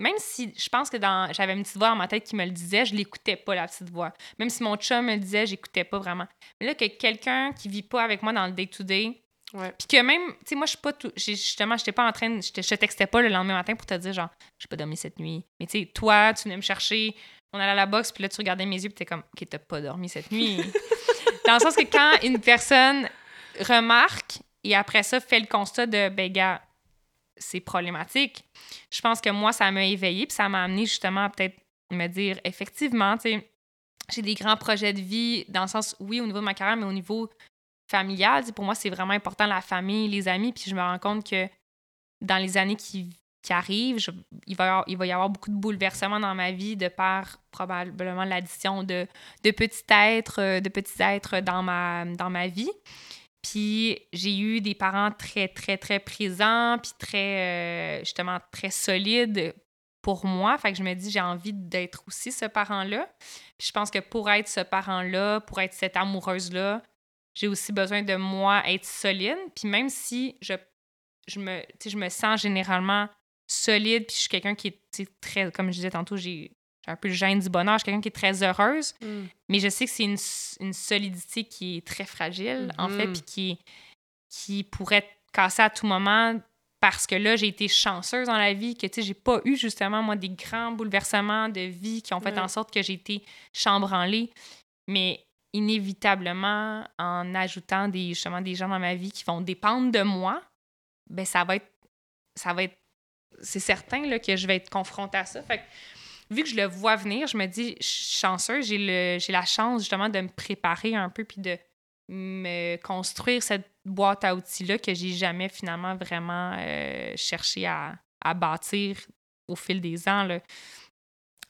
Même si je pense que dans j'avais une petite voix dans ma tête qui me le disait, je l'écoutais pas, la petite voix. Même si mon chum me le disait, j'écoutais pas vraiment. Mais là, que quelqu'un qui vit pas avec moi dans le day-to-day, puis que même, tu sais, moi, je suis pas tout. Justement, j'étais pas en train. je te textais pas le lendemain matin pour te dire, genre, j'ai pas dormi cette nuit. Mais tu sais, toi, tu venais me chercher, on allait à la boxe, puis là, tu regardais mes yeux, puis t'es comme, OK, t'as pas dormi cette nuit. Dans le sens que quand une personne remarque et après ça fait le constat de, ben, gars, c'est problématique, je pense que moi, ça m'a éveillé, puis ça m'a amené justement à peut-être me dire, effectivement, tu sais, j'ai des grands projets de vie, dans le sens, oui, au niveau de ma carrière, mais au niveau familial. Pour moi, c'est vraiment important la famille, les amis. Puis je me rends compte que dans les années qui, qui arrivent, il, va y avoir, il va y avoir beaucoup de bouleversements dans ma vie de par probablement l'addition de, de petits êtres, euh, de petits êtres dans ma, dans ma vie. Puis j'ai eu des parents très, très, très présents, puis très, euh, justement, très solides pour moi. Fait que je me dis, j'ai envie d'être aussi ce parent-là. Puis je pense que pour être ce parent-là, pour être cette amoureuse-là, j'ai aussi besoin de moi être solide. Puis même si je, me, je me sens généralement solide, puis je suis quelqu'un qui est très, comme je disais tantôt, j'ai un peu le gène du bonheur, je suis quelqu'un qui est très heureuse, Mm. mais je sais que c'est une, solidité qui est très fragile, en fait, Mhm. puis qui, qui pourrait casser à tout moment parce que là, j'ai été chanceuse dans la vie, que tu sais, j'ai pas eu justement, moi, des grands bouleversements de vie qui ont fait en sorte que j'ai été chambranlée. Mais inévitablement, en ajoutant des, justement des gens dans ma vie qui vont dépendre de moi, ben ça va être. Ça va être. C'est certain là, que je vais être confrontée à ça. Fait que, vu que je le vois venir, je me dis, je suis chanceuse, j'ai la chance justement de me préparer un peu puis de me construire cette boîte à outils-là que j'ai jamais finalement vraiment euh, cherché à, à bâtir au fil des ans. Là.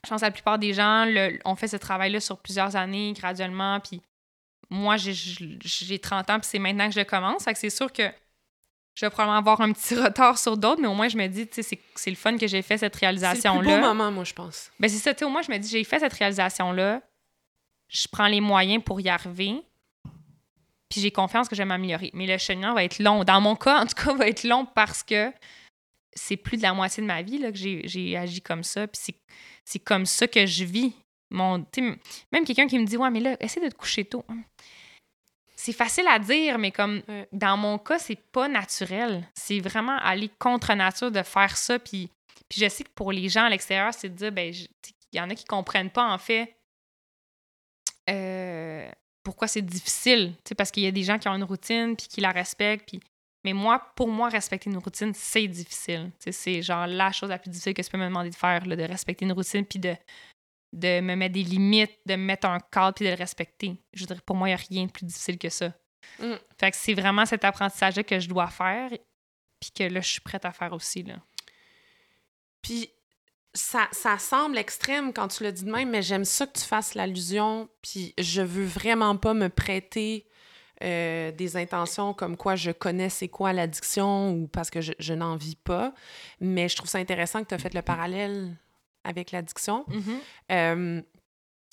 Je pense que la plupart des gens le- ont fait ce travail-là sur plusieurs années, graduellement, puis moi, j'ai- j'ai 30 ans, puis c'est maintenant que je commence. C'est sûr que je vais probablement avoir un petit retard sur d'autres, mais au moins, je me dis, tu sais, c'est- c'est le fun que j'ai fait cette C'est le plus beau réalisation-là. moment, moi, je pense. Ben c'est ça, tu sais, au moins, je me dis, j'ai fait cette réalisation-là, je prends les moyens pour y arriver, puis j'ai confiance que je vais m'améliorer. Mais le cheminement va être long. Dans mon cas, en tout cas, va être long parce que c'est plus de la moitié de ma vie là, que j'ai j'ai agi comme ça, puis c'est- c'est comme ça que je vis. Mon, même quelqu'un qui me dit, ouais, mais là, essaie de te coucher tôt. C'est facile à dire, mais comme Ouais. dans mon cas, c'est pas naturel. C'est vraiment aller contre nature de faire ça. Puis, puis je sais que pour les gens à l'extérieur, c'est de dire, ben, il y en a qui comprennent pas, en fait, euh, pourquoi c'est difficile. Parce qu'il y a des gens qui ont une routine, puis qui la respectent. Puis... Mais moi, pour moi, respecter une routine, c'est difficile. C'est genre la chose la plus difficile que tu peux me demander de faire, là, de respecter une routine, puis de, de me mettre des limites, de me mettre un cadre, puis de le respecter. Je dirais, pour moi, il n'y a rien de plus difficile que ça. Mm. Fait que c'est vraiment cet apprentissage-là que je dois faire, puis que là, je suis prête à faire aussi. Là. Puis, ça, ça semble extrême quand tu le dis de même, mais j'aime ça que tu fasses l'allusion, puis je veux vraiment pas me prêter euh, des intentions comme quoi je connais c'est quoi l'addiction ou parce que je, je n'en vis pas. Mais je trouve ça intéressant que tu as fait le parallèle avec l'addiction. Mhm. Euh,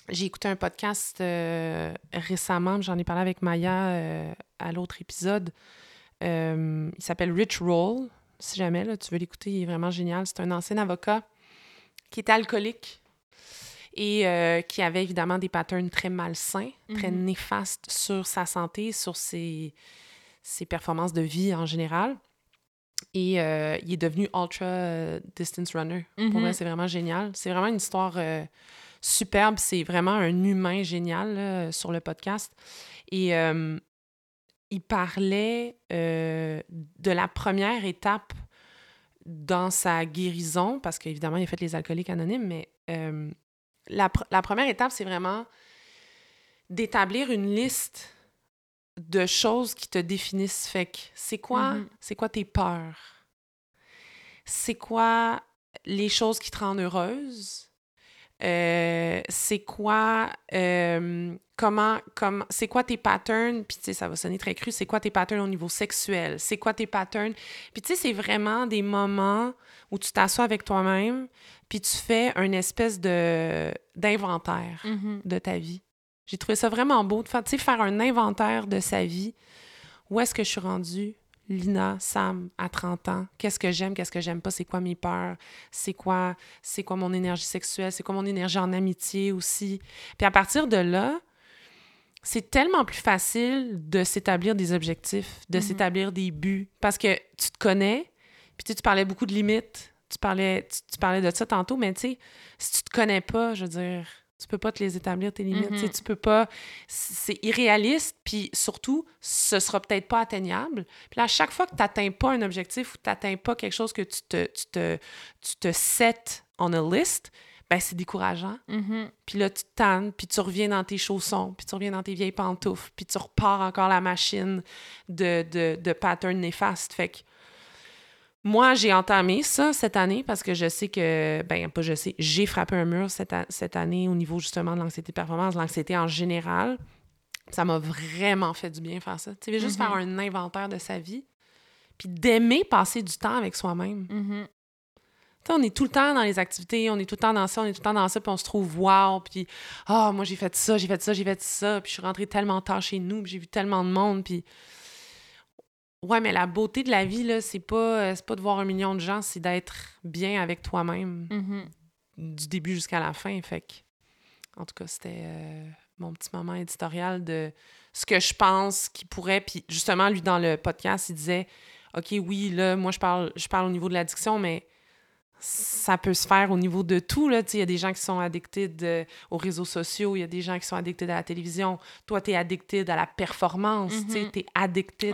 j'ai écouté un podcast euh, récemment, j'en ai parlé avec Maya euh, à l'autre épisode. Il s'appelle Rich Roll. Si jamais là, tu veux l'écouter, il est vraiment génial. C'est un ancien avocat qui était alcoolique et euh, qui avait évidemment des patterns très malsains, très Mhm. néfastes sur sa santé, sur ses, ses performances de vie en général. Et euh, il est devenu ultra euh, distance runner. Pour Mhm. moi, c'est vraiment génial. C'est vraiment une histoire euh, superbe. C'est vraiment un humain génial là, sur le podcast. Et euh, il parlait de la première étape dans sa guérison, parce qu'évidemment, il a fait les alcooliques anonymes, mais la, pr- la première étape, c'est vraiment d'établir une liste de choses qui te définissent. Fait que c'est quoi, Mhm. c'est quoi tes peurs? C'est quoi les choses qui te rendent heureuse? Euh, c'est quoi euh, comment comment c'est quoi tes patterns? Puis tu sais ça va sonner très cru c'est quoi tes patterns au niveau sexuel? C'est quoi tes patterns? Puis tu sais c'est vraiment des moments où tu t'assois avec toi-même puis tu fais une espèce de d'inventaire Mhm. de ta vie j'ai trouvé ça vraiment beau de faire faire un inventaire de sa vie. Où est-ce que je suis rendue? Lina, Sam, à 30 ans, qu'est-ce que j'aime, qu'est-ce que j'aime pas, c'est quoi mes peurs, c'est quoi, c'est quoi mon énergie sexuelle, c'est quoi mon énergie en amitié aussi? Puis à partir de là, c'est tellement plus facile de s'établir des objectifs, de Mhm. s'établir des buts, parce que tu te connais, puis tu sais, tu parlais beaucoup de limites, tu parlais, tu, tu parlais de ça tantôt, mais tu sais, si tu te connais pas, je veux dire, tu peux pas te les établir, tes limites, Mhm. tu peux pas, c'est irréaliste, puis surtout, ce sera peut-être pas atteignable. Puis à chaque fois que tu n'atteins pas un objectif ou tu n'atteins pas quelque chose que tu te, tu te, tu te set on a list, ben c'est décourageant. Mhm. Puis là, tu te tannes, puis tu reviens dans tes chaussons, puis tu reviens dans tes vieilles pantoufles, puis tu repars encore la machine de, de, de patterns néfastes. Fait que moi, j'ai entamé ça cette année parce que je sais que, ben pas je sais, j'ai frappé un mur cette, année au niveau justement de l'anxiété de performance, de l'anxiété en général. Ça m'a vraiment fait du bien faire ça. Tu sais, juste Mhm. faire un inventaire de sa vie, puis d'aimer passer du temps avec soi-même. Tu sais, on est tout le temps dans les activités, on est tout le temps dans ça, on est tout le temps dans ça, puis on se trouve wow, puis ah, moi j'ai fait ça, j'ai fait ça, j'ai fait ça, puis je suis rentrée tellement tard chez nous, puis j'ai vu tellement de monde, puis ouais, mais la beauté de la vie là, c'est pas euh, c'est pas de voir un million de gens, c'est d'être bien avec toi-même Mhm. du début jusqu'à la fin, fait que en tout cas, c'était euh, mon petit moment éditorial de ce que je pense qui pourrait puis justement lui dans le podcast, il disait OK, oui, là, moi je parle je parle au niveau de l'addiction, mais ça peut se faire au niveau de tout. Il y a des gens qui sont addicted euh, aux réseaux sociaux, il y a des gens qui sont addicted à la télévision. Toi, tu es addicted à la performance, Mhm. tu es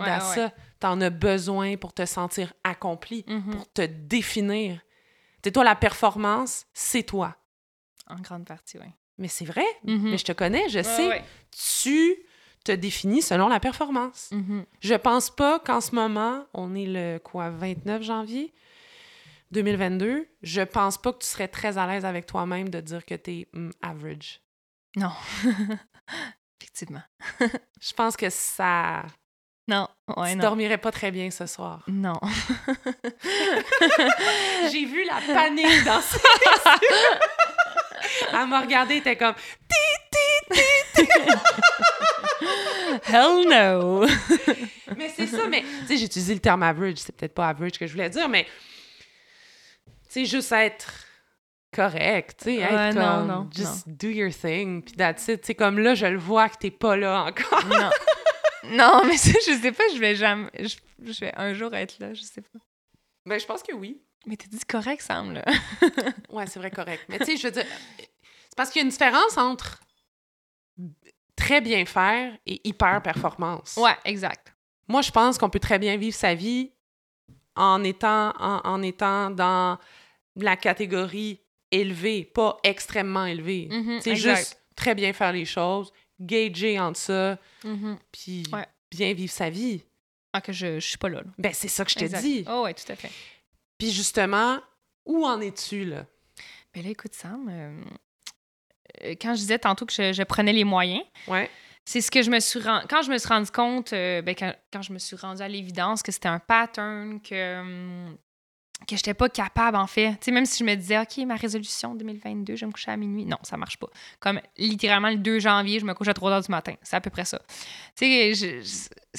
Ouais, à ouais. ça. Tu en as besoin pour te sentir accompli, Mhm. pour te définir. Sais, toi, la performance, c'est toi. En grande partie, oui. Mais c'est vrai, Mhm. mais je te connais, je sais. ouais. Tu te définis selon la performance. Mhm. Je pense pas qu'en ce moment, on est le quoi, 29 janvier 2022, je pense pas que tu serais très à l'aise avec toi-même de dire que tu es average. Non. Effectivement. Je pense que ça. Non. Ouais, tu non. dormirais pas très bien ce soir. Non. J'ai vu la panique dans ses yeux. Elle m'a regardé, elle était comme. Hell no! Mais c'est ça, mais. Tu sais, j'ai utilisé le terme average, c'est peut-être pas average que je voulais dire, mais. Tu sais, juste être correct, tu sais, être Ouais, non, comme. non, just do your thing, puis that's it. Tu sais, comme là, je le vois que t'es pas là encore. non. Non, mais ça, je sais pas, je vais jamais. Je, je vais un jour être là, je sais pas. Ben, je pense que oui. Mais t'as dit correct, Sam, là. Ouais, c'est vrai, correct. Mais tu sais, je veux dire, c'est parce qu'il y a une différence entre très bien faire et hyper performance. Ouais, exact. Moi, je pense qu'on peut très bien vivre sa vie en étant, en, en étant dans la catégorie élevée, pas extrêmement élevée. Mhm, C'est juste très bien faire les choses, gager entre ça, Mhm. puis Ouais. bien vivre sa vie. Ah, que je, je suis pas là. là. Ben, c'est ça que je te dis. Oh, ouais, tout à fait. Puis justement, où en es-tu, là? Ben là, écoute, Sam, euh, euh, quand je disais tantôt que je, je prenais les moyens, Ouais. c'est ce que je me suis rendu... Quand je me suis rendu compte, euh, ben, quand, quand je me suis rendu à l'évidence que c'était un pattern, que, hum, que j'étais pas capable, en fait. Tu sais, même si je me disais, OK, ma résolution 2022, je vais me coucher à minuit. Non, ça marche pas. Comme littéralement le 2 janvier, je me couche à 3 heures du matin. C'est à peu près ça. Tu sais, je, je,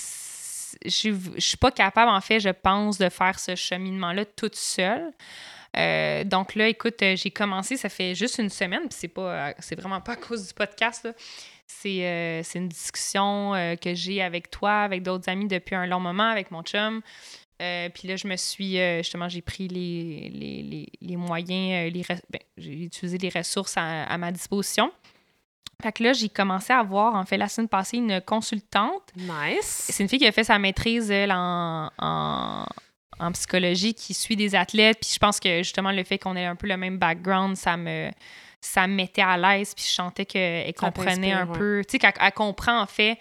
je, suis- je suis pas capable, en fait, je pense, de faire ce cheminement-là toute seule. Euh, donc là, écoute, euh, j'ai commencé, ça fait juste une semaine, puis c'est pas, euh, c'est vraiment pas à cause du podcast. C'est, une discussion que j'ai avec toi, avec d'autres amis depuis un long moment, avec mon chum. Euh, puis là, je me suis, euh, justement, j'ai pris les, les, les, les moyens, euh, les, ben, j'ai utilisé les ressources à, à ma disposition. Fait que là, j'ai commencé à voir, en fait, la semaine passée, une consultante Nice. c'est une fille qui a fait sa maîtrise, elle, en, en, en psychologie, qui suit des athlètes. Puis je pense que justement, le fait qu'on ait un peu le même background, ça me, ça me mettait à l'aise. Puis je sentais qu'elle comprenait un ouais. peu. Tu sais, qu'elle elle comprend en fait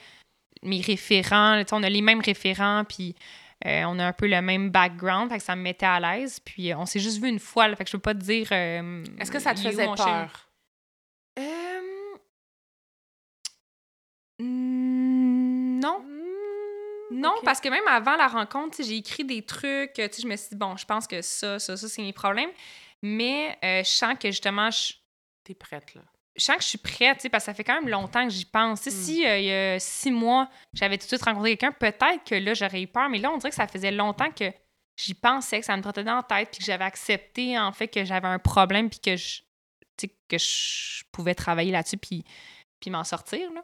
mes référents. Tu sais, on a les mêmes référents. Puis. Euh, on a un peu le même background, fait que ça me mettait à l'aise. Puis euh, on s'est juste vu une fois, là, fait que je peux pas te dire. euh, Est-ce que ça te faisait peur? Euh, mm, Non, Hmm, non, parce que même avant la rencontre, j'ai écrit des trucs. Je me suis dit, bon, je pense que ça, ça, ça, c'est mes problèmes. Mais euh, je sens que justement, je, T'es prête, là. Je sens que je suis prête, tu sais, parce que ça fait quand même longtemps que j'y pense. Mm. Si euh, il y a six mois, j'avais tout de suite rencontré quelqu'un, peut-être que là, j'aurais eu peur. Mais là, on dirait que ça faisait longtemps que j'y pensais, que ça me trottait dans la tête, puis que j'avais accepté, en fait, que j'avais un problème, puis que je, que je pouvais travailler là-dessus, puis, puis m'en sortir, là.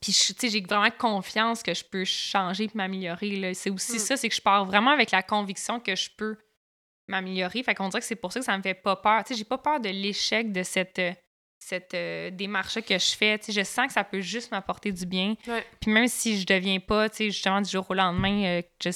Puis, tu sais, j'ai vraiment confiance que je peux changer et m'améliorer. C'est aussi Mm. ça, c'est que je pars vraiment avec la conviction que je peux m'améliorer. Fait qu'on dirait que c'est pour ça que ça me fait pas peur. Tu sais, j'ai pas peur de l'échec de cette, euh, cette euh, démarche que je fais. Je sens que ça peut juste m'apporter du bien. Ouais. Puis même si je deviens pas, tu sais, justement, du jour au lendemain, euh, je,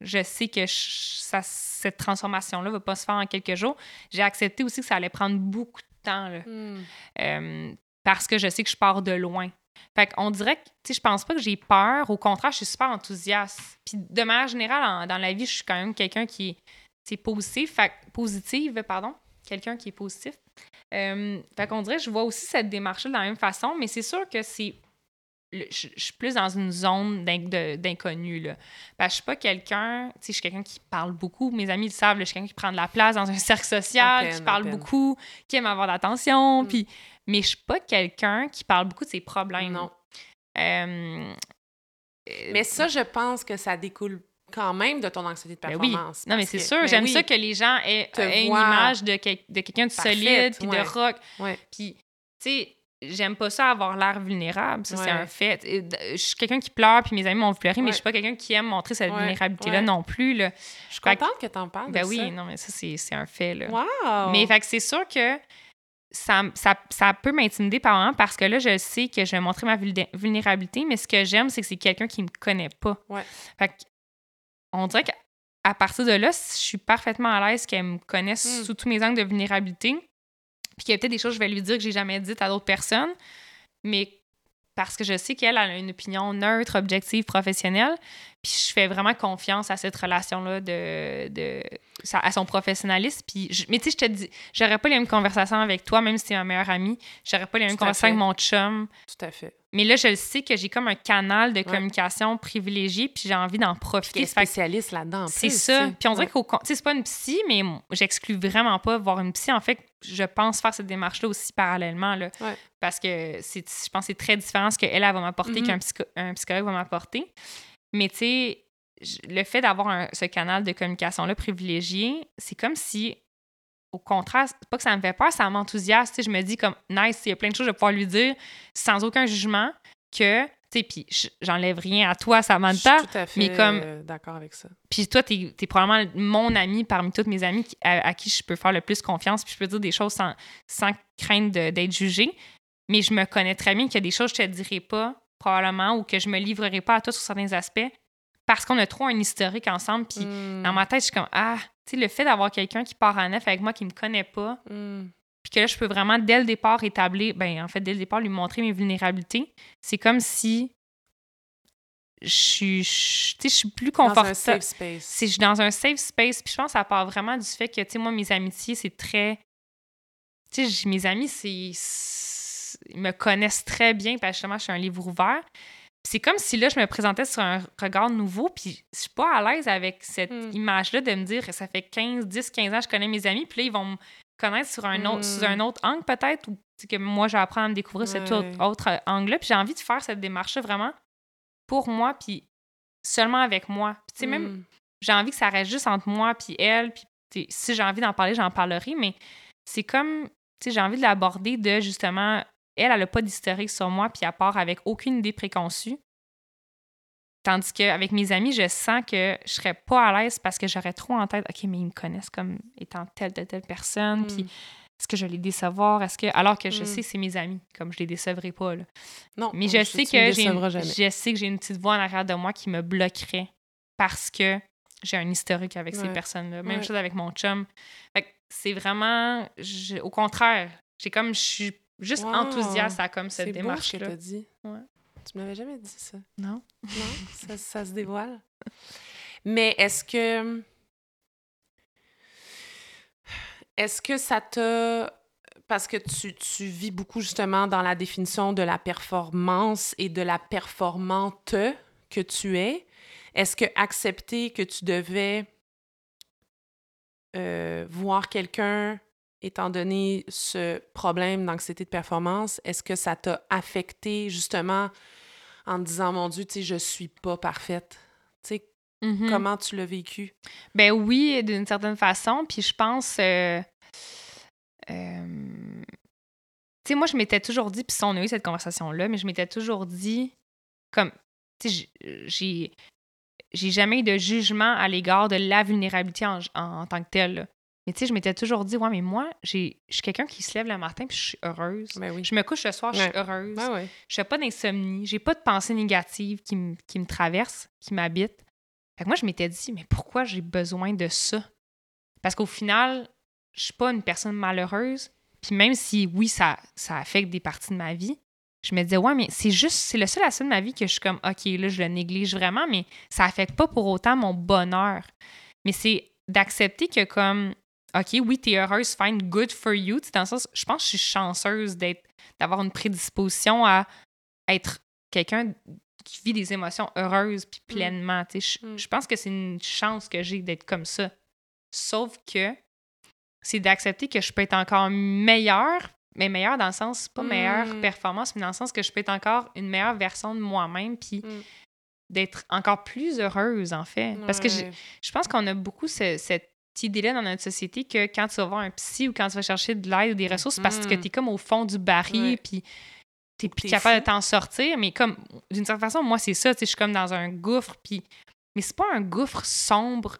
je- sais que je- ça, cette transformation-là va pas se faire en quelques jours. J'ai accepté aussi que ça allait prendre beaucoup de temps, là. Hmm. Euh, parce que je sais que je pars de loin. Fait qu'on dirait que, tu sais, je pense pas que j'ai peur. Au contraire, je suis super enthousiaste. Puis de manière générale, en- dans la vie, je suis quand même quelqu'un qui est, positif. Fait positive, pardon. Quelqu'un qui est positif. Euh, fait qu'on dirait je vois aussi cette démarche-là de la même façon, mais c'est sûr que c'est... Je, je suis plus dans une zone d'inconnu, là. Parce que je suis pas quelqu'un... Tu sais, je suis quelqu'un qui parle beaucoup. Mes amis le savent, là, je suis quelqu'un qui prend de la place dans un cercle social, peine, qui parle beaucoup, qui aime avoir de l'attention, Mm. puis... Mais je suis pas quelqu'un qui parle beaucoup de ses problèmes. Non. Euh, euh, Mais ça, je pense que ça découle quand même de ton anxiété de ben oui. performance. Non, mais c'est sûr. mais J'aime oui. ça que les gens aient, aient une image de, quel- de quelqu'un de solide puis ouais. de rock. Ouais. Puis, tu sais, j'aime pas ça avoir l'air vulnérable. Ça, c'est un fait. Je suis quelqu'un qui pleure, puis mes amis m'ont vu pleurer, mais je suis pas quelqu'un qui aime montrer cette vulnérabilité-là non plus. Là. Je suis Fait que- contente que t'en parles. Ben de oui, ça. non, mais ça, c'est un fait. Là. Wow! Mais fait que c'est sûr que ça, ça, ça peut m'intimider par moment parce que là, je sais que je vais montrer ma vulné- vulnérabilité, mais ce que j'aime, c'est que c'est quelqu'un qui me connaît pas. Ouais. Fait que on dirait qu'à partir de là, je suis parfaitement à l'aise qu'elle me connaisse Mm. sous tous mes angles de vulnérabilité. Puis qu'il y a peut-être des choses que je vais lui dire que j'ai jamais dites à d'autres personnes, mais parce que je sais qu'elle elle a une opinion neutre, objective, professionnelle. Puis je fais vraiment confiance à cette relation-là de, de sa- à son professionnalisme. Puis je- mais tu sais, je te dis, j'aurais pas les mêmes conversations avec toi, même si t'es ma meilleure amie. J'aurais pas les mêmes Tout conversations avec mon chum. Tout à fait. Mais là, je le sais que j'ai comme un canal de communication privilégié, puis j'ai envie d'en profiter. que spécialiste là-dedans. c'est ça. Puis on dirait Ouais. qu'au tu sais, c'est pas une psy, mais j'exclus vraiment pas voir une psy. En fait, je pense faire cette démarche-là aussi parallèlement. Là, Ouais. Parce que c'est, je pense que c'est très différent ce qu'elle elle va m'apporter Mhm. qu'un psycho- psychologue va m'apporter. Mais tu sais, le fait d'avoir ce canal de communication-là privilégié, c'est comme si, au contraire, pas que ça me fait peur, ça m'enthousiasme. Je me dis comme, nice, il y a plein de choses que je vais pouvoir lui dire sans aucun jugement que, tu sais, puis j'enlève rien à toi, Samantha. Je suis tout à fait mais comme- euh, d'accord avec ça. Puis toi, t'es es probablement mon ami parmi toutes mes amies à, à qui je peux faire le plus confiance, puis je peux dire des choses sans, sans crainte d'être jugée. Mais je me connais très bien qu'il y a des choses que je te dirai pas, probablement, ou que je me livrerai pas à toi sur certains aspects, parce qu'on a trop un historique ensemble. Puis Mm. dans ma tête, je suis comme, ah, tu sais, le fait d'avoir quelqu'un qui part en neuf avec moi, qui me connaît pas, Mm. Puis que là, je peux vraiment, dès le départ, établir, ben, en fait, dès le départ, lui montrer mes vulnérabilités, c'est comme si je suis, je- suis plus Dans un confortable safe space. c'est je suis dans un safe space puis je pense que ça part vraiment du fait que tu sais moi mes amitiés c'est très Tu sais, mes amis, c'est. Ils me connaissent très bien, parce que justement, je suis un livre ouvert. C'est comme si là, je me présentais sur un regard nouveau, puis je suis pas à l'aise avec cette Mm. image-là de me dire ça fait 15, 10, 15 ans que je connais mes amis, puis là, ils vont me connaître sur un, autre, sous Mm. un autre angle, peut-être, ou que moi, j'apprends à me découvrir cet autre, autre angle-là. Puis j'ai envie de faire cette démarche-là vraiment pour moi, puis seulement avec moi. Puis tu sais, même Mm. j'ai envie que ça reste juste entre moi puis elle puis si j'ai envie d'en parler j'en parlerai mais c'est comme tu sais j'ai envie de l'aborder de justement elle elle a pas d'historique sur moi puis à part avec aucune idée préconçue tandis qu'avec mes amis je sens que je serais pas à l'aise parce que j'aurais trop en tête ok mais ils me connaissent comme étant telle telle telle personne puis Mm. est-ce que je vais les décevoir? Est-ce que alors que je Mm. sais c'est mes amis comme je les décevrai pas là. Non, Mais on- je sais que j'ai une, jamais. je sais que j'ai une petite voix en arrière de moi qui me bloquerait parce que j'ai un historique avec ces personnes-là. Même Ouais. chose avec mon chum. Fait que c'est vraiment... je- au contraire, j'ai comme... Je suis juste Wow. enthousiaste à comme cette C'est beau ce que démarche-là. t'as dit. Ouais. Tu m'avais jamais dit ça. Non? Non, ça, ça se dévoile. Mais est-ce que. Est-ce que ça t'a. Parce que tu, tu vis beaucoup justement dans la définition de la performance et de la performante que tu es. Est-ce que accepter que tu devais euh, voir quelqu'un, étant donné ce problème d'anxiété de performance, est-ce que ça t'a affecté justement en te disant, mon Dieu, tu sais, je suis pas parfaite? Tu sais, Mhm. comment tu l'as vécu? Ben oui, d'une certaine façon. Puis je pense. euh, euh, tu sais, moi, je m'étais toujours dit, puis on a eu cette conversation-là, mais je m'étais toujours dit, comme. Tu sais, j'ai- j'ai. J'ai jamais eu de jugement à l'égard de la vulnérabilité en, en- en tant que telle. là. Mais tu sais, je m'étais toujours dit, ouais, mais moi, je suis quelqu'un qui se lève le matin puis je suis heureuse. Ben oui. Je me couche le soir, je suis heureuse. Ben. Je fais pas d'insomnie, j'ai pas de pensées négatives qui, me- qui me traversent, qui m'habitent. Fait que moi, je m'étais dit, mais pourquoi j'ai besoin de ça? Parce qu'au final, je suis pas une personne malheureuse. Puis même si, oui, ça, ça affecte des parties de ma vie, je me disais, ouais, mais c'est juste, c'est le seul aspect de ma vie que je suis comme, OK, là, je le néglige vraiment, mais ça affecte pas pour autant mon bonheur. Mais c'est d'accepter que, comme, OK, oui, t'es heureuse, fine, good for you. Dans le sens, je pense que je suis chanceuse d'être, d'avoir une prédisposition à être quelqu'un qui vit des émotions heureuses puis pleinement. sais. Je, Mm. je pense que c'est une chance que j'ai d'être comme ça. Sauf que c'est d'accepter que je peux être encore meilleure, mais meilleure dans le sens, pas meilleure Mm. performance, mais dans le sens que je peux être encore une meilleure version de moi-même, puis Mm. d'être encore plus heureuse, en fait. Parce que Ouais. je pense qu'on a beaucoup ce- cette idée-là dans notre société que quand tu vas voir un psy ou quand tu vas chercher de l'aide ou des ressources, parce que Mhm. tu es comme au fond du baril, puis t'es plus capable fou. de t'en sortir. Mais comme, d'une certaine façon, moi, c'est ça, tu sais, je suis comme dans un gouffre, puis... Mais c'est pas un gouffre sombre,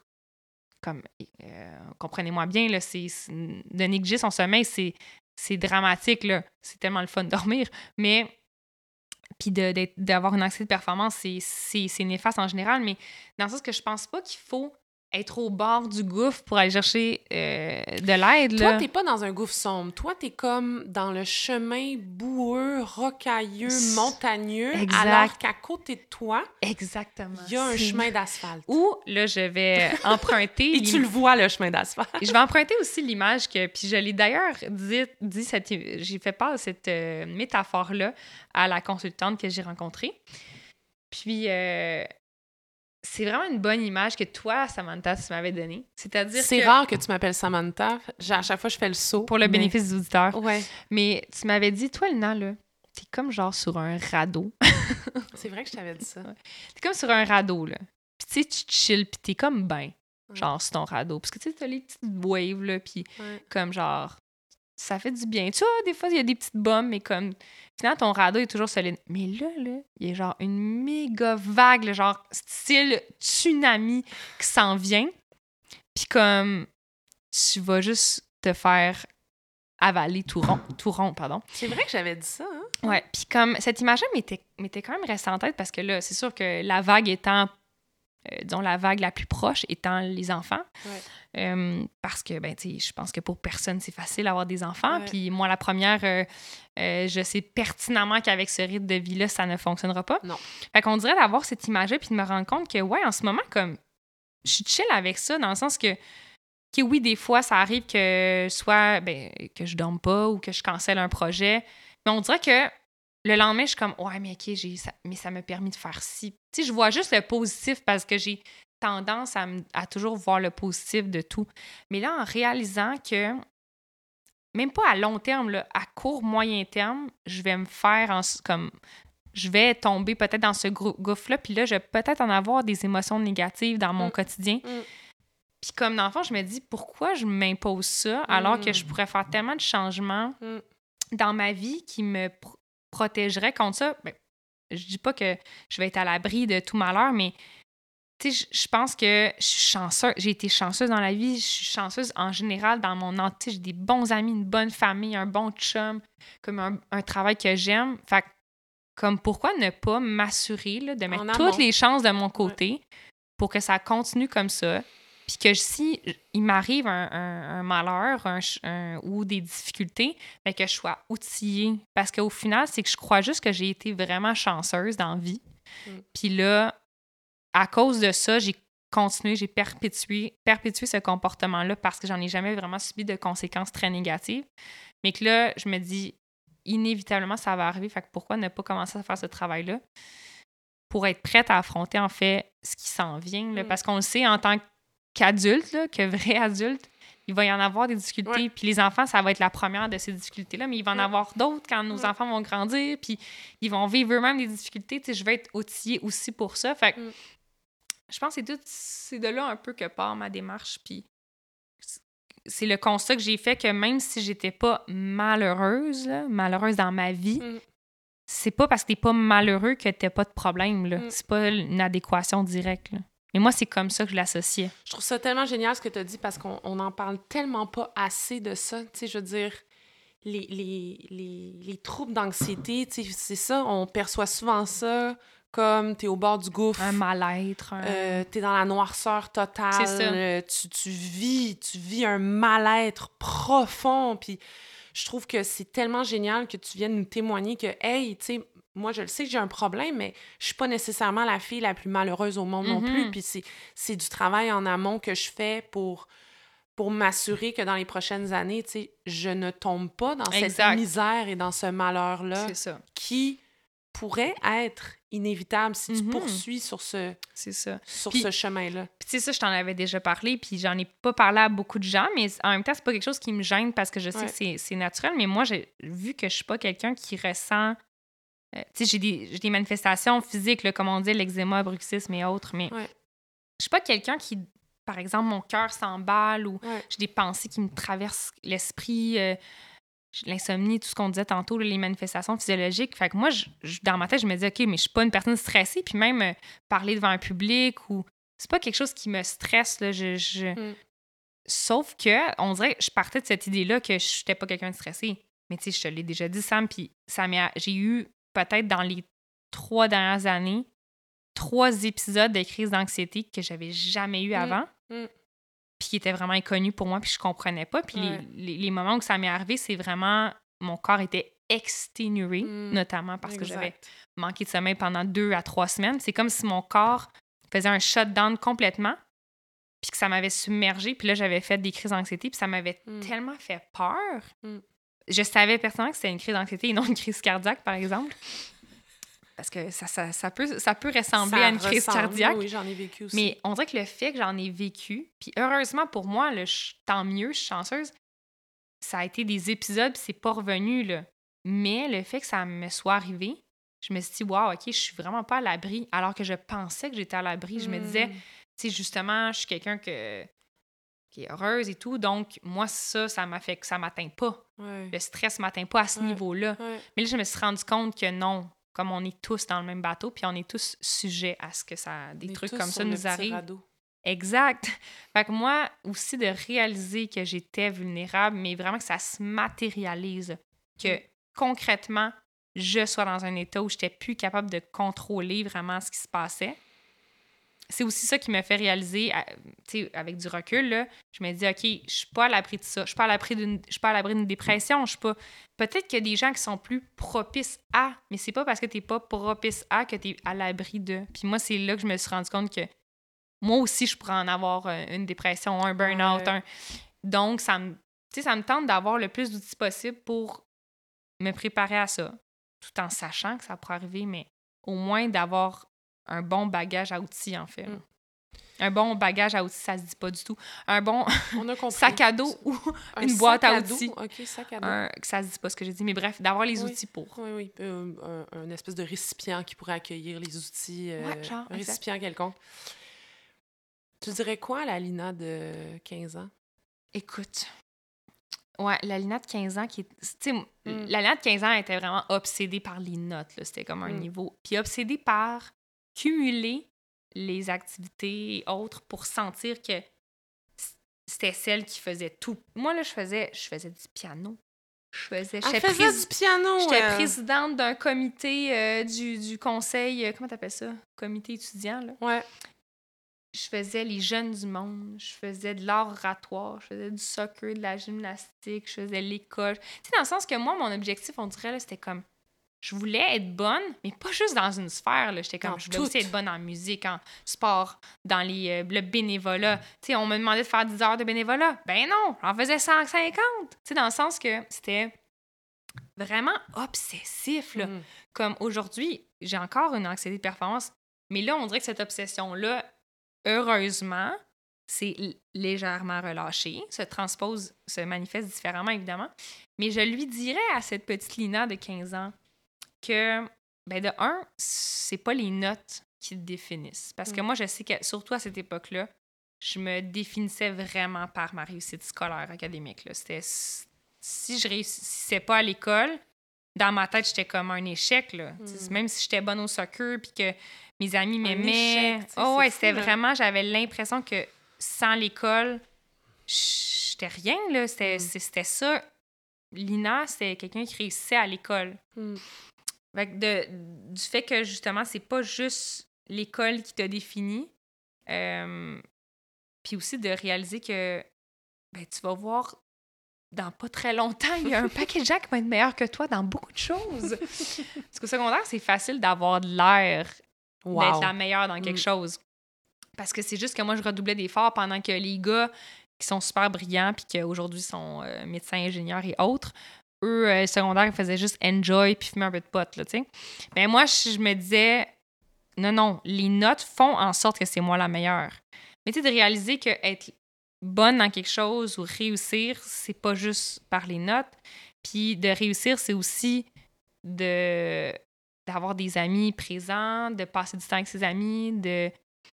comme, euh, comprenez-moi bien, là, c'est... De négliger son sommeil, c'est... C'est dramatique, là. C'est tellement le fun de dormir. Mais puis d'avoir une anxiété de performance, c'est- c'est c'est néfaste en général, mais dans le sens que je pense pas qu'il faut être au bord du gouffre pour aller chercher euh, de l'aide. Toi, là. t'es pas dans un gouffre sombre. Toi, t'es comme dans le chemin boueux, rocailleux, montagneux, Exact. alors qu'à côté de toi, Exactement. il y a un chemin d'asphalte. Ou là, je vais emprunter. Et tu le vois, le chemin d'asphalte. Je vais emprunter aussi l'image que, puis je l'ai d'ailleurs dit, dit cette, j'ai fait part de cette euh, métaphore-là à la consultante que j'ai rencontrée. Puis, euh, c'est vraiment une bonne image que toi, Samantha, tu m'avais donnée. C'est-à-dire C'est que, rare que tu m'appelles Samantha. À chaque fois, je fais le saut. pour le mais- bénéfice des auditeurs, Ouais. mais tu m'avais dit, toi, Lina, là, t'es comme genre sur un radeau. C'est vrai que je t'avais dit ça. T'es comme sur un radeau, là. Puis tu sais, tu chill, puis t'es comme ben, Ouais. genre sur ton radeau. Parce que tu sais, t'as les petites waves, là, puis Ouais. comme genre, ça fait du bien. Tu vois, des fois, il y a des petites bombes, mais comme, finalement, ton radeau est toujours solide. Mais là, là, il y a genre une méga vague, là, genre style tsunami qui s'en vient. Puis comme, tu vas juste te faire avaler tout rond, tout rond, pardon. C'est vrai que j'avais dit ça, hein? Ouais, puis comme cette image-là m'était quand même restée en tête parce que là, c'est sûr que la vague étant, disons, la vague la plus proche étant les enfants. Ouais. Euh, parce que, ben, tu sais, je pense que pour personne, c'est facile d'avoir des enfants. Puis moi, la première, euh, euh, je sais pertinemment qu'avec ce rythme de vie-là, ça ne fonctionnera pas. Non. Fait qu'on dirait d'avoir cette image-là puis de me rendre compte que, ouais, en ce moment, comme, je suis chill avec ça dans le sens que que oui, des fois, ça arrive que soit ben, que je dorme pas ou que je cancelle un projet. Mais on dirait que le lendemain, je suis comme Ouais, mais ok, j'ai ça, mais ça m'a permis de faire ci. Tu sais, je vois juste le positif parce que j'ai tendance à, à, toujours voir le positif de tout. Mais là, en réalisant que même pas à long terme, là, à court, moyen terme, je vais me faire en, comme je vais tomber peut-être dans ce gouffre-là, puis là, je vais peut-être en avoir des émotions négatives dans mon mm. quotidien. Mm. Puis comme enfant, je me dis, pourquoi je m'impose ça alors que je mm. pourrais faire tellement de changements dans ma vie qui me protégerait contre ça? Ben, je dis pas que je vais être à l'abri de tout malheur, mais tu sais, je pense que je suis chanceuse. J'ai été chanceuse dans la vie. Je suis chanceuse en général dans mon entier. J'ai des bons amis, une bonne famille, un bon chum, comme un, travail que j'aime. Fait comme pourquoi ne pas m'assurer de mettre toutes les chances de mon côté pour que ça continue comme ça? Puis que si il m'arrive un, malheur ou des difficultés, mais ben que je sois outillée. Parce qu'au final, c'est que je crois juste que j'ai été vraiment chanceuse dans la vie. Mm. Puis là, à cause de ça, j'ai continué, j'ai perpétué, perpétué ce comportement-là parce que j'en ai jamais vraiment subi de conséquences très négatives. Mais que là, je me dis, inévitablement, ça va arriver. Fait que pourquoi ne pas commencer à faire ce travail-là pour être prête à affronter, en fait, ce qui s'en vient. Mm. Parce qu'on le sait, en tant qu'adulte, que vrai adulte, il va y en avoir des difficultés. Puis les enfants, ça va être la première de ces difficultés-là, mais il va en avoir d'autres quand nos enfants vont grandir, puis ils vont vivre eux-mêmes des difficultés. Tu sais, je vais être outillée aussi pour ça. Fait que mm je pense que c'est c'est de là un peu que part ma démarche. Puis c'est le constat que j'ai fait que même si j'étais pas malheureuse, malheureuse dans ma vie, mm. c'est pas parce que t'es pas malheureux que t'as pas de problème. Là. Mm. C'est pas une adéquation directe. Là. Mais moi, c'est comme ça que je l'associais. Je trouve ça tellement génial ce que tu as dit parce qu'on n'en parle tellement pas assez de ça. Tu sais, je veux dire, les, les, les, les troubles d'anxiété, tu sais, c'est ça, on perçoit souvent ça comme tu es au bord du gouffre. Un mal-être. Euh, tu es dans la noirceur totale. Ça. Euh, tu, tu, vis, tu vis un mal-être profond. Puis je trouve que c'est tellement génial que tu viennes nous témoigner que, hey, tu sais, moi, je le sais que j'ai un problème, mais je suis pas nécessairement la fille la plus malheureuse au monde non plus. Mm-hmm. Puis c'est du travail en amont que je fais pour pour m'assurer que dans les prochaines années, tu sais, je ne tombe pas dans cette misère et dans ce malheur-là qui pourrait être inévitable si tu mhm. poursuis sur ce, ça. Sur ce chemin-là. Puis tu sais, ça, je t'en avais déjà parlé, puis j'en ai pas parlé à beaucoup de gens, mais en même temps, c'est pas quelque chose qui me gêne parce que je sais que c'est naturel, mais moi, j'ai vu que je suis pas quelqu'un qui ressent... Euh, tu sais, j'ai des, des, manifestations physiques, comme on dit, l'eczéma, bruxisme et autres, mais je suis pas quelqu'un qui, par exemple, mon cœur s'emballe ou j'ai des pensées qui me traversent l'esprit... Euh, l'insomnie, tout ce qu'on disait tantôt, les manifestations physiologiques. Fait que moi, je, dans ma tête, je me dis, OK, mais je suis pas une personne stressée. Puis même euh, parler devant un public ou. C'est pas quelque chose qui me stresse. Là. Je, mm. Sauf que, on dirait, je partais de cette idée-là que je n'étais pas quelqu'un de stressé. Mais tu sais, je te l'ai déjà dit, Sam, puis ça j'ai eu peut-être dans les trois dernières années trois épisodes de crise d'anxiété que j'avais jamais eu mm. avant. Mm puis qui était vraiment inconnu pour moi, puis je comprenais pas. Puis les, moments où ça m'est arrivé, c'est vraiment mon corps était exténué, mm. notamment parce que j'avais manqué de sommeil pendant deux à trois semaines. C'est comme si mon corps faisait un shutdown complètement, puis que ça m'avait submergé. Puis là, j'avais fait des crises d'anxiété, puis ça m'avait tellement fait peur. Je savais personnellement que c'était une crise d'anxiété et non une crise cardiaque, par exemple parce que ça, ça, ça, peut, ça peut ressembler à une crise cardiaque. Oui, j'en ai vécu aussi. Mais on dirait que le fait que j'en ai vécu, puis heureusement pour moi, tant mieux, je suis chanceuse, ça a été des épisodes, puis c'est pas revenu, là. Mais le fait que ça me soit arrivé, je me suis dit, waouh, OK, je suis vraiment pas à l'abri, alors que je pensais que j'étais à l'abri. Je me disais, hmm. tu sais, justement, je suis quelqu'un que, qui est heureuse et tout, donc moi, ça, ça m'a fait que ça m'atteint pas. Le stress m'atteint pas à ce niveau-là. Mais là, je me suis rendu compte que non, comme on est tous dans le même bateau, puis on est tous sujets à ce que ça, des trucs comme ça nous arrivent. Exact. Fait que moi aussi de réaliser que j'étais vulnérable, mais vraiment que ça se matérialise, que mm. concrètement je sois dans un état où je n'étais plus capable de contrôler vraiment ce qui se passait c'est aussi ça qui me fait réaliser, avec du recul, là, je me dis, OK, je suis pas à l'abri de ça. Je suis pas à l'abri d'une, je suis pas à l'abri d'une dépression. Je suis pas... Peut-être qu'il y a des gens qui sont plus propices à, mais c'est pas parce que tu n'es pas propice à que tu es à l'abri de. Puis moi, c'est là que je me suis rendu compte que moi aussi, je pourrais en avoir euh, une dépression, un burn-out. Ouais. un- Donc, ça me, tu sais, ça me tente d'avoir le plus d'outils possible pour me préparer à ça, tout en sachant que ça pourrait arriver, mais au moins d'avoir un bon bagage à outils, en fait. Mm. Un bon bagage à outils, ça se dit pas du tout. Un bon On a compris. sac à dos ou Un une boîte à outils. OK, sac à dos. un, ça se dit pas ce que j'ai dit, mais bref, d'avoir les Oui. outils pour. Oui, oui. euh, un, un espèce de récipient qui pourrait accueillir les outils. euh, Ouais, genre, un exact. récipient quelconque. Tu dirais quoi à la Lina de 15 ans? Écoute. Ouais, la Lina de 15 ans qui est. Tu sais, Mm. la Lina de 15 ans était vraiment obsédée par les notes, là. C'était comme un Mm. niveau. Puis obsédée par cumuler les activités et autres pour sentir que c'était celle qui faisait tout. Moi, là, je faisais, je faisais du piano. Je faisais. J'étais prési- du piano! J'étais elle. présidente d'un comité euh, du, du conseil. euh, comment t'appelles ça? Comité étudiant, là. Ouais. je faisais les jeunes du monde, je faisais de l'art oratoire, je faisais du soccer, de la gymnastique, je faisais l'école. Tu sais, dans le sens que moi, mon objectif, on dirait, là, c'était comme. Je voulais être bonne, mais pas juste dans une sphère. là. J'étais comme. Dans je voulais aussi être bonne en musique, en sport, dans les, euh, le bénévolat. Sais, on me demandait de faire 10 heures de bénévolat. Ben non, j'en faisais 150. Tu sais, dans le sens que c'était vraiment obsessif, là Mm. comme aujourd'hui, j'ai encore une anxiété de performance, mais là, on dirait que cette obsession-là, heureusement, c'est légèrement relâché, se transpose, se manifeste différemment, évidemment. Mais je lui dirais à cette petite Lina de 15 ans que, ben de un, c'est pas les notes qui te définissent. Parce que Mm. moi, je sais que, surtout à cette époque-là, je me définissais vraiment par ma réussite scolaire, académique. là. C'était si je réussissais pas à l'école, dans ma tête, j'étais comme un échec. Là. Mm. Même si j'étais bonne au soccer puis que mes amis m'aimaient. Oh, ouais, c'était vraiment, j'avais l'impression que sans l'école, j'étais rien. là. C'était Mm. c'était ça. Lina, c'était quelqu'un qui réussissait à l'école. Mm. Fait que de, du fait que justement, c'est pas juste l'école qui t'a défini, euh, puis aussi de réaliser que ben, tu vas voir dans pas très longtemps, il y a un paquet de gens qui vont être meilleurs que toi dans beaucoup de choses. Parce qu'au secondaire, c'est facile d'avoir de l'air Wow. d'être la meilleure dans quelque Mm. chose. Parce que c'est juste que moi, je redoublais d'efforts pendant que les gars qui sont super brillants puis qui aujourd'hui sont euh, médecins, ingénieurs et autres, eux, euh, secondaire, ils faisaient juste enjoy puis fumer un peu de pote, là, tu sais. Ben moi, je, je me disais, non, non, les notes font en sorte que c'est moi la meilleure. Mais tu sais, de réaliser que être bonne dans quelque chose ou réussir, c'est pas juste par les notes. Puis de réussir, c'est aussi de d'avoir des amis présents, de passer du temps avec ses amis, de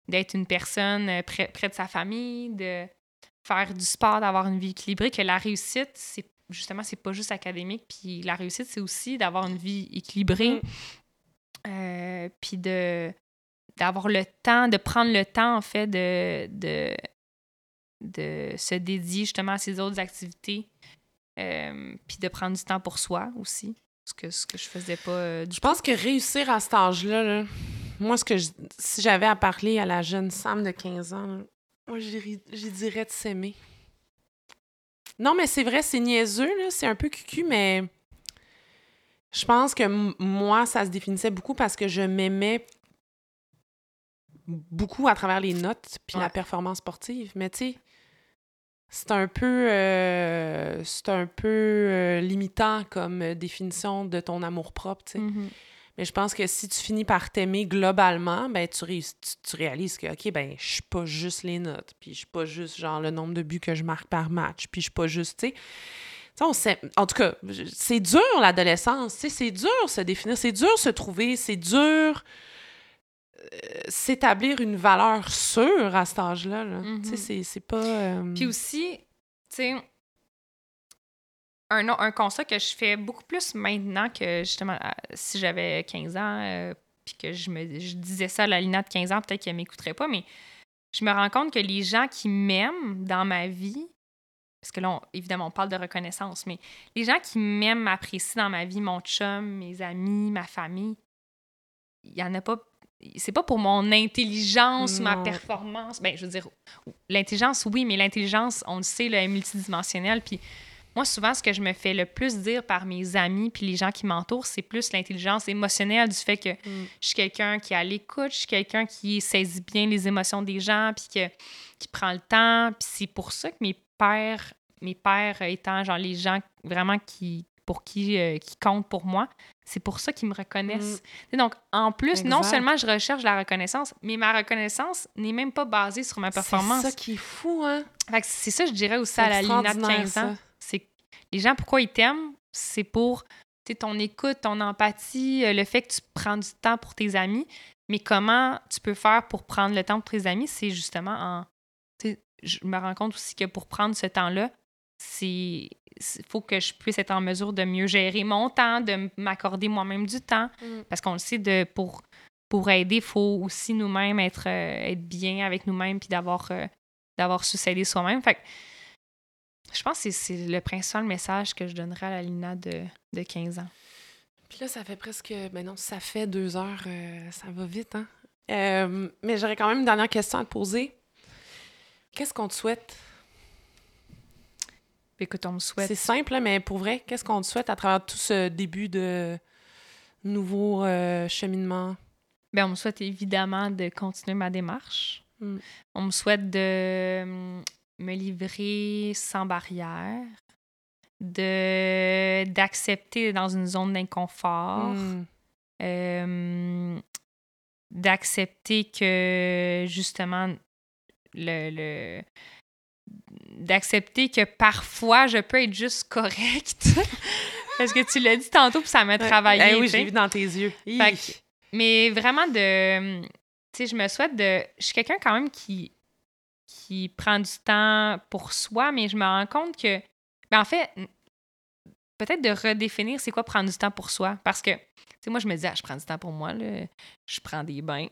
d'être une personne euh, près, près de sa famille, de faire du sport, d'avoir une vie équilibrée, que la réussite, c'est justement, c'est pas juste académique, puis la réussite, c'est aussi d'avoir une vie équilibrée, euh, puis de d'avoir le temps, de prendre le temps, en fait, de, de, de se dédier justement à ses autres activités, euh, puis de prendre du temps pour soi aussi, ce que, ce que je faisais pas euh, du Je pense que réussir à cet âge-là, là, moi, ce que je- si j'avais à parler à la jeune Sam de 15 ans, là, moi, j'y dirais de s'aimer. Non, mais c'est vrai, c'est niaiseux, là, c'est un peu cucu, mais je pense que moi, ça se définissait beaucoup parce que je m'aimais beaucoup à travers les notes puis la performance sportive. Mais tu sais, c'est un peu, euh, c'est un peu euh, limitant comme euh, définition de ton amour propre, tu sais. Mhm. Mais je pense que si tu finis par t'aimer globalement, ben tu, réus- tu, tu réalises que, OK, ben je suis pas juste les notes, puis je suis pas juste, genre, le nombre de buts que je marque par match, puis je suis pas juste, tu sais... On En tout cas, c'est dur l'adolescence, tu sais, c'est dur se définir, c'est dur se trouver, c'est dur euh, s'établir une valeur sûre à cet âge-là. là. Tu sais, c'est- c'est pas... euh, Puis aussi, tu sais, un, un constat que je fais beaucoup plus maintenant que justement si j'avais 15 ans, euh, puis que je me je disais ça à la Lina de 15 ans, peut-être qu'elle m'écouterait pas, mais je me rends compte que les gens qui m'aiment dans ma vie, parce que là, on- évidemment, on parle de reconnaissance, mais les gens qui m'aiment, m'apprécient dans ma vie, mon chum, mes amis, ma famille, il y en a pas. C'est pas pour mon intelligence ou ma performance. Ben, je veux dire, l'intelligence, oui, mais l'intelligence, on le sait, là, est multidimensionnelle. Puis moi, souvent, ce que je me fais le plus dire par mes amis puis les gens qui m'entourent, c'est plus l'intelligence émotionnelle du fait que Mm. je suis quelqu'un qui est à l'écoute, je suis quelqu'un qui saisit bien les émotions des gens puis que, qui prend le temps. Puis c'est pour ça que mes pères, mes pères étant genre les gens vraiment qui pour qui, euh, qui comptent pour moi, c'est pour ça qu'ils me reconnaissent. Et Donc, en plus, non Mm. Seulement je recherche la reconnaissance, mais ma reconnaissance n'est même pas basée sur ma performance. C'est ça qui est fou, hein? C'est ça, je dirais aussi à la Lina de extraordinaire, 15 ans. ça. Les gens, pourquoi ils t'aiment, c'est pour ton écoute, ton empathie, euh, le fait que tu prends du temps pour tes amis. Mais comment tu peux faire pour prendre le temps pour tes amis, c'est justement en. Je me rends compte aussi que pour prendre ce temps-là, c'est. Il faut que je puisse être en mesure de mieux gérer mon temps, de m'accorder moi-même du temps. Mm. Parce qu'on le sait, de, pour, pour aider, il faut aussi nous-mêmes être, euh, être bien avec nous-mêmes puis d'avoir euh, d'avoir su s'aider soi-même. Fait que je pense que c'est- le principal message que je donnerais à la Lina de, de 15 ans. Puis là, ça fait presque. Ben non, ça fait deux heures. euh, ça va vite, hein? Euh, mais j'aurais quand même une dernière question à te poser. Qu'est-ce qu'on te souhaite? Écoute, on me souhaite. C'est simple, là, mais pour vrai, qu'est-ce qu'on te souhaite à travers tout ce début de nouveau euh, cheminement? Ben, on me souhaite évidemment de continuer ma démarche. Mm. On me souhaite de hum, me livrer sans barrière, de d'accepter dans une zone d'inconfort, Mm. euh, d'accepter que justement le, le- d'accepter que parfois je peux être juste correcte parce que tu l'as dit tantôt puis ça m'a Ouais. travaillé oui, l'ai vu dans tes yeux. Que- mais vraiment de. Tu sais, je me souhaite de. Je suis quelqu'un quand même qui, qui prend du temps pour soi, mais je me rends compte que. Ben en fait, peut-être de redéfinir c'est quoi prendre du temps pour soi. Parce que, tu sais, moi, je me dis, ah, je prends du temps pour moi, là. Je prends des bains.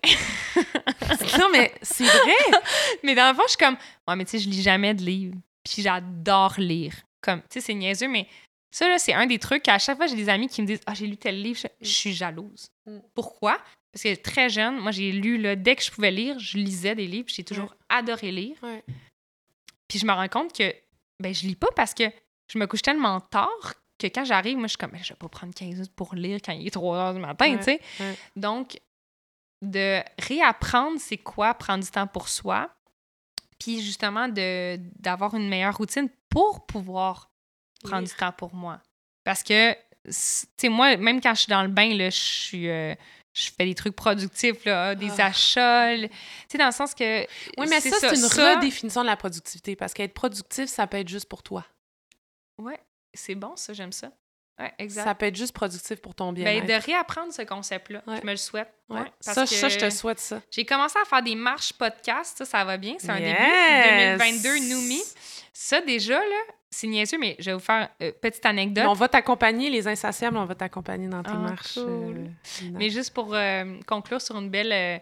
non, mais c'est vrai! mais dans le fond, je suis comme, ouais, mais tu sais, je lis jamais de livres. Puis j'adore lire. Comme, tu sais, c'est niaiseux, mais ça, là, c'est un des trucs qu'à chaque fois, j'ai des amis qui me disent, ah, j'ai lu tel livre, je, je suis jalouse. Mm. Pourquoi? Parce que très jeune, moi, j'ai lu, là, dès que je pouvais lire, je lisais des livres. J'ai toujours adoré lire. Ouais. Puis je me rends compte que, ben, je lis pas parce que je me couche tellement tard que quand j'arrive, moi, je suis comme, Ben, je vais pas prendre 15 minutes pour lire quand il est 3 heures du matin, Ouais, tu sais. ouais. Donc, de réapprendre c'est quoi prendre du temps pour soi, puis justement de d'avoir une meilleure routine pour pouvoir prendre du temps pour moi. Parce que, tu sais, moi, même quand je suis dans le bain, là, je suis... euh, je fais des trucs productifs, là, des Ah. achats. Tu sais, dans le sens que... Oui, mais ça, c'est une ça- redéfinition de la productivité. Parce qu'être productif, ça peut être juste pour toi. Ouais, c'est bon, ça, j'aime ça. Ouais, exact. Ça peut être juste productif pour ton Ben, bien-être. de réapprendre ce concept-là, Ouais. je me le souhaite. Ouais. Ouais, parce ça, que ça, je te souhaite ça. J'ai commencé à faire des marches podcast, ça, ça va bien. C'est un Yes! début. 2022, Noumi. Ça, déjà, là, c'est niaiseux, mais je vais vous faire une petite anecdote. On va t'accompagner, les insatiables, on va t'accompagner dans tes Ah, marches. cool. euh, Lina. Mais juste pour euh, conclure sur une belle, euh,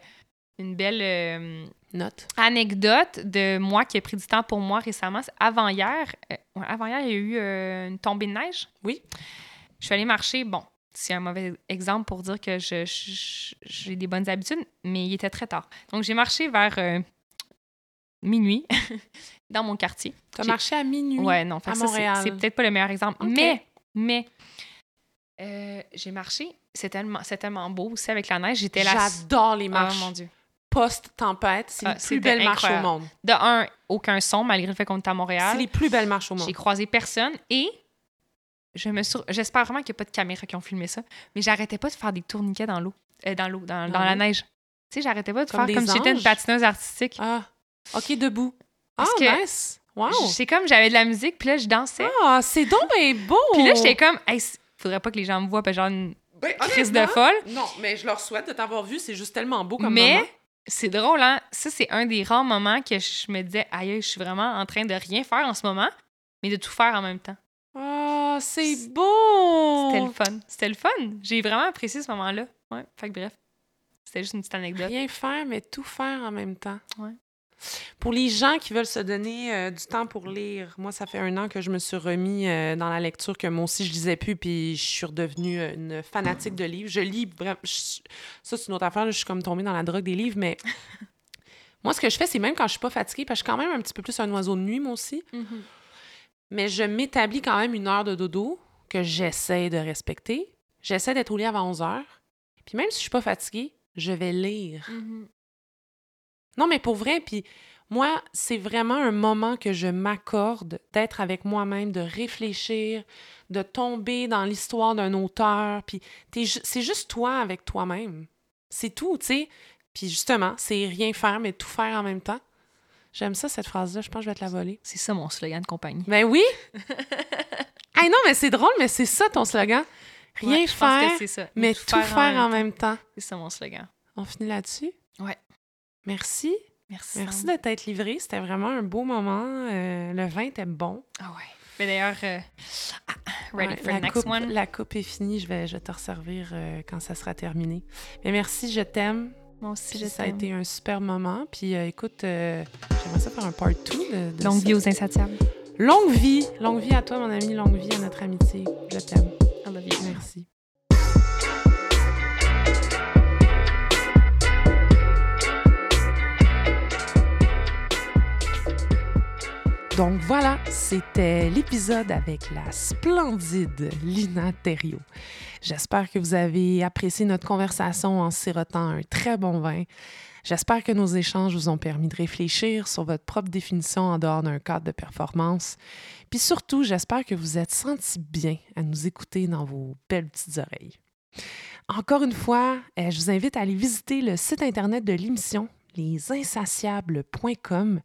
une belle euh, Note. anecdote de moi qui ai pris du temps pour moi récemment. c'est Avant-hier, euh, ouais, avant-hier, il y a eu euh, une tombée de neige. Oui. Je suis allée marcher. Bon, c'est un mauvais exemple pour dire que je- je- j'ai des bonnes habitudes, mais il était très tard. Donc, j'ai marché vers euh, minuit dans mon quartier. Tu as J'ai- marché à minuit. Ouais, non, à c'est- Montréal. c'est peut-être pas le meilleur exemple. Mais, mais, euh, j'ai marché. C'est tellement, c'est tellement beau aussi avec la neige. J'étais là. J'adore les Oh marches mon Dieu. post-tempête. C'est Ah, les plus c'était belles marches au monde. De un, aucun son, malgré le fait qu'on était à C'est Montréal. les plus belles marches au monde. J'ai croisé personne et je me sur... j'espère vraiment qu'il n'y a pas de caméras qui ont filmé ça, mais j'arrêtais pas de faire des tourniquets dans l'eau, euh, dans l'eau, dans, Dans dans la neige. Tu sais, j'arrêtais pas de Comme faire comme si j'étais une patineuse artistique. Ah, OK, debout. Parce ah, que- nice. Wow. C'est comme j'avais de la musique, puis là, je dansais. Ah, c'est donc bien beau. Puis là, j'étais comme, hey, faudrait pas que les gens me voient, puis genre une Ben, crise de folle. Non, mais je leur souhaite de t'avoir vu. C'est juste tellement beau comme Mais moment. c'est drôle, hein? Ça, c'est un des rares moments que je me disais, aïe, je suis vraiment en train de rien faire en ce moment, mais de tout faire en même temps. C'est beau. C'était le fun. C'était le fun. J'ai vraiment apprécié ce moment-là. Ouais. Fait que bref, c'était juste une petite anecdote. Rien faire, mais tout faire en même temps. Ouais. Pour les gens qui veulent se donner euh, du temps pour lire, moi, ça fait un an que je me suis remis euh, dans la lecture, que moi aussi, je lisais plus, puis je suis redevenue euh, une fanatique de livres. Je lis vraiment... je- Ça, c'est une autre affaire, là, je suis comme tombée dans la drogue des livres, mais... moi, ce que je fais, c'est même quand je suis pas fatiguée, parce que je suis quand même un petit peu plus un oiseau de nuit, moi aussi. Mais je m'établis quand même une heure de dodo que j'essaie de respecter. J'essaie d'être au lit avant 11 heures. Puis même si je suis pas fatiguée, je vais lire. Non, mais pour vrai, puis moi, c'est vraiment un moment que je m'accorde d'être avec moi-même, de réfléchir, de tomber dans l'histoire d'un auteur. Puis c'est juste toi avec toi-même. C'est tout, tu sais. Puis justement, c'est rien faire, mais tout faire en même temps. J'aime ça, cette phrase-là. Je pense que je vais te la voler. C'est ça mon slogan de compagnie. Ben oui! hey, non, mais c'est drôle, mais c'est ça ton slogan. Rien faire, mais, tout, faire, en, même temps. C'est ça mon slogan. On finit là-dessus? Ouais. Merci. Merci. Merci de t'être livré. C'était vraiment un beau moment. Euh, le vin était bon. Ah ouais. Mais d'ailleurs, euh, ready for next coupe, one? La coupe est finie. Je vais, je vais te resservir euh, quand ça sera terminé. Mais merci, je t'aime. Moi aussi, Ça a été un super moment. Puis écoute, j'aimerais ça faire un part 2 de, de Longue ça. vie aux insatiables. Longue vie. Longue vie à toi, mon ami. Longue vie à notre amitié. Je t'aime. I love you. Merci. Donc voilà, c'était l'épisode avec la splendide Lina Thériault. J'espère que vous avez apprécié notre conversation en sirotant un très bon vin. J'espère que nos échanges vous ont permis de réfléchir sur votre propre définition en dehors d'un cadre de performance. Puis surtout, j'espère que vous êtes sentis bien à nous écouter dans vos belles petites oreilles. Encore une fois, euh, je vous invite à aller visiter le site internet de l'émission lesinsatiables.com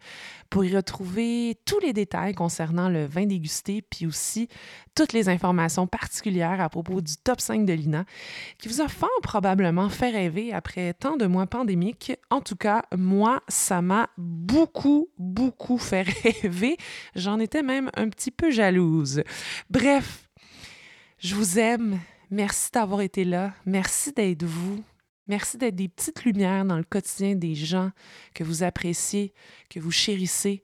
pour y retrouver tous les détails concernant le vin dégusté, puis aussi toutes les informations particulières à propos du top 5 de l'INA, qui vous a fort probablement fait rêver après tant de mois pandémiques. En tout cas, moi, ça m'a beaucoup, beaucoup fait rêver. J'en étais même un petit peu jalouse. Bref, je vous aime. Merci d'avoir été là. Merci d'être vous. Merci d'être des petites lumières dans le quotidien des gens que vous appréciez, que vous chérissez.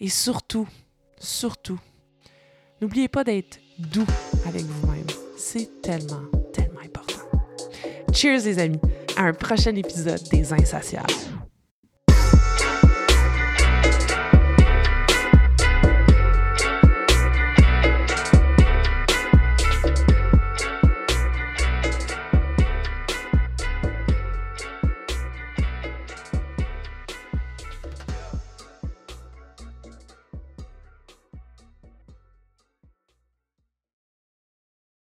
Et surtout, surtout, n'oubliez pas d'être doux avec vous-même. C'est tellement, tellement important. Cheers les amis, à un prochain épisode des Insatiables.